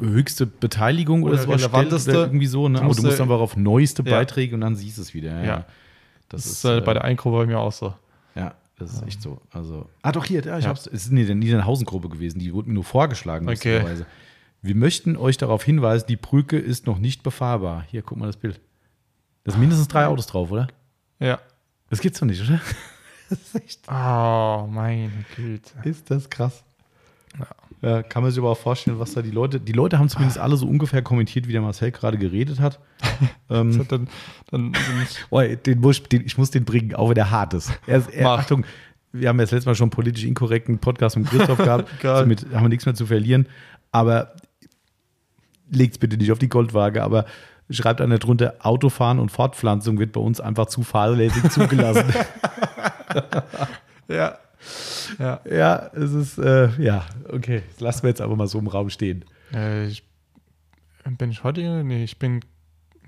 höchste Beteiligung oder, Oder sowas relevanteste. oder irgendwie so, ne? Du aber musst, du musst einfach auf neueste ja. Beiträge und dann siehst du es wieder. Ja, Ja. Das, das ist äh, bei der einen Gruppe bei mir auch so. ja, das ist echt so. Also, ah, doch hier, ja, ich Ja. hab's. Es ist eine Niedernhausen-Gruppe gewesen, die wurde mir nur vorgeschlagen. Okay. Wir möchten euch darauf hinweisen, die Brücke ist noch nicht befahrbar. Hier, guck mal das Bild. Da sind mindestens drei Autos drauf, oder? Ja. Das gibt's doch nicht, oder? Das ist echt. Oh, meine Güte. Ist das krass. Ja. kann man sich aber auch vorstellen, was da die Leute. Die Leute haben zumindest alle so ungefähr kommentiert, wie der Marcel gerade geredet hat. ähm, dann, dann, oh, den muss, ich- den, ich muss den bringen, auch wenn der hart ist. Er, er. Achtung, wir haben ja das letzte Mal schon einen politisch inkorrekten Podcast mit Christoph gehabt. Geil. Somit haben wir nichts mehr zu verlieren. Aber legt's bitte nicht auf die Goldwaage, aber schreibt einer drunter, Autofahren und Fortpflanzung wird bei uns einfach zu fahrlässig zugelassen. ja. Ja. ja, es ist, äh, ja, okay. Das lassen wir jetzt aber mal so im Raum stehen. Äh, ich, bin ich heute? Nee, ich bin.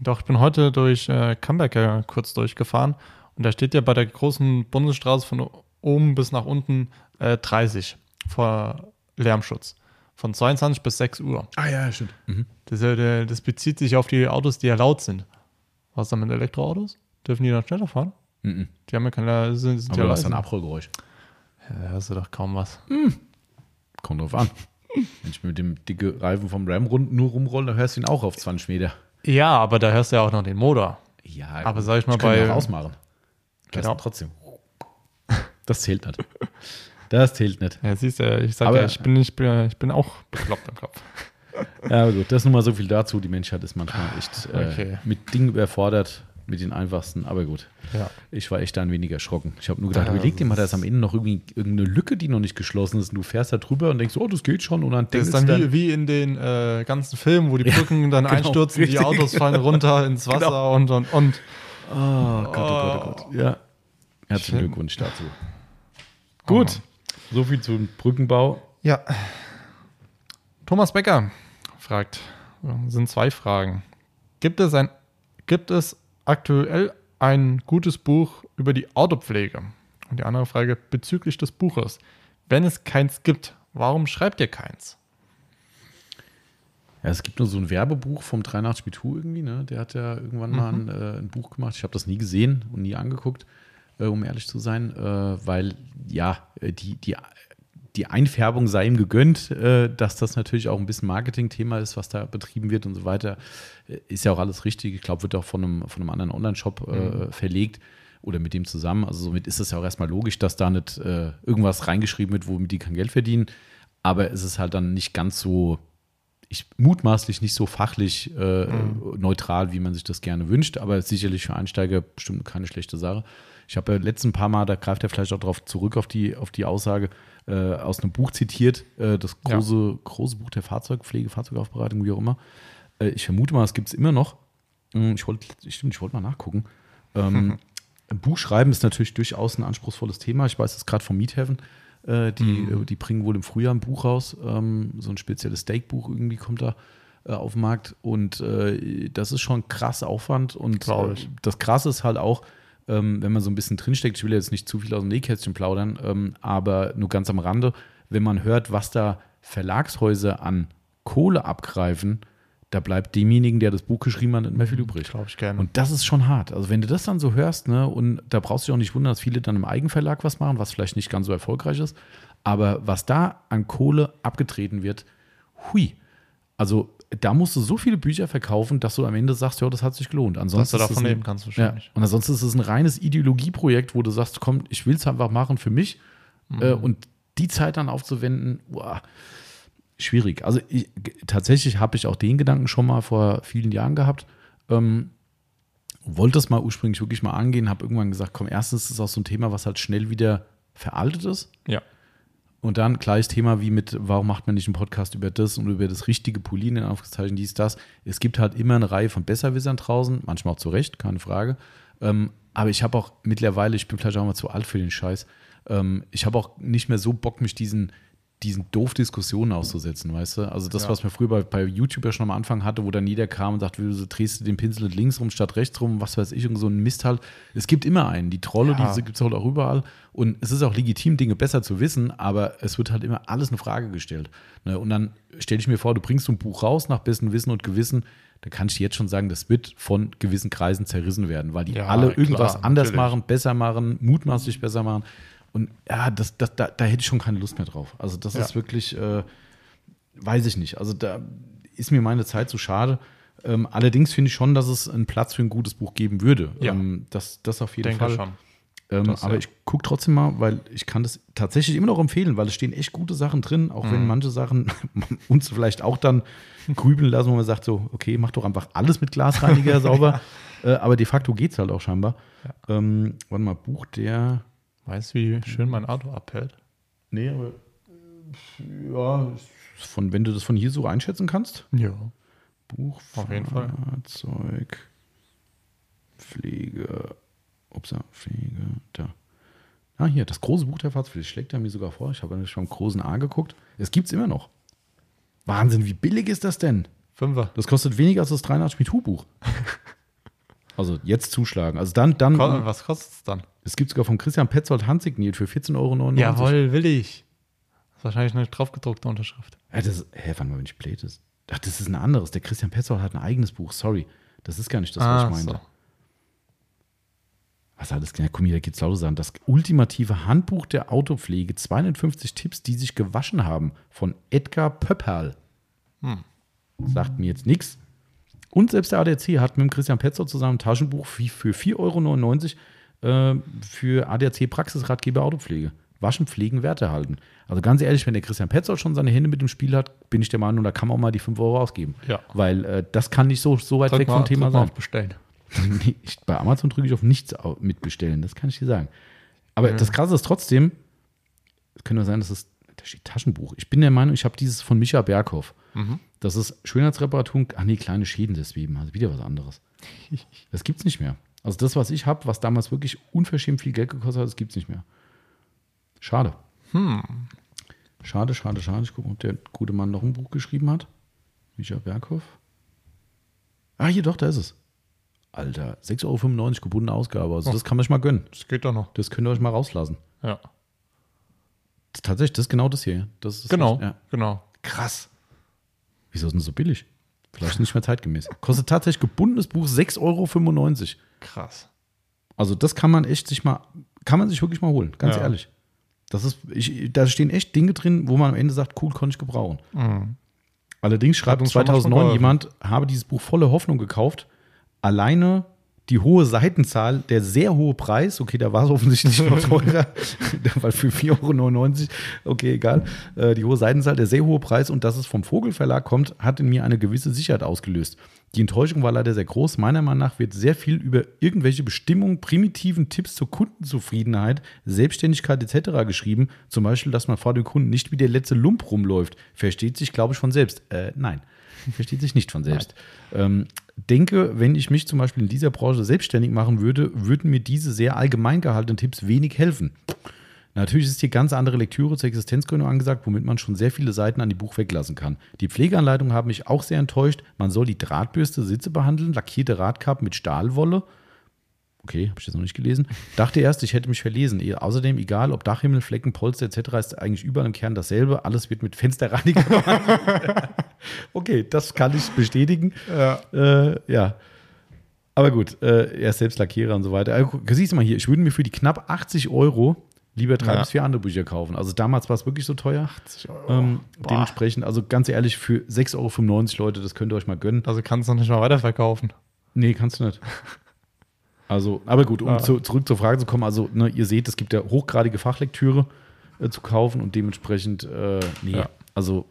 Doch, ich bin heute durch äh, Camberger kurz durchgefahren. Und da steht ja bei der großen Bundesstraße von oben bis nach unten äh, 30 vor Lärmschutz. Von 22 bis 6 Uhr. Ah ja, stimmt. Mhm. Das, der- das bezieht sich auf die Autos, die ja laut sind. Was dann mit Elektroautos? Dürfen die dann schneller fahren? Mhm. Die haben ja keine. Sind, sind Aber ja du hast ein Abrollgeräusch. Ja, da hörst du doch kaum was. Kommt drauf an. Wenn ich mit dem dicke Reifen vom Ram rund nur rumrolle, dann hörst du ihn auch auf 20 Meter. Ja, aber da hörst du ja auch noch den Motor. Ja, Aber sag ich mal, ich kann bei- auch ausmachen. Genau. Genau. trotzdem. Das zählt nicht. Das zählt nicht. Ja, siehst du, ich sag Aber- ja, ich bin, ich, bin, ich bin auch bekloppt im Kopf. Ja, aber gut, das ist nun mal so viel dazu. Die Menschheit ist manchmal echt äh, Okay. mit Dingen überfordert, mit den einfachsten, aber gut. Ja. Ich war echt da ein wenig erschrocken. Ich habe nur gedacht, Ja, überleg dir mal, da das ist am Ende noch irgendwie irgendeine Lücke, die noch nicht geschlossen ist. Und du fährst da drüber und denkst, oh, das geht schon. Und dann Das denkst ist du dann dann, wie, wie in den äh, ganzen Filmen, wo die Brücken dann genau, einstürzen, die richtig, Autos fallen runter ins Wasser Genau. und, und, und. oh Gott, oh Gott, oh Gott. Ja. Herzlichen. Glückwunsch dazu. Gut, so viel zum Brückenbau. Ja. Thomas Becker fragt, sind zwei Fragen. Gibt es ein, gibt es aktuell ein gutes Buch über die Autopflege? Und die andere Frage bezüglich des Buches. Wenn es keins gibt, warum schreibt ihr keins? Ja, es gibt nur so ein Werbebuch vom 83 Bitu irgendwie, ne? Der hat ja irgendwann mal ein, äh, ein Buch gemacht. Ich habe das nie gesehen und nie angeguckt, um ehrlich zu sein, äh, weil ja, äh, die, die, die Einfärbung sei ihm gegönnt, äh, dass das natürlich auch ein bisschen Marketing-Thema ist, was da betrieben wird und so weiter. Äh, Ist ja auch alles richtig. Ich glaube, wird auch von einem, von einem anderen Online-Shop äh, verlegt oder mit dem zusammen. Also somit ist es ja auch erstmal logisch, dass da nicht äh, irgendwas reingeschrieben wird, womit die kein Geld verdienen. Aber es ist halt dann nicht ganz so, ich mutmaßlich nicht so fachlich äh, neutral, wie man sich das gerne wünscht, aber sicherlich für Einsteiger bestimmt keine schlechte Sache. Ich habe ja letzten paar Mal, da greift er vielleicht auch darauf zurück, auf die, auf die Aussage, äh, aus einem Buch zitiert, äh, das Ja. große, große Buch der Fahrzeugpflege, Fahrzeugaufbereitung, wie auch immer. Äh, ich vermute mal, es gibt es immer noch. Hm, Ich wollte, stimmt, ich wollte mal nachgucken. Ähm, Buch schreiben ist natürlich durchaus ein anspruchsvolles Thema. Ich weiß es gerade vom Meathaven. Äh, die, Mhm. äh, die bringen wohl im Frühjahr ein Buch raus. Ähm, so ein spezielles Steakbuch irgendwie kommt da äh, auf den Markt. Und das ist schon krass Aufwand. Und ich. das Krasse ist halt auch, ähm, wenn man so ein bisschen drinsteckt, ich will jetzt nicht zu viel aus dem Nähkästchen plaudern, ähm, aber nur ganz am Rande, wenn man hört, was da Verlagshäuser an Kohle abgreifen, da bleibt demjenigen, der das Buch geschrieben hat, nicht mehr viel übrig. Glaube ich gerne. Und das ist schon hart. Also wenn du das dann so hörst, ne, und da brauchst du dich auch nicht wundern, dass viele dann im Eigenverlag was machen, was vielleicht nicht ganz so erfolgreich ist. Aber was da an Kohle abgetreten wird, hui. Also da musst du so viele Bücher verkaufen, dass du am Ende sagst, ja, das hat sich gelohnt. Dass Ansonsten du ist es davon ein- leben kannst ja, wahrscheinlich. und ansonsten ist es ein reines Ideologieprojekt, wo du sagst, komm, ich will es einfach machen für mich. Mhm. Äh, und die Zeit dann aufzuwenden, boah, schwierig. Also ich, tatsächlich habe ich auch den Gedanken schon mal vor vielen Jahren gehabt. Ähm, wollte es mal ursprünglich wirklich mal angehen, habe irgendwann gesagt, komm, erstens ist es auch so ein Thema, was halt schnell wieder veraltet ist. Ja. Und dann gleiches Thema wie mit, warum macht man nicht einen Podcast über das und über das richtige Polieren, in Anführungszeichen, dies, das. Es gibt halt immer eine Reihe von Besserwissern draußen, manchmal auch zu Recht, keine Frage. Ähm, aber ich habe auch mittlerweile, ich bin vielleicht auch mal zu alt für den Scheiß, ähm, ich habe auch nicht mehr so Bock, mich diesen, diesen doof Diskussionen auszusetzen, weißt du? Also das, Ja. was man früher bei, bei YouTube ja schon am Anfang hatte, wo dann jeder kam und sagt, wieso drehst du den Pinsel links rum statt rechts rum, was weiß ich, und so ein Mist halt. Es gibt immer einen. Die Trolle, Ja. die gibt es halt auch überall. Und es ist auch legitim, Dinge besser zu wissen, aber es wird halt immer alles in Frage gestellt. Ne? Und dann stelle ich mir vor, du bringst so ein Buch raus nach bestem Wissen und Gewissen, da kann ich dir jetzt schon sagen, das wird von gewissen Kreisen zerrissen werden, weil die Ja, alle klar, irgendwas anders natürlich. machen, besser machen, mutmaßlich besser machen. Und ja, das, das, da, da hätte ich schon keine Lust mehr drauf. Also das Ja. ist wirklich, äh, weiß ich nicht. Also da ist mir meine Zeit zu schade. Ähm, allerdings finde ich schon, dass es einen Platz für ein gutes Buch geben würde. Ja. Ähm, das, das auf jeden Denke Fall. schon. Ähm, Das, aber ja. ich gucke trotzdem mal, weil ich kann das tatsächlich immer noch empfehlen, weil es stehen echt gute Sachen drin, auch Mhm. wenn manche Sachen uns vielleicht auch dann grübeln lassen, wo man sagt so, okay, mach doch einfach alles mit Glasreiniger sauber. Äh, aber de facto geht es halt auch scheinbar. Ähm, warte mal, Buch der Weißt du, wie schön mein Auto abhält? Nee, aber ja, von, wenn du das von hier so einschätzen kannst. Ja. Buch, Auf jeden Fall. Fahrzeug, Pflege, Upsa, Pflege, da. Ah, hier, das große Buch der Fahrzeugpflege schlägt er mir sogar vor. Ich habe nämlich beim großen A geguckt. Es gibt es immer noch. Wahnsinn, wie billig ist das denn? Fünfer. Das kostet weniger als das 83 mit Hu-Buch. Also jetzt zuschlagen. Also dann, dann Ko- Was kostet es dann? es gibt sogar von Christian Petzold handsigniert für 14,99 Euro. Jawohl, will ich. Das ist wahrscheinlich eine draufgedruckte Unterschrift. Ja, das, hä, wann mal, wenn ich blöd ist? Ach, das ist ein anderes. Der Christian Petzold hat ein eigenes Buch. Sorry. Das ist gar nicht das, was Ah, ich meinte. so. Was alles? Ja, komm hier, da geht's lauter sagen. Das ultimative Handbuch der Autopflege. 250 Tipps, die sich gewaschen haben. Von Edgar Pöpperl. Hm. Sagt mir jetzt nichts. Und selbst der ADAC hat mit dem Christian Petzold zusammen ein Taschenbuch für für 4,99 Euro äh, für ADAC Praxisratgeber Autopflege. Waschen, pflegen, Werte halten. Also ganz ehrlich, wenn der Christian Petzold schon seine Hände mit dem Spiel hat, bin ich der Meinung, da kann man auch mal die 5 Euro ausgeben. Ja. Weil äh, das kann nicht so, so weit Drück weg mal, vom Thema mal sein. auf Bestellen. Ich, bei Amazon drücke ich auf nichts mitbestellen, das kann ich dir sagen. Aber Ja. das Krasse ist trotzdem, es könnte sein, dass es, da steht Taschenbuch. Ich bin der Meinung, ich habe dieses von Micha Berghoff. Mhm. Das ist Schönheitsreparatur, ach nee, kleine Schäden deswegen, also wieder was anderes. Das gibt's nicht mehr. Also das, was ich habe, was damals wirklich unverschämt viel Geld gekostet hat, das gibt's nicht mehr. Schade. Hm. Schade, schade, schade. Ich gucke, ob der gute Mann noch ein Buch geschrieben hat. Micha Berghoff. Ah, hier doch, da ist es. Alter, 6,95 Euro gebundene Ausgabe. Also, Oh. das kann man sich mal gönnen. Das geht doch noch. Das könnt ihr euch mal rauslassen. Ja. Das, tatsächlich, das ist genau das hier. Das ist Genau. Ja. Genau. Krass. Wieso ist denn so billig? Vielleicht nicht mehr zeitgemäß. Kostet tatsächlich gebundenes Buch 6,95 Euro. Krass. Also, das kann man echt sich mal, kann man sich wirklich mal holen, ganz Ja. ehrlich. Das ist, ich, da stehen echt Dinge drin, wo man am Ende sagt, cool, konnte ich gebrauchen. Mhm. Allerdings schreibt uns schon 2009 manchmal jemand, habe dieses Buch voller Hoffnung gekauft. Alleine die hohe Seitenzahl, der sehr hohe Preis, okay, da war es offensichtlich noch teurer, weil für 4,99 Euro, okay, egal, äh, die hohe Seitenzahl, der sehr hohe Preis und dass es vom Vogelverlag kommt, hat in mir eine gewisse Sicherheit ausgelöst. Die Enttäuschung war leider sehr groß. Meiner Meinung nach wird sehr viel über irgendwelche Bestimmungen, primitiven Tipps zur Kundenzufriedenheit, Selbstständigkeit etc. geschrieben. Zum Beispiel, dass man vor dem Kunden nicht wie der letzte Lump rumläuft. Versteht sich, glaube ich, von selbst. Äh, nein, versteht sich nicht von selbst. Ähm, denke, wenn ich mich zum Beispiel in dieser Branche selbstständig machen würde, würden mir diese sehr allgemein gehaltenen Tipps wenig helfen. Natürlich ist hier ganz andere Lektüre zur Existenzgründung angesagt, womit man schon sehr viele Seiten an die Buch weglassen kann. Die Pflegeanleitungen haben mich auch sehr enttäuscht. Man soll die Drahtbürste Sitze behandeln, lackierte Radkappen mit Stahlwolle. Okay, habe ich das noch nicht gelesen. Dachte erst, ich hätte mich verlesen. Außerdem, egal ob Dachhimmel, Flecken, Polster etc., ist eigentlich überall im Kern dasselbe. Alles wird mit Fensterreiniger behandelt. okay, das kann ich bestätigen. Ja. Äh, ja. Aber gut, äh, er ist selbst Lackierer und so weiter. Also, siehst du mal hier, ich würde mir für die knapp 80 Euro lieber drei Ja. bis vier andere Bücher kaufen. Also damals war es wirklich so teuer. 80 Euro. Ähm, dementsprechend, also ganz ehrlich, für 6,95 Euro, Leute, das könnt ihr euch mal gönnen. Also kannst du noch nicht mal weiterverkaufen. Nee, kannst du nicht. Also, aber gut, um Ja. zu, zurück zur Frage zu kommen, also ne, ihr seht, es gibt ja hochgradige Fachlektüre äh, zu kaufen und dementsprechend, äh, nee, Ja. also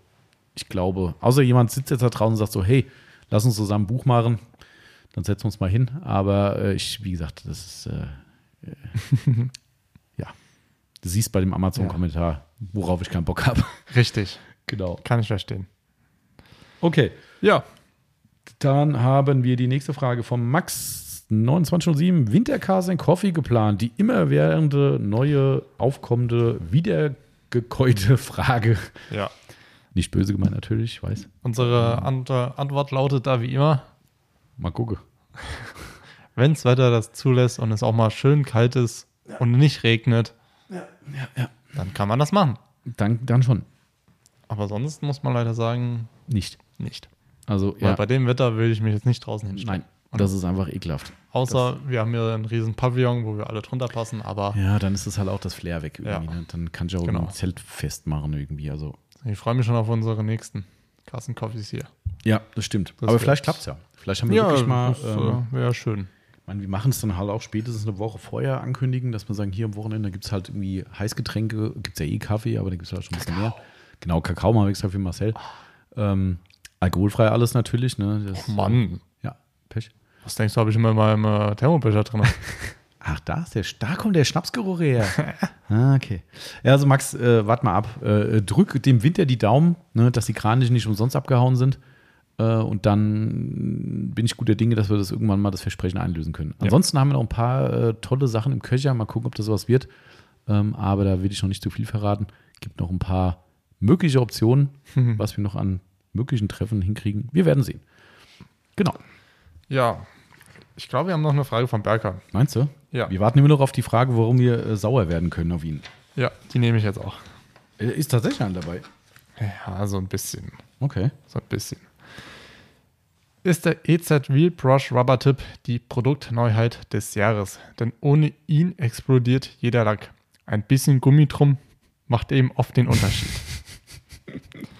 ich glaube, außer jemand sitzt jetzt da draußen und sagt so, hey, lass uns zusammen ein Buch machen, dann setzen wir uns mal hin. Aber äh, ich, wie gesagt, das ist, äh, ja, du siehst bei dem Amazon-Kommentar, worauf ich keinen Bock habe. Richtig. genau. Kann ich verstehen. Okay, Ja. Dann haben wir die nächste Frage vom Max 2907. Wintercars and Coffee geplant. Die immerwährende, neue, aufkommende, wiedergekäute Frage. Ja. Nicht böse gemeint natürlich, ich weiß. Unsere Ant Antwort lautet da wie immer, Mal gucken. wenn das Wetter das zulässt und es auch mal schön kalt ist und nicht regnet, Ja, ja. dann kann man das machen. Dann, dann schon. Aber sonst muss man leider sagen, Nicht. nicht. Also, Weil ja. bei dem Wetter will ich mich jetzt nicht draußen hinstellen. Nein, das ist einfach ekelhaft. Außer wir haben hier einen riesen Pavillon, wo wir alle drunter passen, aber Ja, dann ist es halt auch das Flair weg irgendwie. Ja. Ne? Dann kann ich auch Genau. ein Zelt festmachen irgendwie. Also, ich freue mich schon auf unsere nächsten Carsten Coffees hier. ja, das stimmt. Das Aber vielleicht klappt es ja. Vielleicht haben wir wirklich mal. das ähm, äh, wäre schön. Ich meine, wir machen es dann halt auch spätestens eine Woche vorher ankündigen, dass wir sagen, hier am Wochenende gibt es halt irgendwie Heißgetränke, gibt es ja eh Kaffee, aber da gibt es halt schon ein bisschen mehr. Genau, Kakao machen wir extra für Marcel. Ähm, alkoholfrei alles natürlich, ne? Das, Oh Mann, Ja, Pech. Was denkst du, habe ich immer in meinem äh, Thermobecher drin? Ach, da ist der, da kommt der Schnapsgeruch her. ah, okay. Ja, also Max, äh, warte mal ab. Äh, drück dem Winter die Daumen, ne, dass die Kraniche nicht umsonst abgehauen sind. Äh, und dann bin ich guter Dinge, dass wir das irgendwann mal das Versprechen einlösen können. Ansonsten haben wir noch ein paar äh, tolle Sachen im Köcher. Mal gucken, ob das was wird. Ähm, aber da will ich noch nicht zu viel verraten. Gibt noch ein paar mögliche Optionen, was wir noch an möglichen Treffen hinkriegen. Wir werden sehen. Genau. Ja, ich glaube, wir haben noch eine Frage von Berker. Meinst du? Ja. Wir warten immer noch auf die Frage, warum wir äh, sauer werden können auf ihn. Ja, die nehme ich jetzt auch. Äh, Ist tatsächlich einer dabei. Ja, so ein bisschen. Okay. So ein bisschen. Ist der EZ Wheel Brush Rubber Tip die Produktneuheit des Jahres? Denn ohne ihn explodiert jeder Lack. Ein bisschen Gummi drum macht eben oft den Unterschied.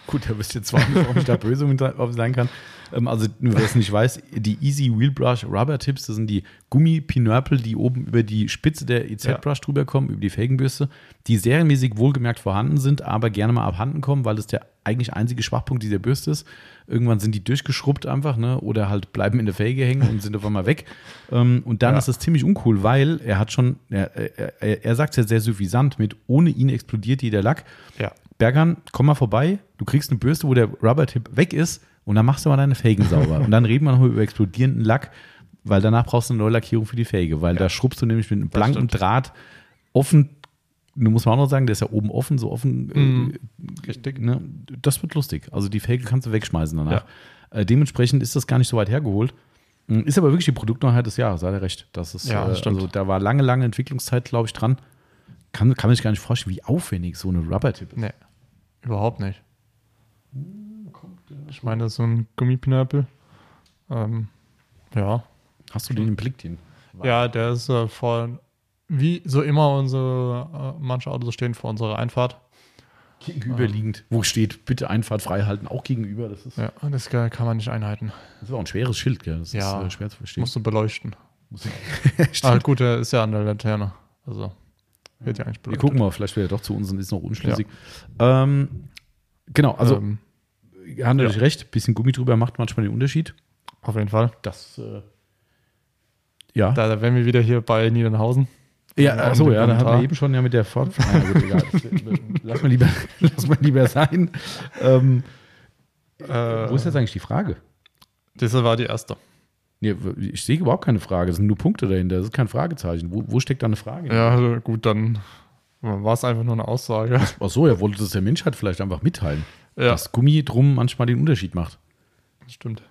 Gut, da wisst ihr zwar nicht, warum ich da böse mit drauf sein kann. Ähm, also, nur wer es nicht weiß, die Easy Wheel Brush Rubber Tips, das sind die Gummipinörpel, die oben über die Spitze der EZ Ja. Brush drüber kommen, über die Felgenbürste, die serienmäßig wohlgemerkt vorhanden sind, aber gerne mal abhanden kommen, weil es der eigentlich einzige Schwachpunkt dieser Bürste ist. Irgendwann sind die durchgeschrubbt einfach, ne? Oder halt bleiben in der Felge hängen und sind auf einmal weg. Ähm, und dann Ja. ist das ziemlich uncool, weil er hat schon, er, er, er, sagt ja sehr suffisant mit, ohne ihn explodiert jeder Lack. Ja. Bergan, komm mal vorbei, du kriegst eine Bürste, wo der Rubber-Tip weg ist und dann machst du mal deine Felgen sauber. und dann reden wir noch über explodierenden Lack, weil danach brauchst du eine neue Lackierung für die Felge, weil da schrubbst du nämlich mit einem blanken. Draht offen, du musst man auch noch sagen, der ist ja oben offen, so offen. Mhm. Äh, richtig. Ne? Das wird lustig. Also die Felge kannst du wegschmeißen danach. Äh, dementsprechend ist das gar nicht so weit hergeholt. Mm, Ist aber wirklich die Produktneuheit des Jahres, hat er recht. Das ist, Ja, äh, das stimmt. also da war lange, lange Entwicklungszeit, glaube ich, dran. Kann, kann man sich gar nicht vorstellen, wie aufwendig so eine Rubber-Tip ist. Nee, überhaupt nicht. Ich meine, das ist so ein Gummipinöppel. Ähm, ja. Hast du den im Blick, den? Ja, der ist äh, vor, wie so immer unsere, äh, manche Autos stehen vor unserer Einfahrt. Gegenüberliegend. Wo steht, bitte Einfahrt frei halten, auch gegenüber. Das ist, Ja, das kann man nicht einhalten. das ist auch ein schweres Schild, gell? Das Ja. ist äh, schwer zu verstehen. Musst du beleuchten. Ah, gut, der ist ja an der Laterne. Also, wird ja eigentlich Wir beleuchtet. gucken mal, vielleicht wird er doch zu uns und ist noch unschlüssig. Ähm, genau, also ähm, ihr habt natürlich recht, bisschen Gummi drüber macht manchmal den Unterschied. auf jeden Fall. Das, äh, ja. Da, da wären wir wieder hier bei Niedernhausen. ja, Ja, achso, und ja, da hatten wir eben schon ja mit der Fort. Ah, ja, gut, egal. Lass, mal lieber, lass mal lieber sein. Ähm, Äh, wo ist jetzt eigentlich die Frage? Das war die erste. Nee, ich sehe überhaupt keine Frage. Es sind nur Punkte dahinter. Das ist kein Fragezeichen. Wo, wo steckt da eine Frage? Ja, also gut, dann war es einfach nur eine Aussage. Ach so, er wollte das der Menschheit vielleicht einfach mitteilen. Ja, Dass Gummi drum manchmal den Unterschied macht. stimmt.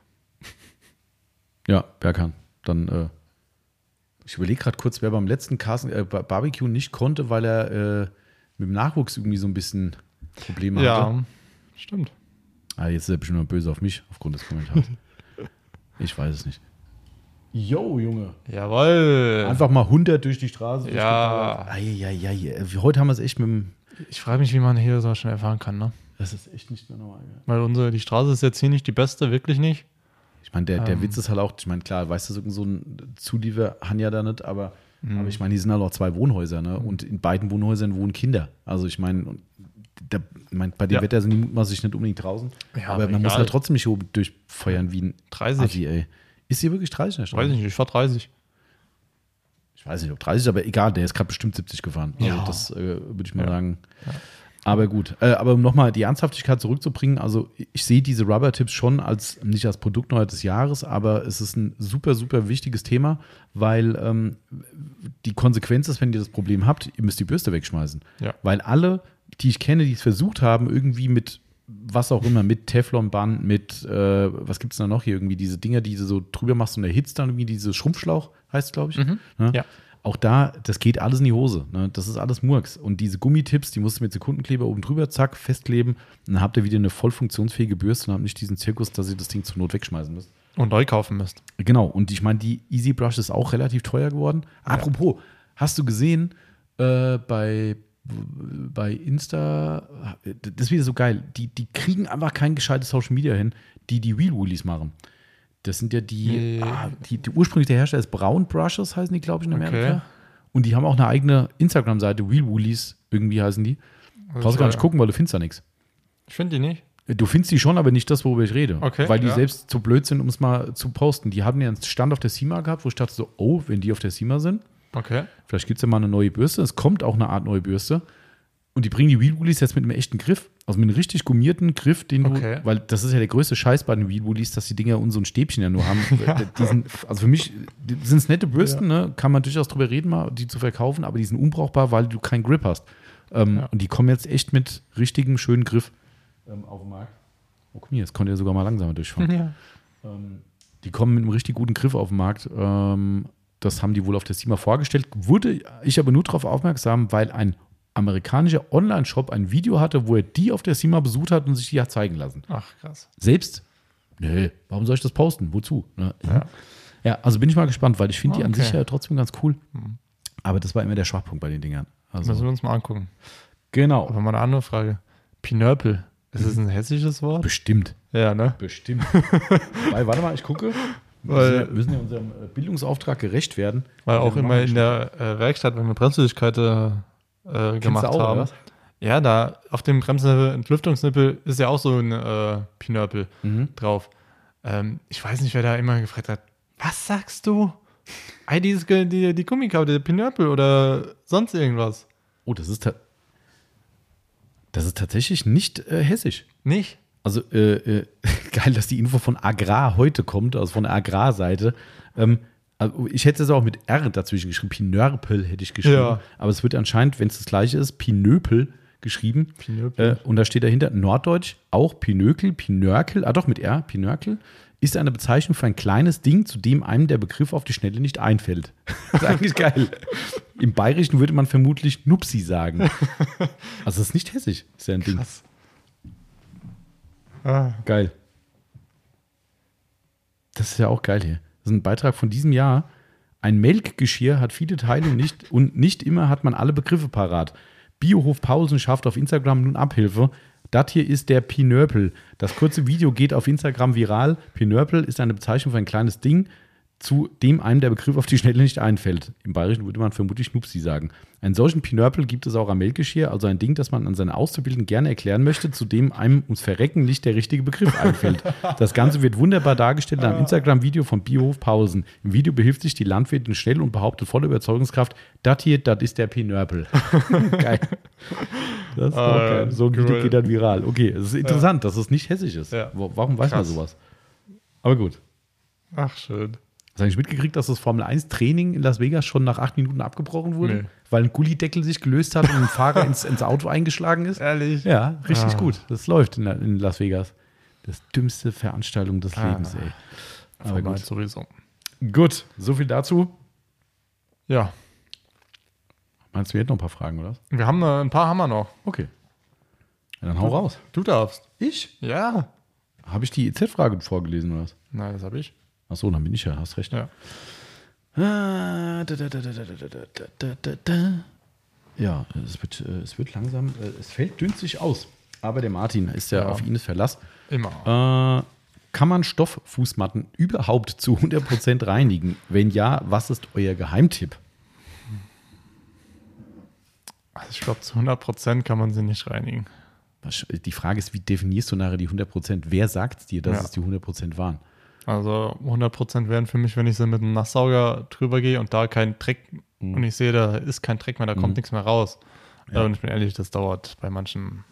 Ja, Berghahn. Dann, äh, ich überlege gerade kurz, wer beim letzten Carsten, äh, Bar- Barbecue nicht konnte, weil er äh, mit dem Nachwuchs irgendwie so ein bisschen Probleme hatte. Ja, stimmt. Ah, jetzt ist er bestimmt mal böse auf mich aufgrund des Kommentars. ich weiß es nicht. Yo, Junge. Jawohl. Einfach mal 100 durch die Straße. Ja. Eieiei. Heute haben wir es echt mit dem. Ich frage mich, wie man hier so schnell fahren kann, ne? Das ist echt nicht mehr normal. gell? Weil unsere, die Straße ist jetzt hier nicht die beste, wirklich nicht. Ich meine, der, der Ähm. Witz ist halt auch, ich meine, klar, weißt du, so so ein Zuliefer haben ja da nicht, aber, Mhm. aber ich meine, die sind halt auch zwei Wohnhäuser, ne? Und in beiden Wohnhäusern wohnen Kinder. Also ich meine, ich meine, bei dem Ja. Wetter sind die mutmaßlich nicht unbedingt draußen. Ja, aber aber man muss halt trotzdem nicht hier oben durchfeuern wie ein 30. Assi, ey. Ist hier wirklich 30 in der Straße? Weiß ich nicht, ich fahr 30. Ich weiß nicht, ob 30, aber egal, der ist gerade bestimmt 70 gefahren. Also Ja. das äh, würde ich mal Ja. sagen. Aber gut. Äh, aber um nochmal die Ernsthaftigkeit zurückzubringen, also ich sehe diese Rubber-Tipps schon als nicht als Produktneuheit des Jahres, aber es ist ein super, super wichtiges Thema, weil ähm, die Konsequenz ist, wenn ihr das Problem habt, ihr müsst die Bürste wegschmeißen. Ja. Weil alle, die ich kenne, die es versucht haben, irgendwie mit was auch immer, mit Teflonband, mit, äh, was gibt es da noch hier, irgendwie diese Dinger, die du so drüber machst und erhitzt dann irgendwie diese Schrumpfschlauch, heißt glaube ich. Ne? Ja. Auch da, das geht alles in die Hose. Ne? Das ist alles Murks. Und diese Gummitipps, die musst du mit Sekundenkleber oben drüber, zack, festkleben. Und dann habt ihr wieder eine voll funktionsfähige Bürste und habt nicht diesen Zirkus, dass ihr das Ding zur Not wegschmeißen müsst. Und neu kaufen müsst. Genau. Und ich meine, die Easy Brush ist auch relativ teuer geworden. Apropos, hast du gesehen, äh, bei, bei Insta, das ist wieder so geil, die, die kriegen einfach kein gescheites Social Media hin, die die Wheel Woolies machen. Das sind ja die, Nee. ah, die, die ursprünglich der Hersteller ist Brown Brushes, heißen die, glaube ich, in Amerika. Okay. Und die haben auch eine eigene Instagram-Seite, Wheel Woolies, irgendwie heißen die. Brauchst du gar nicht gucken, weil du findest da nichts. Ich finde die nicht. Du findest die schon, aber nicht das, worüber ich rede. Okay, Weil die ja. selbst zu blöd sind, um es mal zu posten. Die hatten ja einen Stand auf der SEMA gehabt, wo ich dachte so, oh, wenn die auf der SEMA sind, Okay. vielleicht gibt es ja mal eine neue Bürste. Es kommt auch eine Art neue Bürste. Und die bringen die Wheel Woolies jetzt mit einem echten Griff. Also mit einem richtig gummierten Griff, den du, Okay. weil das ist ja der größte Scheiß bei den Wheel Woolies, dass die Dinger und so ein Stäbchen ja nur haben. Die sind, also für mich sind es nette Bürsten, ne? kann man durchaus drüber reden, mal die zu verkaufen, aber die sind unbrauchbar, weil du keinen Grip hast. Ähm, Ja. Und die kommen jetzt echt mit richtigen, schönen Griff ähm, auf den Markt. Oh, guck mal, jetzt konnte er sogar mal langsamer durchfahren. Ja. Ähm, die kommen mit einem richtig guten Griff auf den Markt. Ähm, das haben die wohl auf der SEMA vorgestellt. Wurde ich aber nur darauf aufmerksam, weil ein amerikanischer Online-Shop ein Video hatte, wo er die auf der SEMA besucht hat und sich die hat zeigen lassen. Ach, krass. Selbst? Nee, warum soll ich das posten? Wozu? Ne? Ja. Ja, also bin ich mal gespannt, weil ich finde die an sich ja trotzdem ganz cool. Aber das war immer der Schwachpunkt bei den Dingern. Müssen Also, wir uns mal angucken. genau. Aber mal eine andere Frage. Pinöpel. Ist das ein hessisches Wort? Bestimmt. Ja, ne? Bestimmt. Weil, warte mal, ich gucke. Wir Weil- müssen ja, müssen ja unserem äh, Bildungsauftrag gerecht werden. Weil auch Wir immer in der äh, Werkstatt, wenn wir Bremsflüssigkeit äh, äh, gemacht auch, haben. Ja, da auf dem Bremsentlüftungsnippel ist ja auch so ein äh, Pinörpel Mhm. drauf. Ähm, ich weiß nicht, wer da immer gefragt hat, was sagst du? Ey, dieses, die, die Gummikau, der Pinörpel oder sonst irgendwas. Oh, das ist, das ist tatsächlich nicht äh, hessisch. Nicht? Also äh, äh, geil, dass die Info von Agrar heute kommt, also von der Agrarseite. Ähm, also ich hätte es auch mit R dazwischen geschrieben. Pinörpel hätte ich geschrieben. Ja. Aber es wird anscheinend, wenn es das gleiche ist, Pinöpel geschrieben. Pinöpel. Äh, und da steht dahinter Norddeutsch auch Pinökel, Pinörkel, ah doch mit R, Pinörkel, ist eine Bezeichnung für ein kleines Ding, zu dem einem der Begriff auf die Schnelle nicht einfällt. Das ist eigentlich geil. Im Bayerischen würde man vermutlich Nupsi sagen. Also das ist nicht hessisch, ist ja ein Ding. Ah, Geil. Das ist ja auch geil hier. Das ist ein Beitrag von diesem Jahr. Ein Melkgeschirr hat viele Teile nicht und nicht immer hat man alle Begriffe parat. Biohof Pausen schafft auf Instagram nun Abhilfe. Das hier ist der Pinörpel. Das kurze Video geht auf Instagram viral. Pinörpel ist eine Bezeichnung für ein kleines Ding, zu dem einem der Begriff auf die Schnelle nicht einfällt. Im Bayerischen würde man vermutlich Schnupsi sagen. Einen solchen Pinörpel gibt es auch am Melkgeschirr, also ein Ding, das man an seine Auszubildenden gerne erklären möchte, zu dem einem ums Verrecken nicht der richtige Begriff einfällt. Das Ganze wird wunderbar dargestellt in einem Instagram-Video von Biohof Pausen. Im Video behilft sich die Landwirtin schnell und behauptet voller Überzeugungskraft, das hier, das ist der Pinörpel. geil. Das ist Ah, geil. So ein Video cool. geht dann viral. Okay, es ist interessant, dass es nicht hessisch ist. Ja. Warum weiß man Krass. sowas? Aber gut. Ach, schön. Hast du eigentlich mitgekriegt, dass das Formel 1 Training in Las Vegas schon nach acht Minuten abgebrochen wurde? Nee. Weil ein Gullideckel sich gelöst hat und ein Fahrer ins, ins Auto eingeschlagen ist? Ehrlich? Ja, richtig Ah. gut. Das läuft in, in Las Vegas. Das dümmste Veranstaltung des Ah. Lebens, ey. Aber Formel gut. 1 sowieso. Gut, so viel dazu. Ja, Meinst du, wir hätten noch ein paar Fragen, oder? was? wir haben äh, ein paar haben wir noch. Okay. Ja, dann hau raus. Du darfst. Ich? Ja. Habe ich die EZ-Frage vorgelesen, oder was? Nein, das habe ich. Ach so, dann bin ich ja, hast recht. Ja. Ja, es wird, es wird langsam, es fällt dünstig aus. Aber der Martin ist ja, ja. auf ihn ist Verlass. Immer. Äh, kann man Stofffußmatten überhaupt zu 100% reinigen? Wenn ja, was ist euer Geheimtipp? Also ich glaube, zu 100% kann man sie nicht reinigen. Die Frage ist, wie definierst du nachher die 100%? Wer sagt dir, dass ja. es die 100% waren? Also 100% wären für mich, wenn ich so mit einem Nasssauger drüber gehe und da kein Dreck Mhm. und ich sehe, da ist kein Dreck mehr, da kommt Mhm. nichts mehr raus. Ja. Und ich bin ehrlich, das dauert bei manchen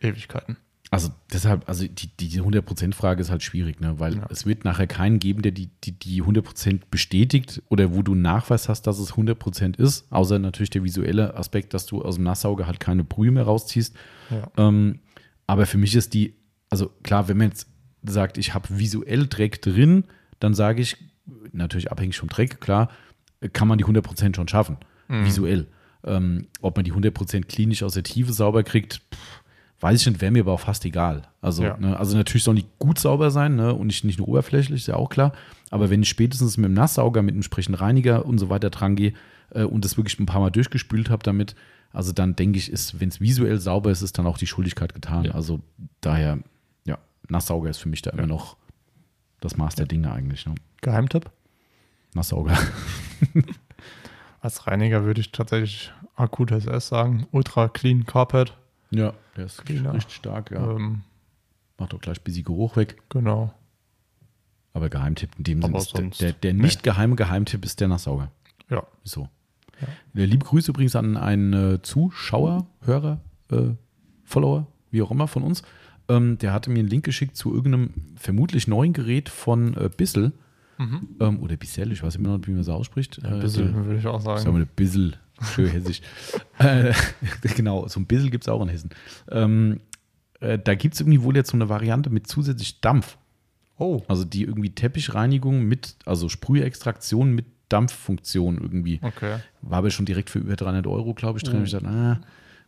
Ewigkeiten. Also deshalb, also die, die 100%-Frage ist halt schwierig, ne? weil Ja. es wird nachher keinen geben, der die, die, die 100% bestätigt oder wo du Nachweis hast, dass es 100% ist, außer natürlich der visuelle Aspekt, dass du aus dem Nasssauger halt keine Brühe mehr rausziehst. Ja. Ähm, aber für mich ist die, also klar, wenn man jetzt sagt, ich habe visuell Dreck drin, dann sage ich, natürlich abhängig vom Dreck, klar, kann man die 100% schon schaffen, Mhm. visuell. Ähm, ob man die 100% klinisch aus der Tiefe sauber kriegt, pff, weiß ich nicht, wäre mir aber auch fast egal. Also, Ja. ne, also natürlich sollen die gut sauber sein ne, und nicht, nicht nur oberflächlich, ist ja auch klar. Aber wenn ich spätestens mit dem Nasssauger, mit einem entsprechenden Reiniger und so weiter dran gehe äh, und das wirklich ein paar Mal durchgespült habe damit, also dann denke ich, ist, wenn es visuell sauber ist, ist dann auch die Schuldigkeit getan. Ja. Also daher, ja, Nasssauger ist für mich da immer noch das Maß der Dinge eigentlich. Ne? Geheimtipp? Nasssauger. Als Reiniger würde ich tatsächlich Akut SS sagen. Ultra Clean Carpet. Ja, der ist Cleaner. richtig stark, ja. Ähm, Macht auch gleich ein bisschen Geruch weg. genau. Aber Geheimtipp in dem Sinne ist der, sonst- der, der nee. nicht geheime Geheimtipp ist der Nasssauger. Ja. So. Ja. Ja, Liebe Grüße übrigens an einen äh, Zuschauer, Hörer, äh, Follower, wie auch immer von uns. Ähm, der hatte mir einen Link geschickt zu irgendeinem vermutlich neuen Gerät von äh, Bissel. Mhm. Ähm, oder Bissell, ich weiß immer noch nicht, wie man es ausspricht. Ein Äh, der- würde ich auch Sagen sagen. wir ein Bissel, schön hessisch. äh, genau, so ein Bissel gibt es auch in Hessen. Ähm, äh, da gibt es irgendwie wohl jetzt so eine Variante mit zusätzlich Dampf. Oh, Also die irgendwie Teppichreinigung mit, also Sprühextraktion mit Dampffunktion irgendwie. okay. War aber schon direkt für über 300 Euro, glaube ich, drin. Mhm. Ich dachte, ah,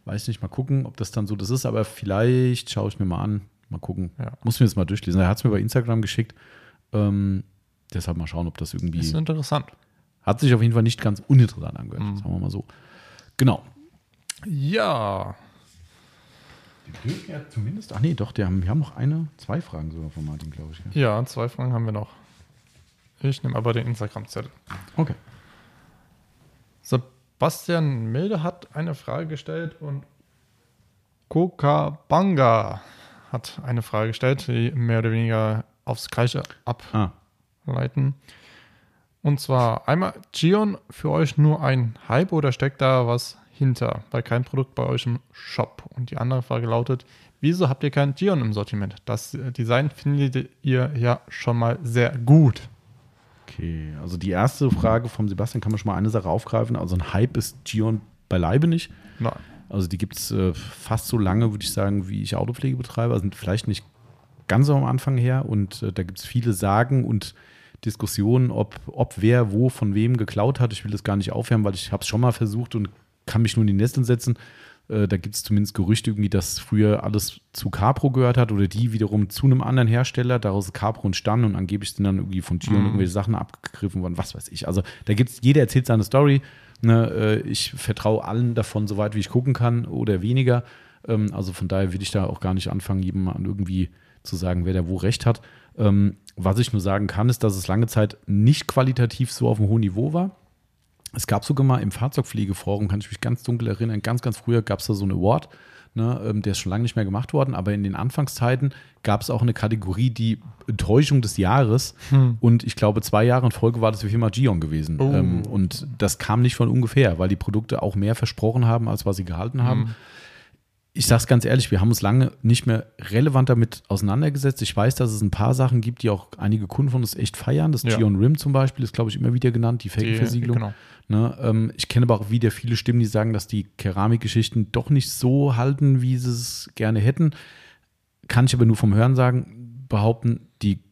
weiß nicht, mal gucken, ob das dann so das ist, aber vielleicht schaue ich mir mal an. Mal gucken. Ja. Muss mir das mal durchlesen. Er hat es mir bei Instagram geschickt. Ähm, deshalb mal schauen, ob das irgendwie. Ist interessant. Hat sich auf jeden Fall nicht ganz uninteressant angehört, Mhm. sagen wir mal so. Genau. Ja. Die dürfen ja zumindest. Ach nee, doch, die haben, wir haben noch eine, zwei Fragen sogar von Martin, glaube ich. gell? Ja, zwei Fragen haben wir noch. Ich nehme aber den Instagram-Zettel. Okay. Sebastian Milde hat eine Frage gestellt und Kokabanga hat eine Frage gestellt, die mehr oder weniger aufs Gleiche ableiten. Ah. Und zwar einmal, Gion für euch nur ein Hype oder steckt da was hinter, bei kein Produkt bei euch im Shop? Und die andere Frage lautet, wieso habt ihr kein Gion im Sortiment? Das Design findet ihr ja schon mal sehr gut. Okay, also die erste Frage vom Sebastian kann man schon mal eine Sache aufgreifen. Also ein Hype ist Gion beileibe nicht. Nein. Also die gibt es äh, fast so lange, würde ich sagen, wie ich Autopflege betreibe. Also vielleicht nicht ganz am Anfang her. Und äh, da gibt es viele Sagen und Diskussionen, ob, ob wer wo von wem geklaut hat. Ich will das gar nicht aufwärmen, weil ich habe es schon mal versucht und kann mich nur in die Nesseln setzen. Äh, da gibt es zumindest Gerüchte irgendwie, dass früher alles zu Capro gehört hat oder die wiederum zu einem anderen Hersteller, daraus Capro entstanden und angeblich sind dann irgendwie von Gion mhm. irgendwelche Sachen abgegriffen worden, was weiß ich. Also da gibt es, jeder erzählt seine Story. Ne, äh, ich vertraue allen davon, soweit wie ich gucken kann oder weniger. Ähm, also von daher will ich da auch gar nicht anfangen, jemandem irgendwie zu sagen, wer da wo recht hat. Ähm, was ich nur sagen kann, ist, dass es lange Zeit nicht qualitativ so auf einem hohen Niveau war. Es gab sogar mal im Fahrzeugpflegeforum, kann ich mich ganz dunkel erinnern, ganz, ganz früher gab es da so einen Award, ne, ähm, der ist schon lange nicht mehr gemacht worden, aber in den Anfangszeiten gab es auch eine Kategorie, die Enttäuschung des Jahres. Hm. Und ich glaube, zwei Jahre in Folge war das die Firma Gion gewesen. Oh. Ähm, und das kam nicht von ungefähr, weil die Produkte auch mehr versprochen haben, als was sie gehalten haben. Hm ich sage es ganz ehrlich, wir haben uns lange nicht mehr relevant damit auseinandergesetzt. Ich weiß, dass es ein paar Sachen gibt, die auch einige Kunden von uns echt feiern. Das ja. Gion Rim zum Beispiel ist, glaube ich, immer wieder genannt, die Felgenversiegelung. Genau. Ne, ähm, ich kenne aber auch wieder viele Stimmen, die sagen, dass die Keramikgeschichten doch nicht so halten, wie sie es gerne hätten. Kann ich aber nur vom Hören sagen, behaupten,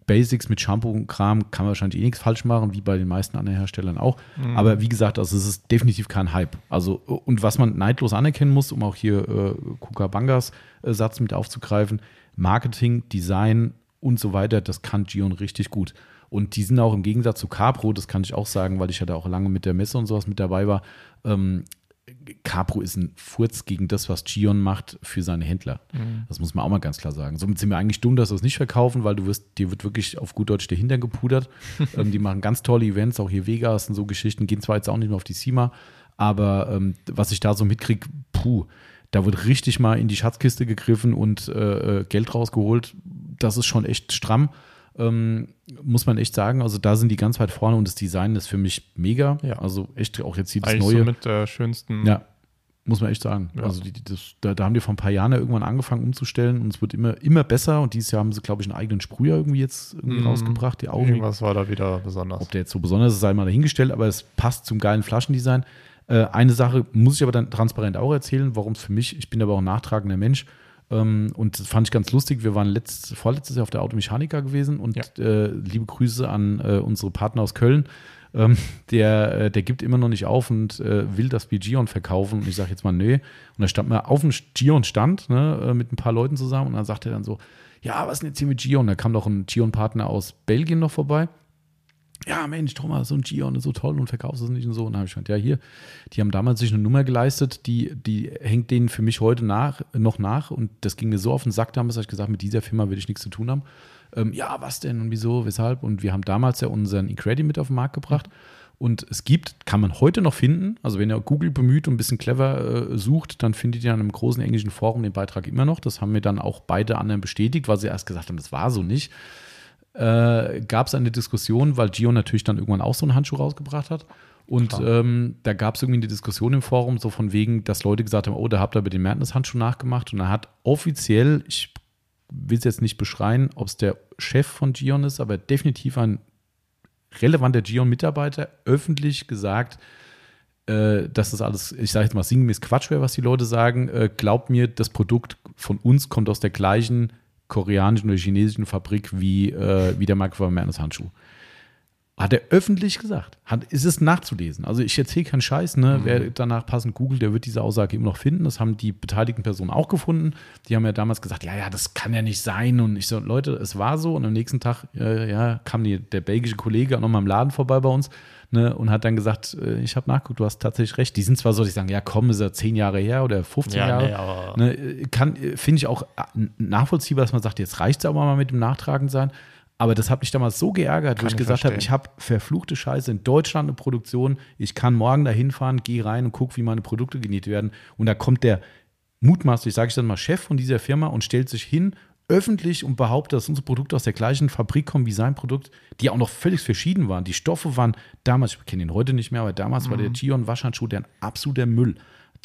Basics mit Shampoo und Kram kann man wahrscheinlich eh nichts falsch machen, wie bei den meisten anderen Herstellern auch. Mhm. Aber wie gesagt, also es ist definitiv kein Hype. Also, und was man neidlos anerkennen muss, um auch hier äh, Kukabangas äh, Satz mit aufzugreifen, Marketing, Design und so weiter, das kann Gion richtig gut. Und die sind auch im Gegensatz zu Capro, das kann ich auch sagen, weil ich ja da auch lange mit der Messe und sowas mit dabei war, ähm, Capro ist ein Furz gegen das, was Gion macht für seine Händler. Mhm. Das muss man auch mal ganz klar sagen. Somit sind wir eigentlich dumm, dass wir es nicht verkaufen, weil du wirst, dir wird wirklich auf gut Deutsch der Hintern gepudert. ähm, die machen ganz tolle Events, auch hier Vegas und so Geschichten, gehen zwar jetzt auch nicht mehr auf die SEMA, aber ähm, was ich da so mitkriege, puh, da wird richtig mal in die Schatzkiste gegriffen und äh, äh Geld rausgeholt. Das ist schon echt stramm. Ähm, muss man echt sagen. Also da sind die ganz weit vorne und das Design ist für mich mega. Ja. Also echt auch jetzt sieht das Neue. So mit der schönsten. Ja, muss man echt sagen. Ja. Also die, das, da, da, haben die vor ein paar Jahren ja irgendwann angefangen umzustellen und es wird immer, immer besser. Und dieses Jahr haben sie, glaube ich, einen eigenen Sprüher irgendwie jetzt irgendwie mm. rausgebracht. Die Augen. Irgendwas war da wieder besonders. Ob der jetzt so besonders ist, sei mal dahingestellt, aber es passt zum geilen Flaschendesign. Äh, eine Sache muss ich aber dann transparent auch erzählen, warum es für mich, ich bin aber auch ein nachtragender Mensch, und das fand ich ganz lustig. Wir waren letzt, vorletztes Jahr auf der Automechaniker gewesen und ja. äh, liebe Grüße an äh, unsere Partner aus Köln. Ähm, der, äh, der gibt immer noch nicht auf und äh, will das wie Gion verkaufen. Und ich sage jetzt mal, nö. Und da stand mir auf dem Gion-Stand ne, äh, mit ein paar Leuten zusammen und dann sagt er dann so, ja, was ist denn jetzt hier mit Gion? Da kam doch ein Gion-Partner aus Belgien noch vorbei ja, Mensch, Thomas, so ein Gion ist so toll und verkaufst es nicht und so. Und dann habe ich gesagt, ja, hier, die haben damals sich eine Nummer geleistet, die, die hängt denen für mich heute nach, noch nach. Und das ging mir so auf den Sack damals, dass ich gesagt mit dieser Firma will ich nichts zu tun haben. Ähm, ja, was denn und wieso, weshalb? Und wir haben damals ja unseren Incredi mit auf den Markt gebracht. Und es gibt, kann man heute noch finden, also wenn ihr Google bemüht und ein bisschen clever äh, sucht, dann findet ihr in einem großen englischen Forum den Beitrag immer noch. Das haben mir dann auch beide anderen bestätigt, weil sie erst gesagt haben, das war so nicht äh, gab es eine Diskussion, weil Gio natürlich dann irgendwann auch so einen Handschuh rausgebracht hat. Und ähm, da gab es irgendwie eine Diskussion im Forum, so von wegen, dass Leute gesagt haben, oh, da habt ihr bei den Mertens-Handschuh nachgemacht. Und er hat offiziell, ich will es jetzt nicht beschreien, ob es der Chef von Gion ist, aber definitiv ein relevanter Gion-Mitarbeiter, öffentlich gesagt, äh, dass das alles, ich sage jetzt mal, sinngemäß Quatsch wäre, was die Leute sagen. Äh, glaubt mir, das Produkt von uns kommt aus der gleichen koreanischen oder chinesischen Fabrik wie, äh, wie der Michael Manus Handschuh. Hat er öffentlich gesagt. Hat, ist es nachzulesen. Also ich erzähle keinen Scheiß, ne? Mhm. Wer danach passend googelt, der wird diese Aussage immer noch finden. Das haben die beteiligten Personen auch gefunden. Die haben ja damals gesagt, ja, ja, das kann ja nicht sein. Und ich so, Leute, es war so. Und am nächsten Tag, äh, ja, kam die, der belgische Kollege auch nochmal im Laden vorbei bei uns ne, und hat dann gesagt, äh, ich habe nachgeguckt, du hast tatsächlich recht. Die sind zwar so, ich sagen, ja komm, ist ja zehn Jahre her oder 15 ja, Jahre. Nee, ne, kann, finde ich auch äh, nachvollziehbar, dass man sagt, jetzt reicht es aber mal mit dem Nachtragen sein. Aber das hat mich damals so geärgert, kann wo ich, ich gesagt habe, ich habe verfluchte Scheiße in Deutschland eine Produktion. Ich kann morgen da hinfahren, gehe rein und gucke, wie meine Produkte genäht werden. Und da kommt der mutmaßlich, sage ich dann mal, Chef von dieser Firma und stellt sich hin, öffentlich und behauptet, dass unsere Produkte aus der gleichen Fabrik kommen wie sein Produkt, die auch noch völlig verschieden waren. Die Stoffe waren damals, ich kenne ihn heute nicht mehr, aber damals mhm. war der mhm. Gion Waschhandschuh der ein absoluter Müll.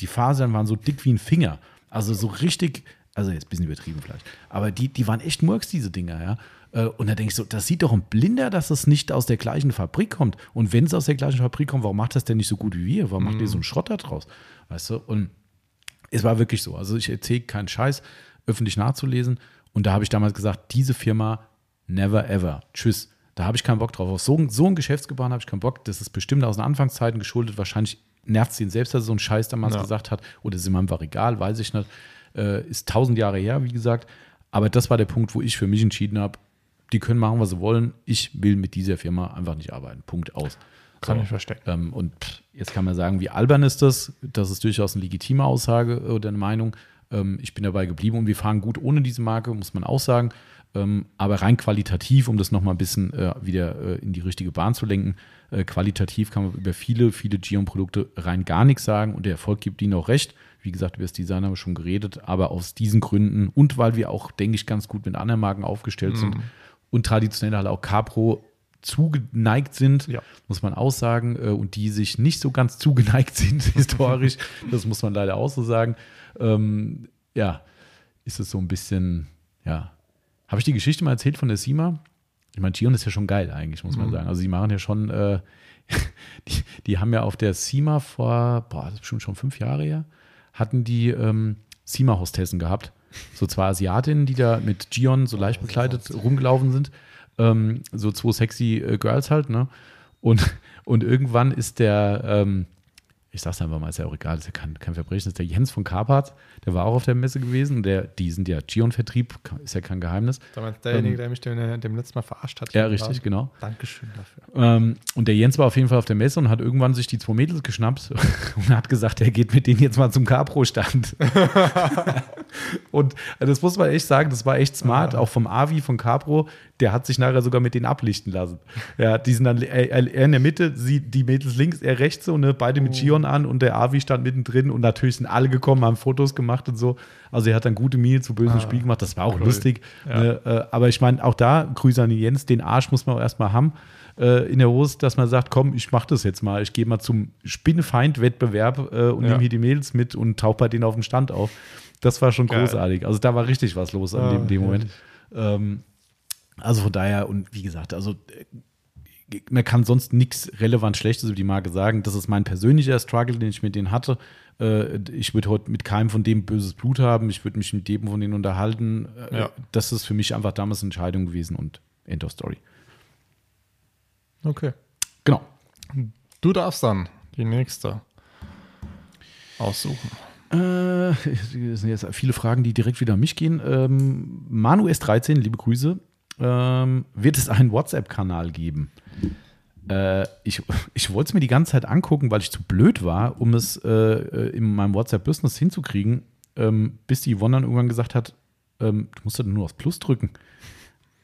Die Fasern waren so dick wie ein Finger. Also so richtig, also jetzt ein bisschen übertrieben vielleicht, aber die, die waren echt Murks, diese Dinger, ja. Äh, und da denke ich so, das sieht doch ein Blinder, dass es nicht aus der gleichen Fabrik kommt. Und wenn es aus der gleichen Fabrik kommt, warum macht das denn nicht so gut wie wir? Warum mhm. macht ihr so einen Schrott da draus? Weißt du? Und es war wirklich so. Also ich erzähle keinen Scheiß, öffentlich nachzulesen. Und da habe ich damals gesagt, diese Firma never ever. Tschüss. Da habe ich keinen Bock drauf. Auf so, so ein Geschäftsgebaren habe ich keinen Bock. Das ist bestimmt aus den Anfangszeiten geschuldet. Wahrscheinlich nervt es ihn selbst, dass er so einen Scheiß damals ja. gesagt hat. Oder ist ihm einfach egal, weiß ich nicht. Äh, ist tausend Jahre her, wie gesagt. Aber das war der Punkt, wo ich für mich entschieden habe, die können machen, was sie wollen. Ich will mit dieser Firma einfach nicht arbeiten. Punkt aus. Kann so. ich verstehen. Ähm, und jetzt kann man sagen, wie albern ist das? Das ist durchaus eine legitime Aussage oder eine Meinung. Ähm, ich bin dabei geblieben und wir fahren gut ohne diese Marke, muss man auch sagen. Ähm, aber rein qualitativ, um das nochmal ein bisschen äh, wieder äh, in die richtige Bahn zu lenken, äh, qualitativ kann man über viele, viele Gion-Produkte rein gar nichts sagen und der Erfolg gibt ihnen auch recht. Wie gesagt, über das Design haben wir schon geredet, aber aus diesen Gründen und weil wir auch, denke ich, ganz gut mit anderen Marken aufgestellt mhm. sind und traditionell halt auch Capro zugeneigt sind, ja. muss man auch sagen, und die sich nicht so ganz zugeneigt sind historisch, das muss man leider auch so sagen, ähm, ja, ist es so ein bisschen, ja. Habe ich die Geschichte mal erzählt von der SIMA? Ich meine, Gion ist ja schon geil eigentlich, muss man mhm. sagen. Also sie machen ja schon, äh, die, die, haben ja auf der SIMA vor, boah, das ist bestimmt schon fünf Jahre her, hatten die ähm, SIMA-Hostessen gehabt. So zwei Asiatinnen, die da mit Gion so leicht bekleidet rumgelaufen sind. Ähm, so zwei sexy äh, Girls halt, ne? Und, und irgendwann ist der, ähm, ich sag's einfach mal, ist ja auch egal, ist ja kein, kein Verbrechen, das ist der Jens von Carpart, der war auch auf der Messe gewesen. Der, die sind ja Gion-Vertrieb, ist ja kein Geheimnis. Damals derjenige, ähm, der mich dem, dem letzten Mal verarscht hat. Ja, richtig, genau. Dankeschön dafür. Ähm, und der Jens war auf jeden Fall auf der Messe und hat irgendwann sich die zwei Mädels geschnappt und hat gesagt, er geht mit denen jetzt mal zum Capro-Stand. und das muss man echt sagen, das war echt smart, auch vom Avi von Capro der hat sich nachher sogar mit denen ablichten lassen. Ja, die sind dann er, er in der Mitte, sie, die Mädels links, er rechts so, ne, beide mit oh. Gion an und der Avi stand mittendrin und natürlich sind alle gekommen, haben Fotos gemacht und so. Also er hat dann gute Miene zu bösen ah, Spiel gemacht, das war auch cool. lustig. Ja. Ne, äh, aber ich meine, auch da, Grüße an Jens, den Arsch muss man auch erstmal haben äh, in der Hose, dass man sagt, komm, ich mach das jetzt mal, ich gehe mal zum Spinnefeind-Wettbewerb äh, und ja. nehme hier die Mädels mit und tauche bei denen auf dem Stand auf. Das war schon Geil. großartig. Also da war richtig was los an ah, dem, dem Moment. Ähm, also von daher, und wie gesagt, also äh, man kann sonst nichts relevant Schlechtes über die Marke sagen. Das ist mein persönlicher Struggle, den ich mit denen hatte. Äh, ich würde heute mit keinem von dem böses Blut haben. Ich würde mich mit jedem von denen unterhalten. Äh, ja. Das ist für mich einfach damals eine Entscheidung gewesen und End of Story. Okay. Genau. Du darfst dann die nächste aussuchen. Äh, das sind jetzt viele Fragen, die direkt wieder an mich gehen. Ähm, Manu S13, liebe Grüße ähm, wird es einen WhatsApp-Kanal geben. Äh, ich ich wollte es mir die ganze Zeit angucken, weil ich zu blöd war, um es äh, äh in meinem WhatsApp-Business hinzukriegen, ähm, bis die Yvonne dann irgendwann gesagt hat, ähm, du musst dann nur aufs Plus drücken.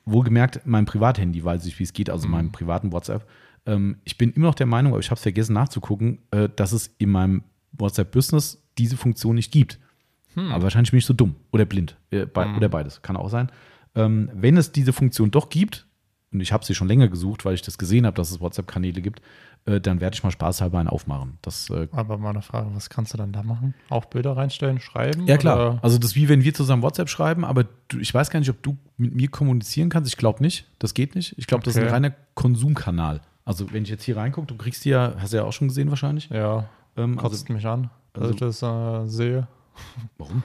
Wohlgemerkt, mein Privathandy weiß ich, wie es geht, also mhm. meinem privaten WhatsApp. Ähm, ich bin immer noch der Meinung, aber ich habe es vergessen nachzugucken, äh, dass es in meinem WhatsApp-Business diese Funktion nicht gibt. Hm. Aber wahrscheinlich bin ich so dumm oder blind. Äh, be mhm. Oder beides. Kann auch sein. Ähm, wenn es diese Funktion doch gibt, und ich habe sie schon länger gesucht, weil ich das gesehen habe, dass es WhatsApp-Kanäle gibt, äh, dann werde ich mal spaßhalber einen aufmachen. Das, äh, Aber mal eine Frage, was kannst du dann da machen? Auch Bilder reinstellen, schreiben? Ja, klar. Oder? Also das ist wie wenn wir zusammen WhatsApp schreiben, aber du, ich weiß gar nicht, ob du mit mir kommunizieren kannst. Ich glaube nicht. Das geht nicht. Ich glaube, okay. das ist ein reiner Konsumkanal. Also wenn ich jetzt hier reingucke, du kriegst ja, hast du ja auch schon gesehen wahrscheinlich. Ja. Ähm, Kotzt also, mich an, dass also, ich das äh, sehe. Warum?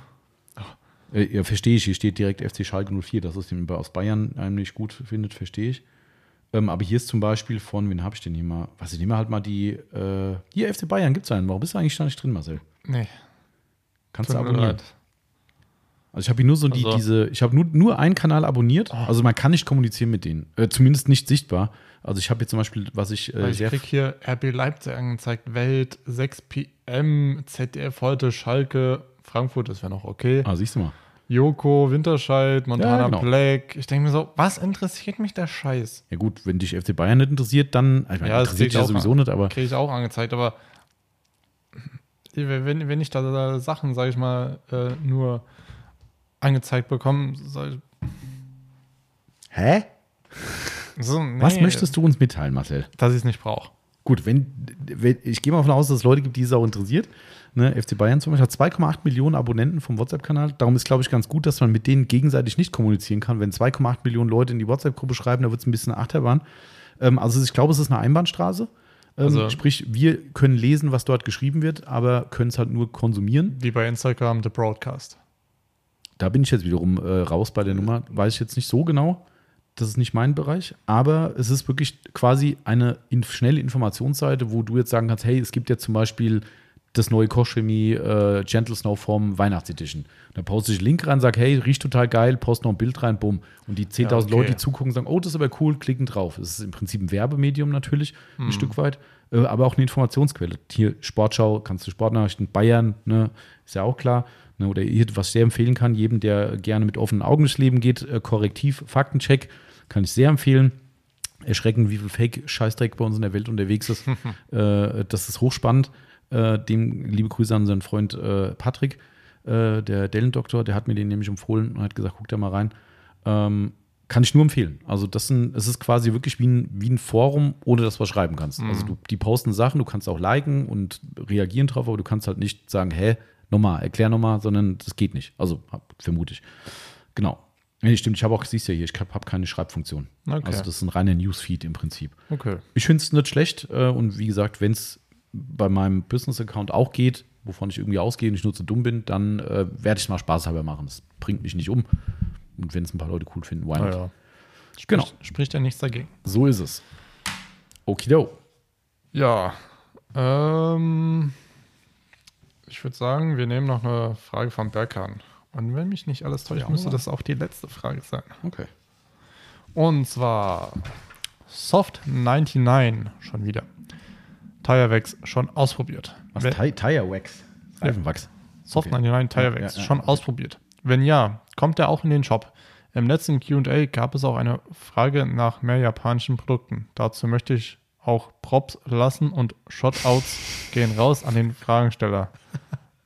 Äh, ja, verstehe ich. Hier steht direkt FC Schalke 04. Das ist den aus Bayern eigentlich gut findet, verstehe ich. Ähm, aber hier ist zum Beispiel von, wen habe ich denn hier mal? Was ich nehme halt mal die. Äh, hier FC Bayern gibt es einen. Warum bist du eigentlich da nicht drin, Marcel? Nee. Kannst Tut du abonnieren. Also ich habe hier nur so die, also. diese, ich habe nur, nur einen Kanal abonniert. Oh. Also man kann nicht kommunizieren mit denen. Äh, zumindest nicht sichtbar. Also ich habe hier zum Beispiel, was ich. Äh, ich krieg hier RB Leipzig angezeigt, Welt, 6 PM, ZDF heute, Schalke, Frankfurt, das wäre noch okay. Ah, siehst du mal. Joko, Winterscheid, Montana ja, genau. Black. Ich denke mir so, was interessiert mich der Scheiß? Ja gut, wenn dich FC Bayern nicht interessiert, dann, ich meine, ja, interessiert dich ja sowieso an, nicht, aber. Kriege ich auch angezeigt, aber wenn, wenn ich da Sachen, sage ich mal, äh, nur angezeigt bekomme, soll ich. Hä? So, nee, Was möchtest du uns mitteilen, Marcel? Dass ich es nicht brauche. Gut, wenn, wenn ich gehe mal davon aus, dass es Leute gibt, die es auch interessiert. Ne, FC Bayern zum Beispiel hat 2,8 Millionen Abonnenten vom WhatsApp-Kanal. Darum ist, glaube ich, ganz gut, dass man mit denen gegenseitig nicht kommunizieren kann. Wenn 2,8 Millionen Leute in die WhatsApp-Gruppe schreiben, da wird es ein bisschen Achterbahn. Ähm, also ich glaube, es ist eine Einbahnstraße. Ähm, Also- sprich, wir können lesen, was dort geschrieben wird, aber können es halt nur konsumieren. Wie bei Instagram, The Broadcast. Da bin ich jetzt wiederum äh, raus bei der Nummer. Weiß ich jetzt nicht so genau. Das ist nicht mein Bereich. Aber es ist wirklich quasi eine in, schnelle Informationsseite, wo du jetzt sagen kannst: Hey, es gibt jetzt zum Beispiel das neue Kochchemie äh, Gentle Snow Form Weihnachtsedition. Da poste ich einen Link rein, sag, hey, riecht total geil, poste noch ein Bild rein, bumm. Und die 10.000 Ja, okay. Leute, die zugucken, sagen, oh, das ist aber cool, klicken drauf. Es ist im Prinzip ein Werbemedium natürlich, ein Mhm. Stück weit, äh, aber auch eine Informationsquelle. Hier Sportschau, kannst du Sportnachrichten, Bayern, ne, ist ja auch klar. Ne, oder hier, was ich sehr empfehlen kann, jedem, der gerne mit offenen Augen durchs Leben geht, äh, Korrektiv, Faktencheck, kann ich sehr empfehlen. Erschreckend, wie viel Fake-Scheißdreck bei uns in der Welt unterwegs ist. äh, das ist hochspannend. Äh, dem liebe Grüße an seinen Freund äh, Patrick, äh, der Dellendoktor, der hat mir den nämlich empfohlen und hat gesagt, guck da mal rein. Ähm, kann ich nur empfehlen. Also das sind, es ist quasi wirklich wie ein, wie ein Forum, ohne dass du was schreiben kannst. Also du, die posten Sachen, du kannst auch liken und reagieren drauf, aber du kannst halt nicht sagen, hä, nochmal, erklär nochmal, sondern das geht nicht. Also vermute ich. Genau. Nee, stimmt, ich habe auch, siehst du ja hier, ich habe hab keine Schreibfunktion. Okay. Also das ist ein reiner Newsfeed im Prinzip. Okay. Ich finde es nicht schlecht äh, und wie gesagt, wenn es bei meinem Business-Account auch geht, wovon ich irgendwie ausgehe und ich nur zu dumm bin, dann äh, werde ich es mal spaßhalber machen. Das bringt mich nicht um. Und wenn es ein paar Leute cool finden, why not? Naja. Genau, Spricht, spricht ja nichts dagegen. so ist es. Okido. Ja. Ähm, ich würde sagen, wir nehmen noch eine Frage von Berkan. Und wenn mich nicht alles täuscht, Ja, müsste das auch die letzte Frage sein. Okay. Und zwar Soft99 schon wieder. Tirewax schon ausprobiert. Was? Wenn- Ti- Tire Wax. Reifenwachs. Soft99 Tirewax Ja, ja, ja, schon okay. ausprobiert. Wenn ja, kommt er auch in den Shop. Im letzten QA gab es auch eine Frage nach mehr japanischen Produkten. Dazu möchte ich auch Props lassen und Shotouts gehen raus an den Fragensteller.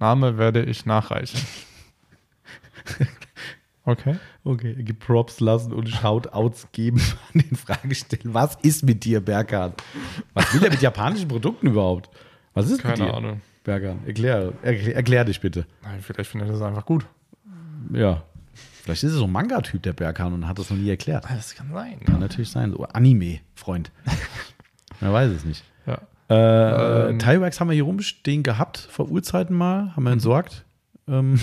Name werde ich nachreichen. Okay. Okay, er gibt Props lassen und Shoutouts geben an den Fragestellen. Was ist mit dir, Berkan? Was will er mit japanischen Produkten überhaupt? Was ist mit Keine dir? Ahnung. Berkan, erklär, erklär, erklär dich bitte. Nein, vielleicht findet er das einfach gut. Ja. Vielleicht ist er so ein Manga-Typ, der Berkan, und hat das noch nie erklärt. Das kann sein. Kann natürlich sein. So Anime-Freund. Man weiß es nicht. Ja. Äh, Ähm. Haben wir hier rumstehen gehabt, vor Urzeiten mal, haben wir entsorgt. Ähm,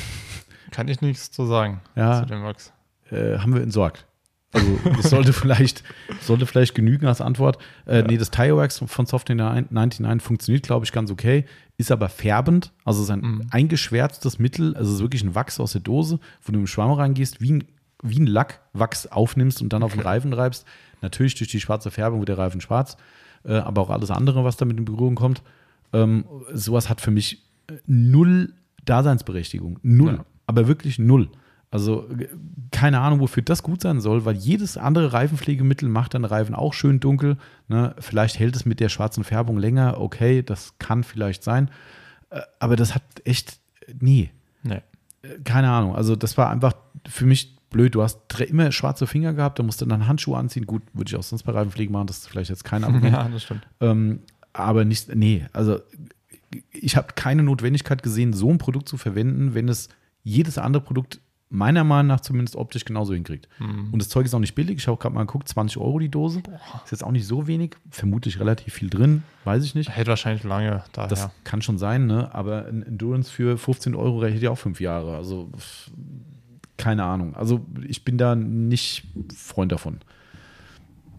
Kann ich nichts zu sagen Ja. zu dem Wachs. äh, haben wir entsorgt. Also das sollte vielleicht, sollte vielleicht genügen als Antwort. Äh, Nee, das Tirewax von Soft 99 funktioniert, glaube ich, ganz okay, ist aber färbend, also es ist ein eingeschwärztes Mittel, also es ist wirklich ein Wachs aus der Dose, wo du im Schwamm reingehst, wie ein, wie ein Lackwachs aufnimmst und dann auf den Reifen reibst. Natürlich durch die schwarze Färbung wird der Reifen schwarz, äh, aber auch alles andere, was damit in Berührung kommt. Ähm, sowas hat für mich äh, null Daseinsberechtigung. Null. Ja. Aber wirklich null. Also äh, keine Ahnung, wofür das gut sein soll, weil jedes andere Reifenpflegemittel macht dann Reifen auch schön dunkel. Ne? Vielleicht hält es mit der schwarzen Färbung länger, okay, das kann vielleicht sein. Äh, Aber das hat echt nie. Nee. Keine Ahnung. Also das war einfach für mich blöd. Du hast immer schwarze Finger gehabt, da musst du dann Handschuhe anziehen. Gut, würde ich auch sonst bei Reifenpflege machen, das ist vielleicht jetzt kein Argument. Ja, das stimmt. Ähm, aber nicht, nee, also ich habe keine Notwendigkeit gesehen, so ein Produkt zu verwenden, wenn es jedes andere Produkt meiner Meinung nach zumindest optisch genauso hinkriegt. Mhm. Und das Zeug ist auch nicht billig. Ich habe gerade mal geguckt, 20 Euro die Dose. Ist jetzt auch nicht so wenig. Vermutlich relativ viel drin, weiß ich nicht. Hält wahrscheinlich lange daher. Das kann schon sein, ne? aber ein Endurance für 15 Euro hält ja auch fünf Jahre. Also keine Ahnung. Also ich bin da nicht Freund davon.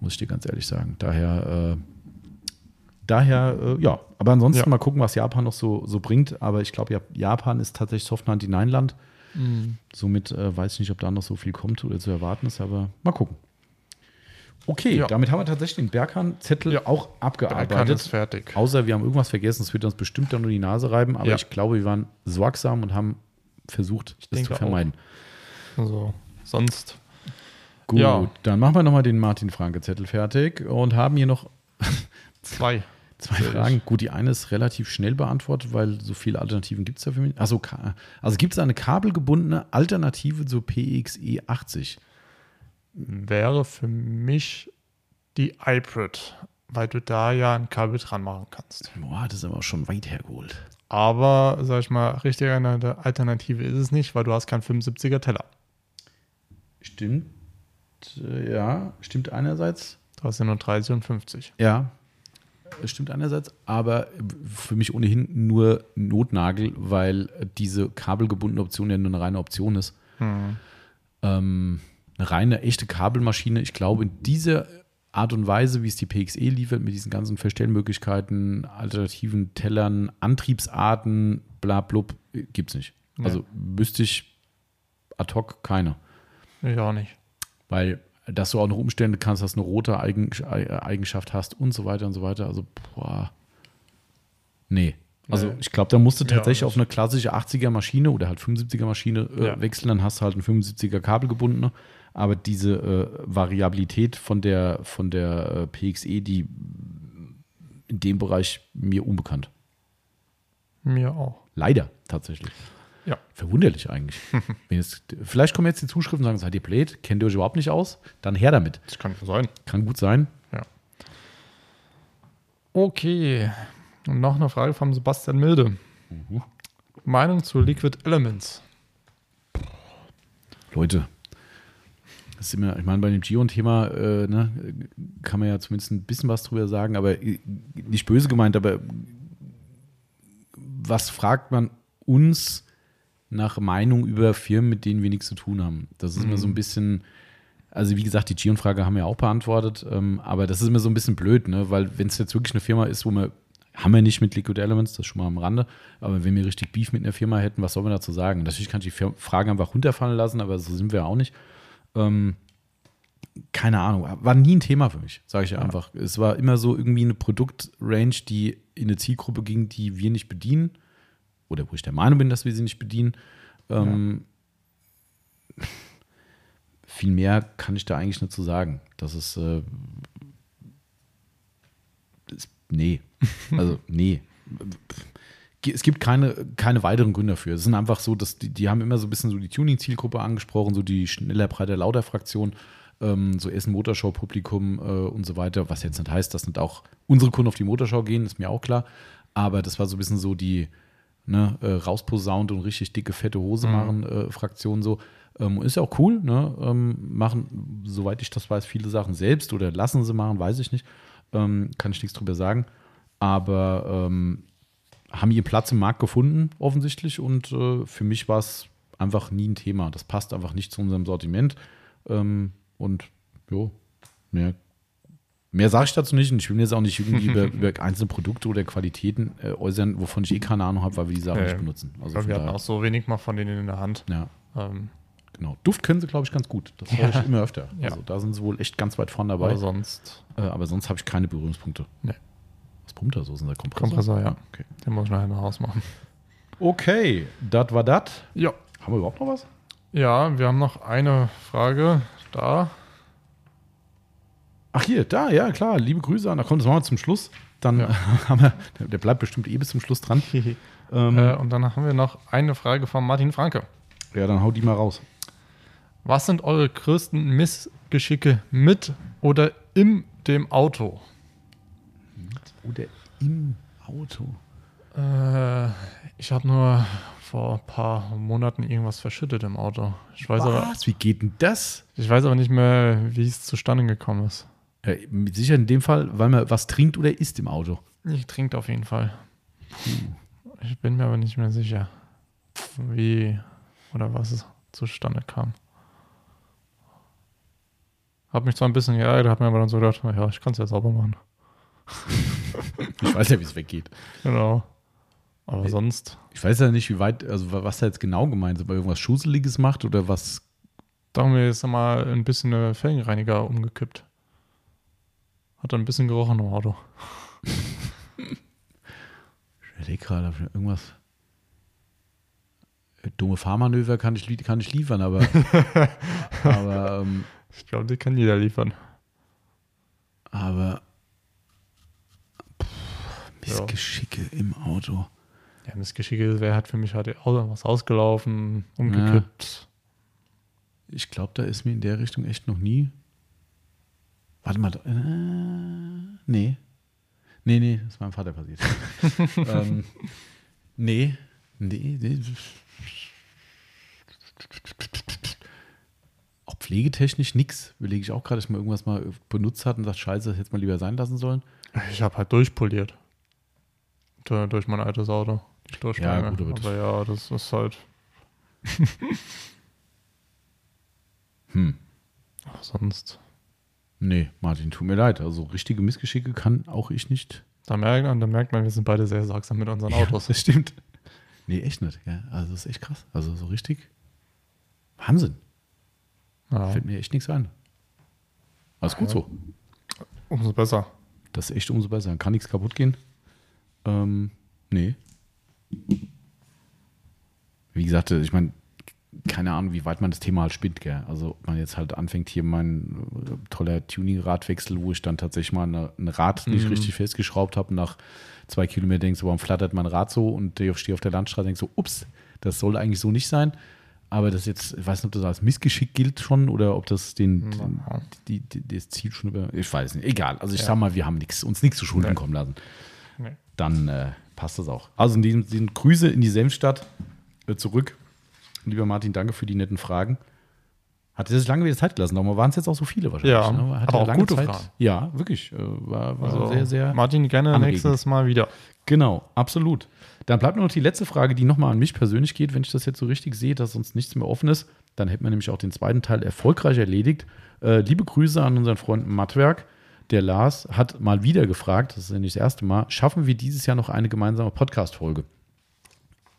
Muss ich dir ganz ehrlich sagen. Daher, äh, daher, äh, ja. Aber ansonsten Ja. mal gucken, was Japan noch so, so bringt. Aber ich glaube, Japan ist tatsächlich Soft 99 Land. Mhm. Somit äh, weiß ich nicht, ob da noch so viel kommt oder zu erwarten ist, aber mal gucken. Okay, Ja. damit haben wir tatsächlich den Berghahn-Zettel Ja. auch abgearbeitet. ist fertig. Außer wir haben irgendwas vergessen, das wird uns bestimmt dann nur die Nase reiben, aber Ja. ich glaube, wir waren sorgsam und haben versucht, das denke zu auch. vermeiden. Also, sonst. Gut, dann machen wir nochmal den Martin Franke Zettel fertig und haben hier noch Zwei. Zwei Fragen. Gut, die eine ist relativ schnell beantwortet, weil so viele Alternativen gibt es ja für mich. Also, also gibt es eine kabelgebundene Alternative zur PXE 80? Wäre für mich die iPad, weil du da ja ein Kabel dran machen kannst. Boah, das ist aber auch schon weit hergeholt. Aber, sag ich mal, richtig eine Alternative ist es nicht, weil du hast keinen 75er Teller. Stimmt. Äh, ja, stimmt einerseits. Du hast ja nur 30 und 50. Ja, stimmt einerseits, aber für mich ohnehin nur Notnagel, weil diese kabelgebundene Option ja nur eine reine Option ist. Hm. Ähm, eine reine, echte Kabelmaschine, ich glaube, in dieser Art und Weise, wie es die PXE liefert, mit diesen ganzen Verstellmöglichkeiten, alternativen Tellern, Antriebsarten, bla blub, gibt es nicht. Nee. Also wüsste ich ad hoc keine. Ich auch nicht. Weil dass du auch noch Umstände kannst, dass du eine rote Eigenschaft hast und so weiter und so weiter. Also, boah. Nee. Also nee. ich glaube, da musst du tatsächlich ja, auf eine klassische 80er Maschine oder halt 75er Maschine äh, ja. wechseln, dann hast du halt ein 75er Kabel gebunden. Aber diese äh, Variabilität von der, von der äh, PXE, die in dem Bereich mir unbekannt. Mir auch. Leider, tatsächlich. Ja. Verwunderlich eigentlich. jetzt, vielleicht kommen jetzt die Zuschriften und sagen, seid ihr blöd, kennt ihr euch überhaupt nicht aus? Dann her damit. Das kann sein. Kann gut sein. Ja. Okay. Und noch eine Frage von Sebastian Milde. Mhm. Meinung zu Liquid Elements. Leute, das ist immer, ich meine, bei dem Gion-Thema äh, ne, kann man ja zumindest ein bisschen was drüber sagen, aber äh, nicht böse gemeint, aber was fragt man uns nach Meinung über Firmen, mit denen wir nichts zu tun haben. Das ist mhm. immer so ein bisschen, also wie gesagt, die Gion-Frage haben wir auch beantwortet, ähm, aber das ist immer so ein bisschen blöd, ne? weil wenn es jetzt wirklich eine Firma ist, wo wir, haben wir nicht mit Liquid Elements, das schon mal am Rande, aber wenn wir richtig Beef mit einer Firma hätten, was soll man dazu sagen? Natürlich kann ich die Frage einfach runterfallen lassen, aber so sind wir auch nicht. Ähm, keine Ahnung, war nie ein Thema für mich, sage ich ja. einfach. Es war immer so irgendwie eine Produktrange, die in eine Zielgruppe ging, die wir nicht bedienen oder wo ich der Meinung bin, dass wir sie nicht bedienen. Ähm, ja. Viel mehr kann ich da eigentlich nicht zu sagen. Das ist, äh, das, nee, also nee. Es gibt keine, keine weiteren Gründe dafür. Es sind einfach so, dass die, die haben immer so ein bisschen so die Tuning-Zielgruppe angesprochen, so die schneller, breiter, lauter Fraktion, ähm, so Essen Motorshow-Publikum äh, und so weiter. Was jetzt nicht heißt, dass nicht auch unsere Kunden auf die Motorshow gehen, ist mir auch klar. Aber das war so ein bisschen so die, ne, äh, rausposaunt und richtig dicke, fette Hose mhm. machen, äh, Fraktion so. Ähm, ist ja auch cool, ne? Ähm, machen, soweit ich das weiß, viele Sachen selbst oder lassen sie machen, weiß ich nicht. Ähm, kann ich nichts drüber sagen. Aber ähm, haben ihren Platz im Markt gefunden, offensichtlich. Und äh, für mich war es einfach nie ein Thema. Das passt einfach nicht zu unserem Sortiment. Ähm, und jo, mehr Mehr sage ich dazu nicht und ich will mir jetzt auch nicht irgendwie über, über, einzelne Produkte oder Qualitäten äh, äußern, wovon ich eh keine Ahnung habe, weil wir die Sachen äh, nicht benutzen. Also wir hatten auch so wenig mal von denen in der Hand. Ja. Ähm. Genau. Duft können sie, glaube ich, ganz gut. Das höre ich immer öfter. Ja. Also da sind sie wohl echt ganz weit vorne dabei. Aber sonst. Äh, aber sonst habe ich keine Berührungspunkte. Nee. Was pumpt da so? Sind der Kompressor? Kompressor, ja. Okay. Den muss ich nachher noch ausmachen. Okay, das war das. Ja. Haben wir überhaupt noch was? Ja, wir haben noch eine Frage da. Ach hier, da, ja klar, liebe Grüße an. Da kommt das mal zum Schluss. Dann ja. haben wir, der bleibt bestimmt eh bis zum Schluss dran. ähm, äh, und dann haben wir noch eine Frage von Martin Franke. Ja, dann hau die mal raus. Was sind eure größten Missgeschicke mit oder in dem Auto? Mit oder im Auto? Äh, ich habe nur vor ein paar Monaten irgendwas verschüttet im Auto. Ich weiß was? aber, Wie geht denn das? Ich weiß aber nicht mehr, wie es zustande gekommen ist. Ja, mit Sicherheit in dem Fall, weil man was trinkt oder isst im Auto. Ich trinke auf jeden Fall. Ich bin mir aber nicht mehr sicher, wie oder was es zustande kam. Hab mich zwar ein bisschen geärgert, hab mir aber dann so gedacht, ja, ich kann es ja sauber machen. ich weiß ja, wie es weggeht. Genau. Aber ich, sonst. Ich weiß ja nicht, wie weit, also was da jetzt genau gemeint ist, ob er irgendwas Schuseliges macht oder was. Da haben wir jetzt mal ein bisschen Felgenreiniger umgekippt. Hat dann ein bisschen gerochen im Auto. ich überlege gerade, irgendwas. Dumme Fahrmanöver kann ich, kann ich liefern, aber. aber ähm, ich glaube, die kann jeder liefern. Aber. Missgeschicke im Auto. Ja, Missgeschicke wäre halt für mich halt was ausgelaufen, umgekippt. Ich glaube, da ist mir in der Richtung echt noch nie. Warte mal. Äh, nee. Nee, nee, das ist meinem Vater passiert. ähm, nee. Nee, nee. Auch pflegetechnisch nix. Überlege ich auch gerade, dass ich mal irgendwas mal benutzt hat und sagt, scheiße, das hätte mal lieber sein lassen sollen. Ich habe halt durchpoliert. Durch mein altes Auto. Die Ja, gut, aber aber ja, das ist halt. Hm. Ach, sonst. Nee, Martin, tut mir leid. Also richtige Missgeschicke kann auch ich nicht. Da merkt man, da merkt man, wir sind beide sehr sorgsam mit unseren Ja, Autos. das stimmt. Nee, echt nicht. Ja. Also das ist echt krass. Also so richtig Wahnsinn. Ja, Fällt mir echt nichts ein. Alles gut Ja. so. umso besser. Das ist echt umso besser. Kann nichts kaputt gehen. Ähm, nee. Wie gesagt, ich meine, keine Ahnung, wie weit man das Thema halt spinnt, gell? Also, ob man jetzt halt anfängt, hier mein äh, toller Tuning-Radwechsel, wo ich dann tatsächlich mal eine, ein Rad nicht Mhm. richtig festgeschraubt habe, nach zwei Kilometern denkst du, warum flattert mein Rad so? Und ich stehe auf der Landstraße und denkst so, ups, das soll eigentlich so nicht sein. Aber das jetzt, ich weiß nicht, ob das als Missgeschick gilt schon oder ob das den, Ja. die, die, das Ziel schon über. Ich weiß nicht. Egal. Also ich Ja. sag mal, wir haben nix, uns nichts zu Schulden Nee. kommen lassen. Nee. Dann äh, passt das auch. Also in diesem Grüße in die Senfstadt äh, zurück. Lieber Martin, danke für die netten Fragen. Hat er sich lange wieder Zeit gelassen, aber waren es jetzt auch so viele wahrscheinlich. Ja, ne? Aber er auch lange gute Zeit. Fragen. Ja, wirklich. Äh, war war Also, sehr, sehr. Martin, gerne anregend. nächstes Mal wieder. Genau, absolut. Dann bleibt nur noch die letzte Frage, die nochmal an mich persönlich geht, wenn ich das jetzt so richtig sehe, dass sonst nichts mehr offen ist. Dann hätten wir nämlich auch den zweiten Teil erfolgreich erledigt. Äh, liebe Grüße an unseren Freund Mattwerk. Der Lars hat mal wieder gefragt, das ist ja nicht das erste Mal, schaffen wir dieses Jahr noch eine gemeinsame Podcast-Folge?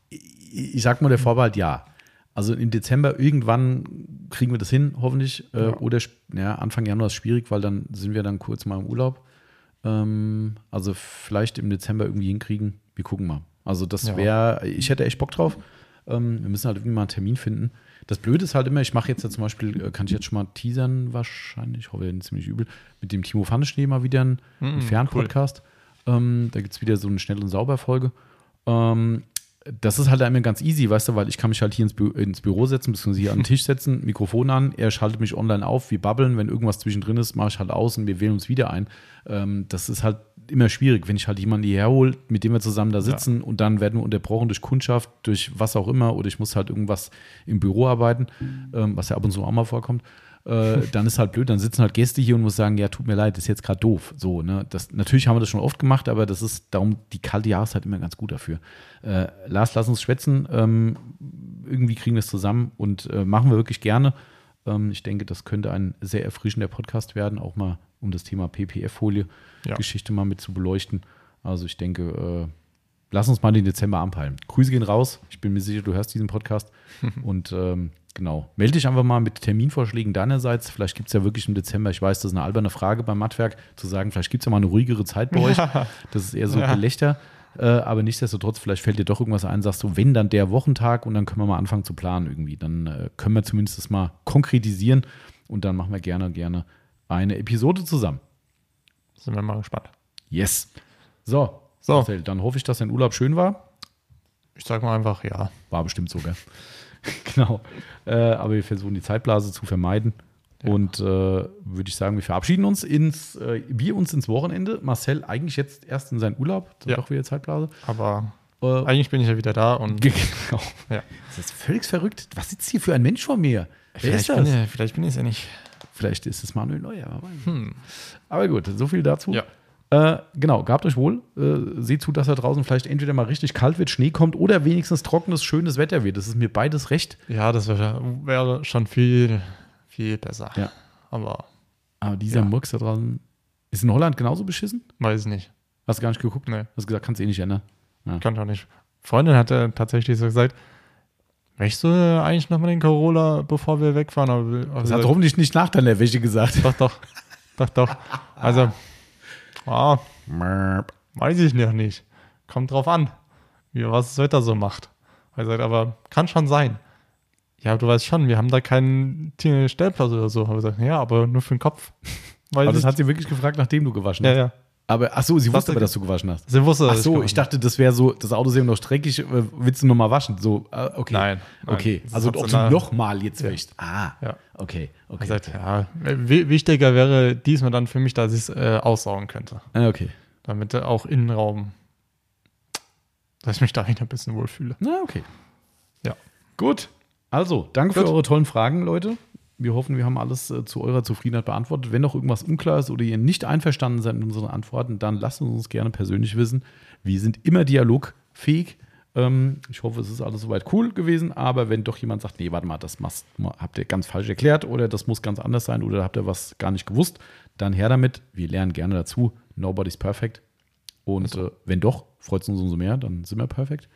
Ich ich sag mal der Vorbehalt ja. Also im Dezember irgendwann kriegen wir das hin, hoffentlich. Äh, Ja. Oder ja, Anfang Januar ist schwierig, weil dann sind wir dann kurz mal im Urlaub. Ähm, also vielleicht im Dezember irgendwie hinkriegen. Wir gucken mal. Also das Ja. wäre, ich hätte echt Bock drauf. Ähm, wir müssen halt irgendwie mal einen Termin finden. Das Blöde ist halt immer, ich mache jetzt ja zum Beispiel, äh, kann ich jetzt schon mal teasern, wahrscheinlich, ich hoffe, sind ziemlich übel, mit dem Timo Pfanneschnee mal wieder einen, einen Mhm, Fernpodcast. Ähm, da gibt es wieder so eine schnell und sauber Folge. Ähm, das ist halt immer ganz easy, weißt du, weil ich kann mich halt hier ins, Bü ins Büro setzen, beziehungsweise hier an den Tisch setzen, Mikrofon an, er schaltet mich online auf, wir babbeln, wenn irgendwas zwischendrin ist, mache ich halt aus und wir wählen uns wieder ein. Ähm, das ist halt immer schwierig, wenn ich halt jemanden hierher hole, mit dem wir zusammen da sitzen und dann werden wir unterbrochen durch Kundschaft, durch was auch immer oder ich muss halt irgendwas im Büro arbeiten, ähm, was ja ab und zu auch mal vorkommt. Äh, dann ist halt blöd, dann sitzen halt Gäste hier und muss sagen, ja, tut mir leid, ist jetzt gerade doof. So, ne? Das, natürlich haben wir das schon oft gemacht, aber das ist darum, die kalte Jahreszeit immer ganz gut dafür. Äh, Lars, lass uns schwätzen. Ähm, irgendwie kriegen wir es zusammen und äh, machen wir wirklich gerne. Ähm, ich denke, das könnte ein sehr erfrischender Podcast werden, auch mal um das Thema PPF-Folie-Geschichte Ja. mal mit zu beleuchten. Also ich denke, äh, lass uns mal den Dezember anpeilen. Grüße gehen raus. Ich bin mir sicher, du hörst diesen Podcast. und ähm, genau, melde dich einfach mal mit Terminvorschlägen deinerseits. Vielleicht gibt es ja wirklich im Dezember, ich weiß, das ist eine alberne Frage beim Mattwerk, zu sagen, vielleicht gibt es ja mal eine ruhigere Zeit bei euch. Das ist eher so Ja. Gelächter. Äh, aber nichtsdestotrotz, vielleicht fällt dir doch irgendwas ein, sagst du, wenn dann der Wochentag und dann können wir mal anfangen zu planen irgendwie. Dann äh, können wir zumindest das mal konkretisieren und dann machen wir gerne, gerne eine Episode zusammen. Sind wir mal gespannt. Yes. So, So. Marcel, dann hoffe ich, dass dein Urlaub schön war. Ich sag mal einfach ja. War bestimmt so, gell? genau. Äh, aber wir versuchen die Zeitblase zu vermeiden. Und äh, würde ich sagen, wir verabschieden uns ins, äh, wir uns ins Wochenende. Marcel eigentlich jetzt erst in seinen Urlaub, dann Ja. doch wieder Zeitblase. Aber Äh, eigentlich bin ich ja wieder da und genau. ja. Das ist völlig verrückt. Was sitzt hier für ein Mensch vor mir? Wer ist Vielleicht bin, das? ich, vielleicht bin ich es ja nicht. Vielleicht ist es Manuel Neuer. weiß. Hm. Aber gut, so viel dazu. Ja. Äh, genau, gehabt euch wohl. Äh, seht zu, dass da draußen vielleicht entweder mal richtig kalt wird, Schnee kommt oder wenigstens trockenes, schönes Wetter wird. Das ist mir beides recht. Ja, das wäre, wäre schon viel, viel besser. Ja. Aber Aber dieser Ja. Murks da draußen ist in Holland genauso beschissen? weiß nicht. Hast du gar nicht geguckt? Nee, Hast gesagt, kannst du eh nicht ändern. kann doch nicht. Freundin hatte tatsächlich so gesagt, möchtest du eigentlich nochmal den Corolla, bevor wir wegfahren? Aber, aber Das hat hoffentlich nicht nach deiner Wäsche gesagt. Doch, doch. doch, doch. Also, ah, weiß ich noch nicht. Kommt drauf an, wie was das Wetter so macht. Er sagt, aber kann schon sein. Ja, du weißt schon, wir haben da keinen Stellplatz oder so. Habe ich gesagt, ja, aber nur für den Kopf. Weil Aber das hat sie wirklich gefragt, nachdem du gewaschen ja, hast. ja. Aber, ach so, sie wusste aber, dass du gewaschen hast. Sie wusste, Ach ich so, gewaschen ich dachte, das wäre so, das Auto ist eben noch streckig, äh, willst du noch mal waschen? So, äh, okay. Nein, nein. Okay, also ob du na- noch mal jetzt Ja. wäschst. Ah, Ja. okay, okay. sagt, ja, wi- wichtiger wäre diesmal dann für mich, dass ich es äh, aussaugen könnte. Ah, okay. Damit auch Innenraum, dass ich mich da wieder ein bisschen wohlfühle. Na, okay. Ja. Gut. Also, danke für Gut. eure tollen Fragen, Leute. Wir hoffen, wir haben alles äh, zu eurer Zufriedenheit beantwortet. Wenn noch irgendwas unklar ist oder ihr nicht einverstanden seid mit unseren Antworten, dann lasst uns uns gerne persönlich wissen. Wir sind immer dialogfähig. Ähm, ich hoffe, es ist alles soweit cool gewesen. Aber wenn doch jemand sagt, nee, warte mal, das habt ihr ganz falsch erklärt oder das muss ganz anders sein oder habt ihr was gar nicht gewusst, dann her damit. Wir lernen gerne dazu. Nobody's perfect. Und äh, wenn doch, freut es uns umso mehr, dann sind wir perfekt.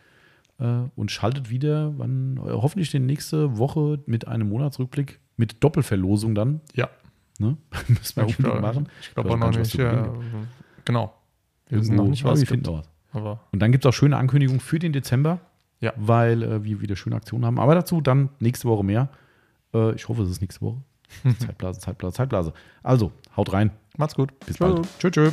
Äh, und schaltet wieder, wann, hoffentlich die nächste Woche mit einem Monatsrückblick mit Doppelverlosung dann. Ja, Ne? Müssen wir unbedingt glaube machen. ich glaub Ich weiß auch noch nicht, Ja, genau. Wir wissen noch nicht, was wir finden was. Und dann gibt es auch schöne Ankündigungen für den Dezember, Ja. weil äh, wir wieder schöne Aktionen haben. Aber dazu dann nächste Woche mehr. Äh, ich hoffe, es ist nächste Woche. Zeitblase, Zeitblase, Zeitblase. Also, haut rein. macht's gut. Bis Ciao. bald. Tschö, tschö.